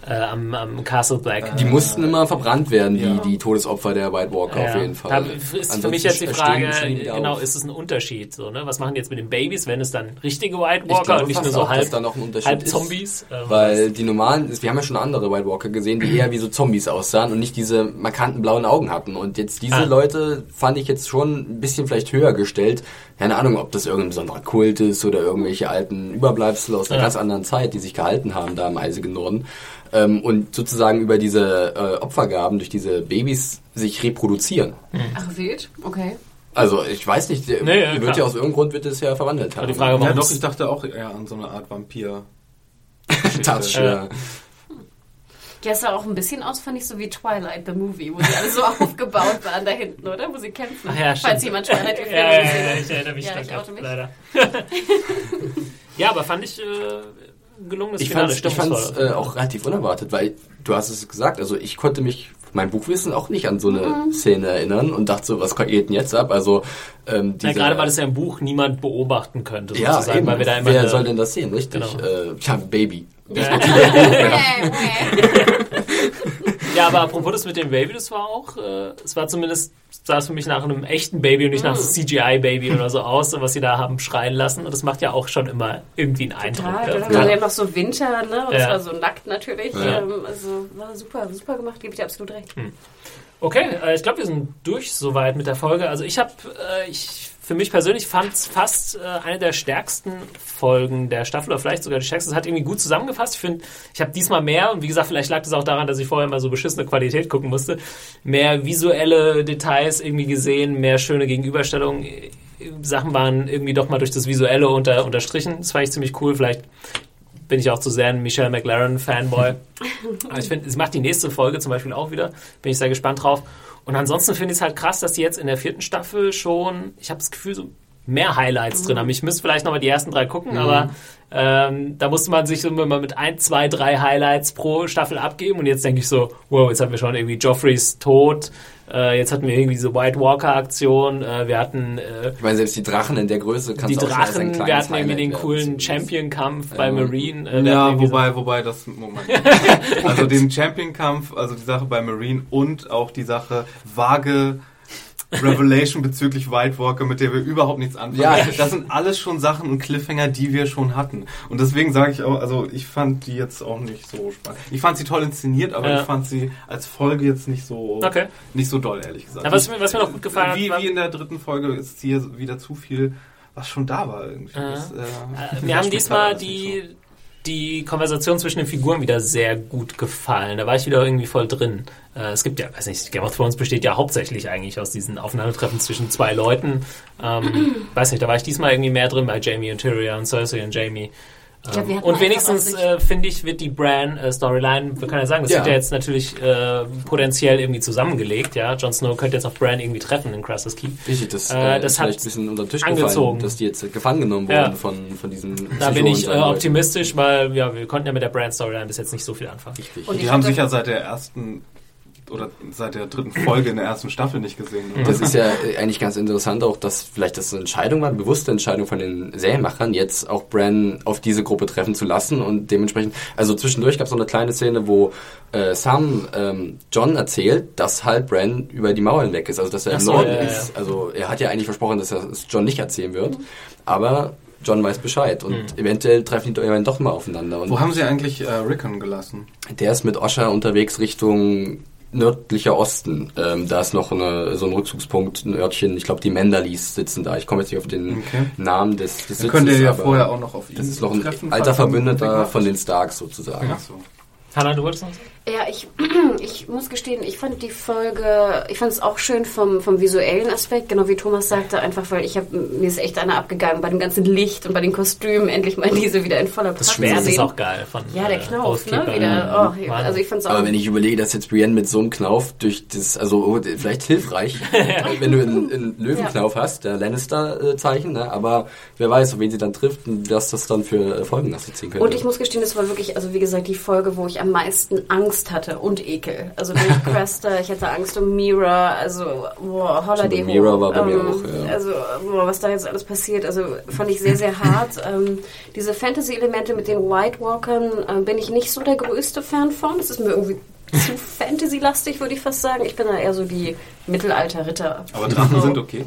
äh, am, am Castle Black. Die mussten immer verbrannt werden, die, Ja. die Todesopfer der White Walker auf jeden Fall. Da ist für mich jetzt die Frage, genau, auf. ist es ein Unterschied? So, ne? Was machen die jetzt mit den Babys, wenn es dann richtige White Walker glaube und nicht nur so auch, halb, da noch ein Unterschied halb ist. Zombies? Äh, Weil die normalen, wir haben ja schon andere White Walker gesehen, die eher wie so Zombies aussahen und nicht diese markanten blauen Augen hatten. Und jetzt diese Ah. Leute fand ich jetzt schon ein bisschen vielleicht höher gestellt. Keine Ahnung, ob das irgendein besonderer Kult ist oder irgendwelche alten Überbleibsel aus einer Ja. ganz anderen Zeit, die sich gehalten haben da im eisigen Norden. Ähm, und sozusagen über diese äh, Opfergaben durch diese Babys sich reproduzieren. Ach, wild? Okay. Also ich weiß nicht, der Nee, ja, wird klar. ja aus irgendeinem Grund wird es ja verwandelt haben. die Frage, Ja, warum doch, ich dachte auch eher an so eine Art Vampir. das, ja. Ja, es sah auch ein bisschen aus, fand ich, so wie Twilight, the Movie, wo sie alle so aufgebaut waren da hinten, oder? Wo sie kämpfen. Ach ja, Falls stimmt. jemand Twilight die ja, ja, ja, ja, ich erinnere mich Ja, ich mich. leider. ja, aber fand ich äh, gelungenes Ich Finale, fand's, ich fand's stimmungsvoll. äh, auch relativ unerwartet, weil du hast es gesagt, also ich konnte mich mein Buchwissen auch nicht an so eine Mhm. Szene erinnern und dachte so, was geht denn jetzt ab? Also ähm, Ja, diese, gerade weil es ja im Buch niemand beobachten könnte, ja, sozusagen, eben, weil wir da immer wer eine- soll denn das sehen, richtig? Genau. Äh, ja, Baby. Ja, aber apropos das mit dem Baby, das war auch, äh, es war zumindest, sah es für mich nach einem echten Baby und nicht nach Mhm. CGI-Baby oder so aus, was sie da haben schreien lassen. Und das macht ja auch schon immer irgendwie einen Eindruck. Ja, ne? dann war ja noch so Winter, ne? Und es Ja. war so nackt natürlich. Ja. Ähm, also war super, super gemacht, gebe ich dir absolut recht. Okay, äh, ich glaube, wir sind durch soweit mit der Folge. Also ich habe, äh, ich für mich persönlich fand es fast äh, eine der stärksten Folgen der Staffel oder vielleicht sogar die stärkste. Es hat irgendwie gut zusammengefasst. Ich finde, ich habe diesmal mehr und wie gesagt, vielleicht lag das auch daran, dass ich vorher mal so beschissene Qualität gucken musste. Mehr visuelle Details irgendwie gesehen, mehr schöne Gegenüberstellungen. Sachen waren irgendwie doch mal durch das Visuelle unter, unterstrichen. Das fand ich ziemlich cool. Vielleicht bin ich auch zu sehr ein Michelle McLaren Fanboy. Aber ich finde, es macht die nächste Folge zum Beispiel auch wieder. Bin ich sehr gespannt drauf. Und ansonsten finde ich es halt krass, dass die jetzt in der vierten Staffel schon, ich habe das Gefühl, so mehr Highlights drin haben. Ich müsste vielleicht nochmal die ersten drei gucken, aber ähm, da musste man sich immer mal mit ein, zwei, drei Highlights pro Staffel abgeben. Und jetzt denke ich so, wow, jetzt haben wir schon irgendwie Joffreys Tod. Äh, jetzt hatten wir irgendwie diese White Walker-Aktion. Äh, wir hatten äh, Ich meine, selbst die Drachen in der Größe kannst die du auch schon als ein Drachen, wir hatten irgendwie den coolen Champion-Kampf bei. Marine. Äh, Ja, irgendwie so- wobei, wobei das, Moment. also den Champion-Kampf, also die Sache bei Marine und auch die Sache vage Revelation bezüglich White Walker, mit der wir überhaupt nichts anfangen. Ja. Das sind alles schon Sachen und Cliffhanger, die wir schon hatten. Und deswegen sage ich auch, also ich fand die jetzt auch nicht so spannend. Ich fand sie toll inszeniert, aber Ja. ich fand sie als Folge jetzt nicht so, Okay. nicht so doll, ehrlich gesagt. Ja, was, mir, was mir noch gut gefallen wie, hat, wie in der dritten Folge ist hier wieder zu viel, was schon da war irgendwie. Das, äh, Äh, mir haben diesmal die, die Konversation zwischen den Figuren wieder sehr gut gefallen. Da war ich wieder irgendwie voll drin. Äh, es gibt ja, weiß nicht, Game of Thrones besteht ja hauptsächlich eigentlich aus diesen Aufeinandertreffen zwischen zwei Leuten. Ähm, weiß nicht, da war ich diesmal irgendwie mehr drin bei Jamie und Tyrion und Cersei und Jamie. Glaub, hatten und wenigstens, äh, finde ich, wird die Bran-Storyline, wir können ja sagen, das Ja. wird ja jetzt natürlich äh, potenziell irgendwie zusammengelegt. Ja, Jon Snow könnte jetzt auf Bran irgendwie treffen in Crassus Keep. Richtig, das, Äh, äh, das ist hat vielleicht ein bisschen unter den Tisch angezogen. gefallen, dass die jetzt gefangen genommen wurden Ja. von, von diesem Da bin ich äh, optimistisch, weil ja, wir konnten ja mit der Bran-Storyline bis jetzt nicht so viel anfangen. Richtig. Und Die haben hatte- sich ja seit der ersten oder seit der dritten Folge in der ersten Staffel nicht gesehen. oder? Das ist ja äh, eigentlich ganz interessant auch, dass vielleicht das eine Entscheidung war, eine bewusste Entscheidung von den Serienmachern, jetzt auch Bran auf diese Gruppe treffen zu lassen und dementsprechend, also zwischendurch gab es noch eine kleine Szene, wo äh, Sam ähm, John erzählt, dass halt Bran über die Mauern weg ist, also dass er im so, Norden ja, ja, ist. Also er hat ja eigentlich versprochen, dass er es John nicht erzählen wird, aber John weiß Bescheid und eventuell treffen die dann doch mal aufeinander. Und Wo haben sie eigentlich äh, Rickon gelassen? der ist mit Osha unterwegs Richtung nördlicher Osten. Ähm, da ist noch eine, so ein Rückzugspunkt, ein Örtchen. Ich glaube, die Mendalis sitzen da. Ich komme jetzt nicht auf den Okay. Namen des, des Sitzes, könnt ihr ja vorher auch noch auf ihn Das ist noch ein treffen, alter er Verbündeter von den Starks sozusagen. Ach so. Hanna, du wolltest noch sagen? Ja, ich, ich muss gestehen, ich fand die Folge, ich fand es auch schön vom, vom visuellen Aspekt, genau wie Thomas sagte, einfach weil ich habe mir ist echt einer abgegangen bei dem ganzen Licht und bei den Kostümen, endlich mal diese wieder in voller Das Pracht Schwert zu ist sehen. auch geil. Von, ja, der äh, Knauf, ne? Wieder. Oh, also ich fand's auch. Aber wenn ich überlege, dass jetzt Brienne mit so einem Knauf durch das, also oh, vielleicht hilfreich, wenn du einen, einen Löwenknauf hast, der Lannister-Zeichen, ne? aber wer weiß, wen sie dann trifft und was das dann für äh, Folgen nach sich ziehen könnte. und ich muss gestehen, es war wirklich, also wie gesagt, die Folge, wo ich am meisten Angst hatte und Ekel. Also durch Cresta, ich hatte Angst um Mira, also boah, die Stimmt, Mira war bei mir auch, ja. Also boah, was da jetzt alles passiert, also fand ich sehr, sehr hart. ähm, diese Fantasy-Elemente mit den White Walkern äh, bin ich nicht so der größte Fan von. Es ist mir irgendwie zu Fantasy-lastig, würde ich fast sagen. Ich bin da eher so die Mittelalter-Ritter. Aber Drachen So. sind okay.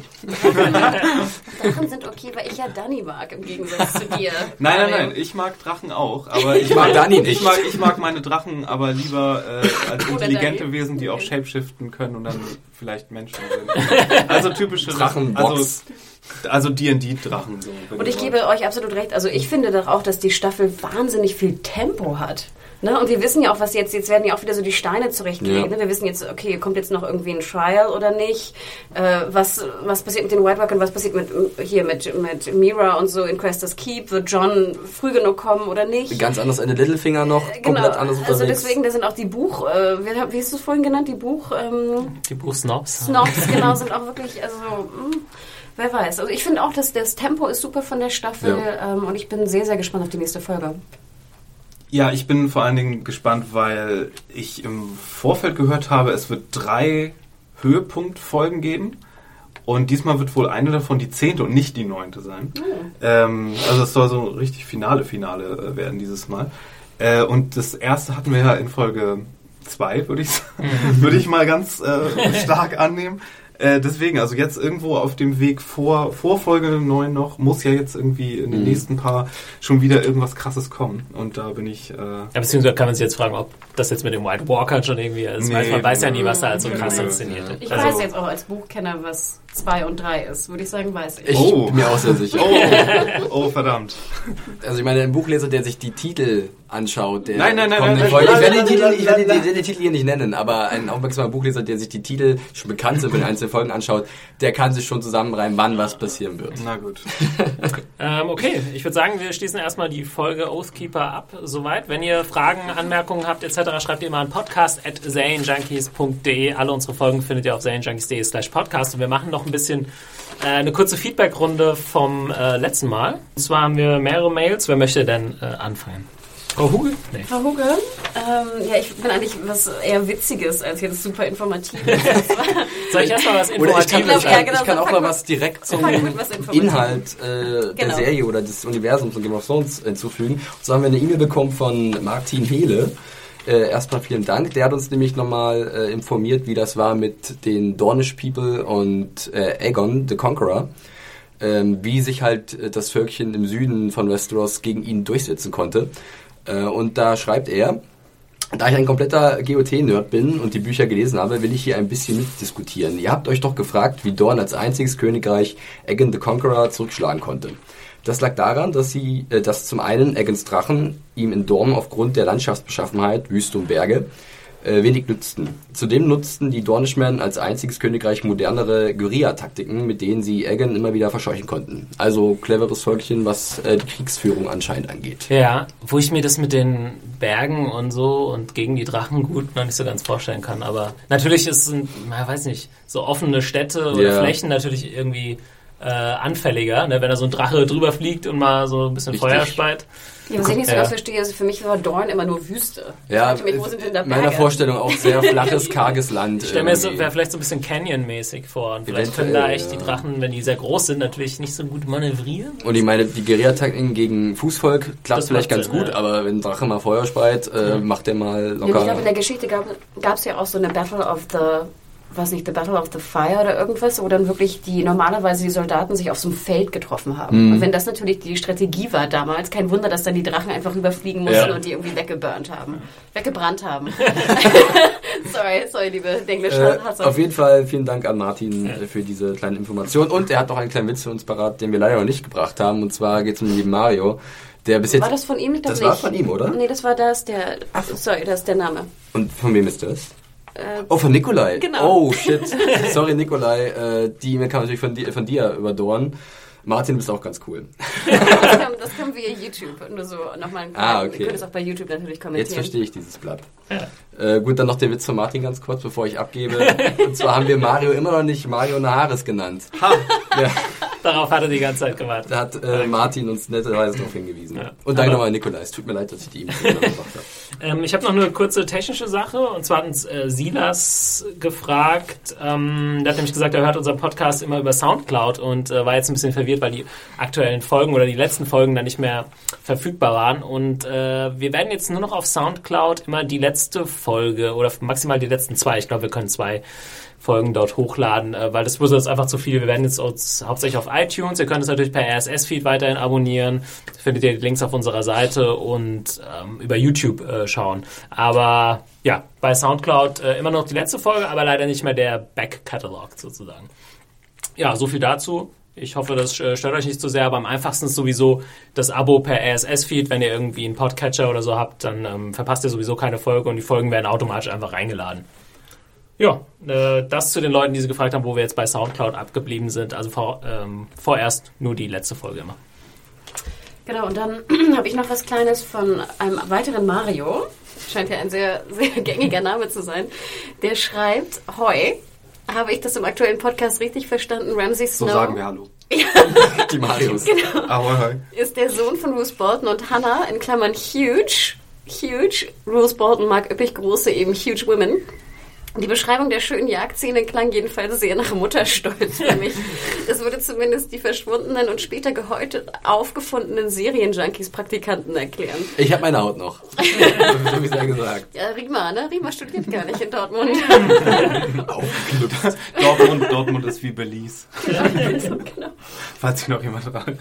Drachen sind okay, weil ich ja Danny mag, im Gegensatz zu dir. Nein, nein, nein, ich mag Drachen auch, aber ich mag Dani nicht. Ich mag, ich mag meine Drachen aber lieber äh, als intelligente. Wesen, die auch shapeshiften können und dann vielleicht Menschen sind. Also typische Drachenbox. Also, also D&D-Drachen. So, Und ich gebe euch absolut recht. Also ich finde doch auch, dass die Staffel wahnsinnig viel Tempo hat. Ne? Und wir wissen ja auch, was jetzt, jetzt werden ja auch wieder so die Steine zurechtgelegt. Ja. Ne? Wir wissen jetzt, okay, kommt jetzt noch irgendwie ein Trial oder nicht? Äh, was, was passiert mit den White Walkern? Was passiert mit, hier mit, mit Mira und so in Crestas Keep? Wird John früh genug kommen oder nicht? Ganz anders eine Littlefinger noch, Genau, komplett anders unterwegs. also deswegen, da sind auch die Buch, äh, wie, wie hast du es vorhin genannt, die Buch, ähm, Die Buchsnobs. Snobs, genau, sind auch wirklich, also, mh, wer weiß. Also ich finde auch, dass das Tempo ist super von der Staffel ähm, und ich bin sehr, sehr gespannt auf die nächste Folge. Ja, ich bin vor allen Dingen gespannt, weil ich im Vorfeld gehört habe, es wird drei Höhepunktfolgen geben. Und diesmal wird wohl eine davon die zehnte und nicht die neunte sein. Ähm, also es soll so richtig Finale, Finale äh, werden dieses Mal. Äh, und das erste hatten wir ja in Folge zwei, würde ich, sagen. würde ich mal ganz äh, stark annehmen. Äh, deswegen, also jetzt irgendwo auf dem Weg vor, vor Folge 9 noch, muss ja jetzt irgendwie in den nächsten paar schon wieder irgendwas krasses kommen. Und da bin ich. Äh, Ja, beziehungsweise kann man sich jetzt fragen, ob das jetzt mit dem White Walker schon irgendwie ist. Nee, weiß, man weiß ja nie, was da halt so krass inszeniert ist. Ich Also, weiß jetzt auch als Buchkenner, was 2 und 3 ist, würde ich sagen, weiß ich. Ich Oh. bin mir auch sehr sicher. Oh, oh verdammt. Also ich meine, ein Buchleser, der sich die Titel anschaut, der Nein, nein, nein, kommenden nein, Folge- nein, ich werde nein, die Titel, ich werde die, die, die Titel hier nicht nennen, aber ein aufmerksamer Buchleser, der sich die Titel schon bekannt sind, wenn er einzelne Folgen anschaut, der kann sich schon zusammenreimen, wann was passieren wird. Na gut. Ähm, okay, ich würde sagen, wir schließen erstmal die Folge Oathkeeper ab. Soweit. Wenn ihr Fragen, Anmerkungen habt etc., schreibt ihr immer an podcast.zanejunkies.de. Alle unsere Folgen findet ihr auf zanejunkies.de slash podcast. Und wir machen noch ein bisschen äh, eine kurze Feedbackrunde vom äh, letzten Mal. Und zwar haben wir mehrere Mails. Wer möchte denn äh, anfangen? Frau Huge? Nee. Frau Huge, ähm, ja, ich bin eigentlich was eher Witziges als jetzt super Informatives. Soll ich erstmal was ich Informatives ich Ja, kann, genau, ich kann auch mal was direkt zum was. Inhalt äh, der Genau. Serie oder des Universums von Game of Thrones hinzufügen. Und so haben wir eine E-Mail bekommen von Martin Hele. Äh, erstmal vielen Dank. Der hat uns nämlich nochmal äh, informiert, wie das war mit den Dornish People und äh, Aegon, the Conqueror. Ähm, wie sich halt äh, das Völkchen im Süden von Westeros gegen ihn durchsetzen konnte. Äh, und da schreibt er, da ich ein kompletter GOT-Nerd bin und die Bücher gelesen habe, will ich hier ein bisschen mitdiskutieren. Ihr habt euch doch gefragt, wie Dorn als einziges Königreich Aegon the Conqueror zurückschlagen konnte. Das lag daran, dass sie, äh, dass zum einen Aegons Drachen ihm in Dorn aufgrund der Landschaftsbeschaffenheit, Wüste und Berge, äh, wenig nützten. Zudem nutzten die Dornishmen als einziges Königreich modernere Guerilla-Taktiken, mit denen sie Aegon immer wieder verscheuchen konnten. Also cleveres Völkchen, was äh, die Kriegsführung anscheinend angeht. Ja, wo ich mir das mit den Bergen und so und gegen die Drachen gut noch nicht so ganz vorstellen kann. Aber natürlich ist es, ein, man weiß nicht, so offene Städte oder Ja. Flächen natürlich irgendwie äh, anfälliger, ne? wenn da so ein Drache drüber fliegt und mal so ein bisschen Richtig. Feuer speit. Ja, was ich nicht so Ja. ganz verstehe, ist, für mich war Dorn immer nur Wüste. Ja, mich, wo sind denn da in meiner? Vorstellung auch sehr flaches, karges Land. Ich stelle mir so, wäre vielleicht so ein bisschen Canyon-mäßig vor. Und vielleicht Eventuell, können da echt ja. die Drachen, wenn die sehr groß sind, natürlich nicht so gut manövrieren. Und ich meine, die Guerilla-Taktiken gegen Fußvolk klappt Das vielleicht ganz Sinn, gut, ja. aber wenn ein Drache mal Feuer speit, äh, macht der mal Ja, ich glaube, in locker. der Geschichte gab es ja auch so eine Battle of the, was nicht, the Battle of the Fire oder irgendwas, wo dann wirklich die normalerweise die Soldaten sich auf so einem Feld getroffen haben. Mhm. Und wenn das natürlich die Strategie war damals, kein Wunder, dass dann die Drachen einfach rüberfliegen mussten Ja. und die irgendwie weggeburnt haben. Weggebrannt haben. sorry, sorry, liebe englisch Äh, auf jeden Fall vielen Dank an Martin äh, für diese kleine Information. Und er hat noch einen kleinen Witz für uns parat, den wir leider noch nicht gebracht haben. Und zwar geht es um den lieben Mario, der bis jetzt... War das von ihm? Das nicht. war von ihm, oder? Nee, das war das, der, sorry, das ist der Name. Und von wem ist das? Äh, Oh, von Nikolai. Genau. Oh, shit. Sorry, Nikolai. Äh, die E-Mail kam natürlich von dir, von dir überdorn. Martin, du bist auch ganz cool. das, kam, das kam via YouTube. Nur so nochmal ein Ah, Ihr okay. könnt es auch bei YouTube natürlich kommentieren. Jetzt verstehe ich dieses Blatt. Ja. Äh, gut, dann noch der Witz von Martin ganz kurz, bevor ich abgebe. Und zwar haben wir Mario immer noch nicht Mario Naharis genannt. Ja, Darauf hat er die ganze Zeit gewartet. da hat äh, Martin uns netterweise darauf hingewiesen. Ja. Und danke nochmal, Nikolai. Es tut mir leid, dass ich die E-Mail gemacht habe. Ähm, ich habe noch eine kurze technische Sache. Und zwar hat uns äh, Silas gefragt. Ähm, der hat nämlich gesagt, er hört unseren Podcast immer über Soundcloud und äh, war jetzt ein bisschen verwirrt, weil die aktuellen Folgen oder die letzten Folgen dann nicht mehr verfügbar waren. Und äh, wir werden jetzt nur noch auf Soundcloud immer die letzte Folge oder maximal die letzten zwei. Ich glaube, wir können zwei Folgen dort hochladen, äh, weil das wird jetzt einfach zu viel. Wir werden jetzt uns hauptsächlich auf iTunes. Ihr könnt es natürlich per RSS-Feed weiterhin abonnieren. Findet ihr die Links auf unserer Seite und ähm, über YouTube äh, schauen. Aber ja, bei Soundcloud äh, immer noch die letzte Folge, aber leider nicht mehr der Back-Catalog sozusagen. Ja, so viel dazu. Ich hoffe, das äh, stört euch nicht so sehr, aber am einfachsten ist sowieso das Abo per RSS-Feed. Wenn ihr irgendwie einen Podcatcher oder so habt, dann ähm, verpasst ihr sowieso keine Folge und die Folgen werden automatisch einfach reingeladen. Ja, äh, das zu den Leuten, die sie gefragt haben, wo wir jetzt bei Soundcloud abgeblieben sind. Also vor, ähm, vorerst nur die letzte Folge immer. Genau, und dann habe ich noch was Kleines von einem weiteren Mario. Scheint ja ein sehr, sehr gängiger Name zu sein. Der schreibt, Hoi, habe ich das im aktuellen Podcast richtig verstanden? Ramsey So Snow sagen wir Hallo. Die Marius. Aber hoi. ist der Sohn von Bruce Bolton und Hannah, in Klammern huge, huge. Bruce Bolton mag üppig große, eben huge women. Die Beschreibung der schönen Jagdszene klang jedenfalls sehr nach Mutterstolz für mich. Das würde zumindest die verschwundenen und später gehäutet aufgefundenen Serienjunkies-Praktikanten erklären. Ich habe meine Haut noch. so wie es ja gesagt. Ja, Rima, ne? Rima studiert gar nicht in Dortmund. Aufgeknüpft. Dortmund, Dortmund ist wie Belize. genau. Falls sich noch jemand dran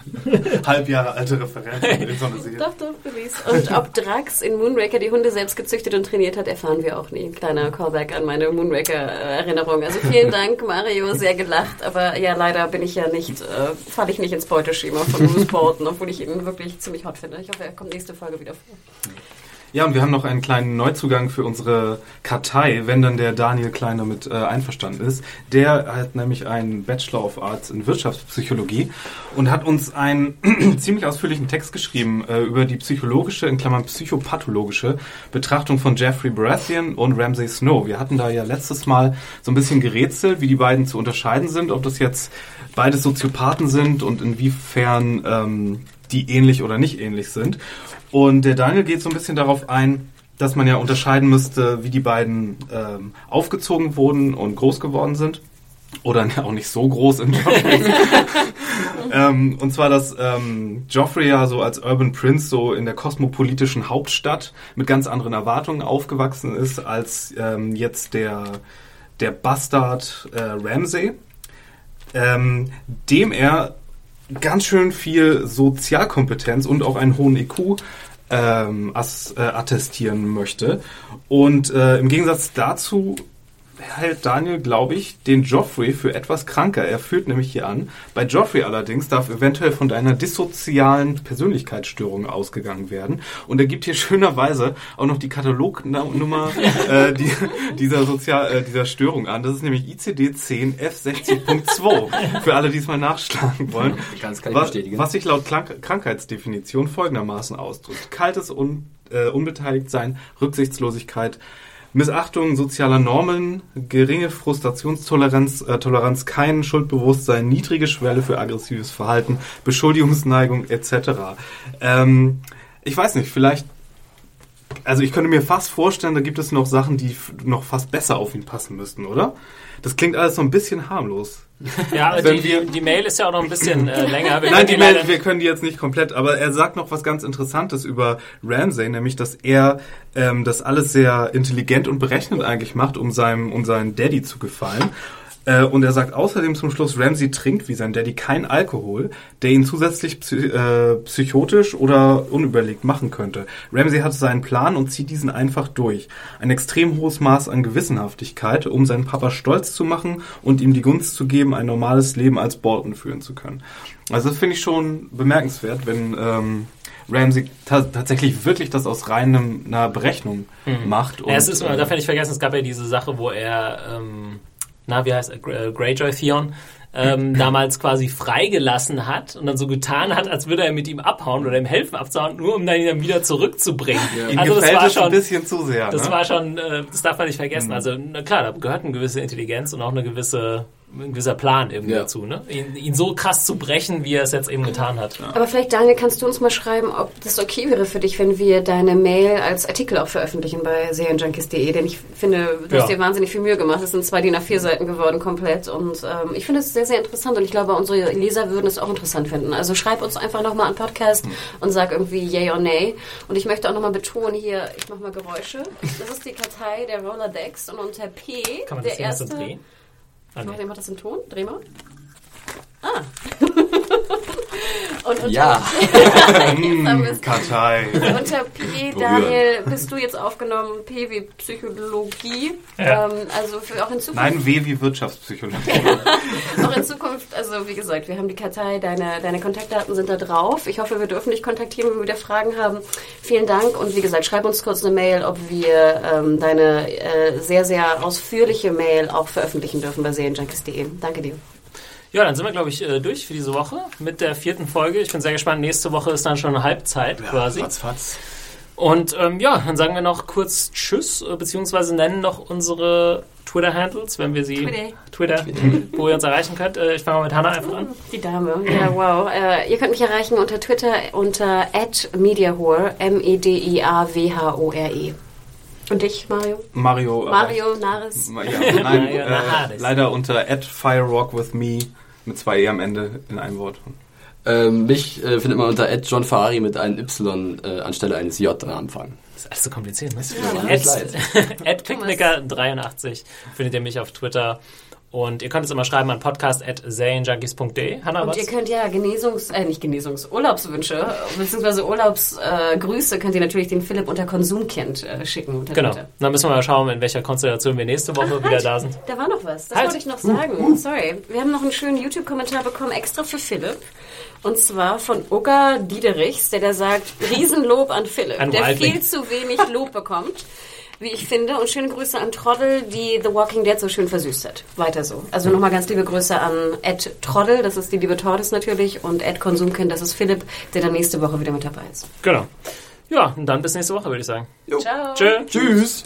halb Jahre alte Referenzen in so eine Serie. Doch, doch, Beweis. Und ob Drax in Moonraker die Hunde selbst gezüchtet und trainiert hat, erfahren wir auch nie. Kleiner Callback an meine Moonraker-Erinnerung. Also vielen Dank, Mario, sehr gelacht. Aber ja, leider bin ich ja nicht, äh, falle ich nicht ins Beuteschema von Bruce Bolton, obwohl ich ihn wirklich ziemlich hot finde. Ich hoffe, er kommt nächste Folge wieder vor. Ja, und wir haben noch einen kleinen Neuzugang für unsere Kartei, wenn dann der Daniel Klein damit äh, einverstanden ist. Der hat nämlich einen Bachelor of Arts in Wirtschaftspsychologie und hat uns einen ziemlich ausführlichen Text geschrieben äh, über die psychologische, in Klammern psychopathologische Betrachtung von Jeffrey Baratheon und Ramsay Snow. Wir hatten da ja letztes Mal so ein bisschen gerätselt, wie die beiden zu unterscheiden sind, ob das jetzt beides Soziopathen sind und inwiefern ähm, die ähnlich oder nicht ähnlich sind. Und der Daniel geht so ein bisschen darauf ein, dass man ja unterscheiden müsste, wie die beiden ähm, aufgezogen wurden und groß geworden sind. Oder auch nicht so groß in Joffrey. ähm, und zwar, dass ähm, Joffrey ja so als Urban Prince so in der kosmopolitischen Hauptstadt mit ganz anderen Erwartungen aufgewachsen ist als ähm, jetzt der, der Bastard äh, Ramsay, ähm, dem er ganz schön viel Sozialkompetenz und auch einen hohen IQ ähm, as, äh, attestieren möchte. Und äh, im Gegensatz dazu hält Daniel, glaube ich, den Joffrey für etwas kranker. Er führt nämlich hier an. Bei Joffrey allerdings darf eventuell von deiner dissozialen Persönlichkeitsstörung ausgegangen werden. Und er gibt hier schönerweise auch noch die Katalognummer äh, die, dieser, Sozial, äh, dieser Störung an. Das ist nämlich ICD-10 F60.2. Für alle, die es mal nachschlagen wollen. Ganz kann ich was, bestätigen. was sich laut Krank Krankheitsdefinition folgendermaßen ausdrückt. Kaltes Un äh, Unbeteiligtsein, Rücksichtslosigkeit, Missachtung sozialer Normen, geringe Frustrationstoleranz, äh, Toleranz, kein Schuldbewusstsein, niedrige Schwelle für aggressives Verhalten, Beschuldigungsneigung etc. Ähm, ich weiß nicht, vielleicht, also ich könnte mir fast vorstellen, da gibt es noch Sachen, die noch fast besser auf ihn passen müssten, oder? Das klingt alles so ein bisschen harmlos. Ja, die, wir- die Mail ist ja auch noch ein bisschen äh, länger. Wir Nein, die Mail, wir können die jetzt nicht komplett, aber er sagt noch was ganz Interessantes über Ramsay, nämlich, dass er ähm, das alles sehr intelligent und berechnend eigentlich macht, um seinem, um seinen Daddy zu gefallen. Äh, und er sagt außerdem zum Schluss, Ramsay trinkt wie sein Daddy kein Alkohol, der ihn zusätzlich psy äh, psychotisch oder unüberlegt machen könnte. Ramsay hat seinen Plan und zieht diesen einfach durch. Ein extrem hohes Maß an Gewissenhaftigkeit, um seinen Papa stolz zu machen und ihm die Gunst zu geben, ein normales Leben als Bolton führen zu können. Also das finde ich schon bemerkenswert, wenn ähm, Ramsay ta tatsächlich wirklich das aus reinem einer Berechnung macht. Ja, es ist, äh, darf ja nicht vergessen, es gab ja diese Sache, wo er, ähm, na, wie heißt er, Gra- äh, Greyjoy Theon, ähm, damals quasi freigelassen hat und dann so getan hat, als würde er mit ihm abhauen oder ihm helfen abzuhauen, nur um dann ihn dann wieder zurückzubringen. ihm Also das war es ein schon, bisschen zu sehr. das ne? war schon, äh, das darf man nicht vergessen. Also na klar, da gehört eine gewisse Intelligenz und auch eine gewisse, ein gewisser Plan irgendwie Ja. dazu, ne? Ihn, ihn so krass zu brechen, wie er es jetzt eben getan hat. Aber vielleicht, Daniel, kannst du uns mal schreiben, ob das okay wäre für dich, wenn wir deine Mail als Artikel auch veröffentlichen bei serienjunkies.de. Denn ich finde, du Ja. hast dir wahnsinnig viel Mühe gemacht. Es sind zwei DIN A4 Seiten geworden komplett. Und ähm, ich finde es sehr, sehr interessant. Und ich glaube, unsere Leser würden es auch interessant finden. Also schreib uns einfach nochmal an Podcast und sag irgendwie yay or nay. Und ich möchte auch nochmal betonen hier, ich mache mal Geräusche. Das ist die Kartei der Rolodex. Und unter P, Kann man der das so erste... drehen? Macht nee. jemand das im Ton? Dreh mal. Ah. Und unter, Ja. Wir's. Kartei. unter P, Daniel, bist du jetzt aufgenommen, P wie Psychologie. Ja. Ähm, also für auch in Zukunft. Nein, W wie Wirtschaftspsychologie. Auch in Zukunft, also wie gesagt, wir haben die Kartei, deine, deine Kontaktdaten sind da drauf. Ich hoffe, wir dürfen dich kontaktieren, wenn wir wieder Fragen haben. Vielen Dank und wie gesagt, schreib uns kurz eine Mail, ob wir ähm, deine äh, sehr, sehr ausführliche Mail auch veröffentlichen dürfen bei serienjunkies.de. Danke dir. Ja, dann sind wir, glaube ich, äh, durch für diese Woche mit der vierten Folge. Ich bin sehr gespannt. Nächste Woche ist dann schon eine Halbzeit quasi. Ratzfatz. Und ähm, ja, dann sagen wir noch kurz Tschüss, äh, beziehungsweise nennen noch unsere Twitter-Handles, wenn wir sie. Twitter. Twitter, wo ihr uns erreichen könnt. Äh, ich fange mal mit Hannah einfach an. Die Dame, ja, wow. Äh, ihr könnt mich erreichen unter Twitter unter @mediahore, M-E-D-I-A-W-H-O-R-E. Und dich, Mario? Mario. Mario Naris. Ma- Ja, nein, Mario äh, leider unter @firewalkwithme mit zwei E am Ende in einem Wort. Ähm, mich äh, findet man unter John Ferrari mit einem Y äh, anstelle eines J am Anfang. Das ist alles so kompliziert, ne? mir leid. Ed Picknicker83 findet ihr mich auf Twitter. Und ihr könnt es immer schreiben an podcast.serienjunkies.de. Hanna, Und was? ihr könnt ja Genesungs-, äh, nicht Genesungs-, Urlaubswünsche, beziehungsweise Urlaubsgrüße, äh, könnt ihr natürlich den Philipp unter Konsumkind äh, schicken. Genau. Twitter. Dann müssen wir mal schauen, in welcher Konstellation wir nächste Woche wieder Halt, da sind. Da war noch was. Das Halt. wollte ich noch sagen. Sorry. Wir haben noch einen schönen YouTube-Kommentar bekommen, extra für Philipp. Und zwar von Uga Diederichs, der da sagt, Riesenlob an Philipp, der viel zu wenig Lob bekommt. Wie ich finde. Und schöne Grüße an Troddel, die The Walking Dead so schön versüßt hat. Weiter so. Also nochmal ganz liebe Grüße an Ed Troddel, das ist die liebe Tordes natürlich, und Ed Konsumkind, das ist Philipp, der dann nächste Woche wieder mit dabei ist. Genau. Ja, und dann bis nächste Woche, würde ich sagen. Ciao. Tschö. Tschüss.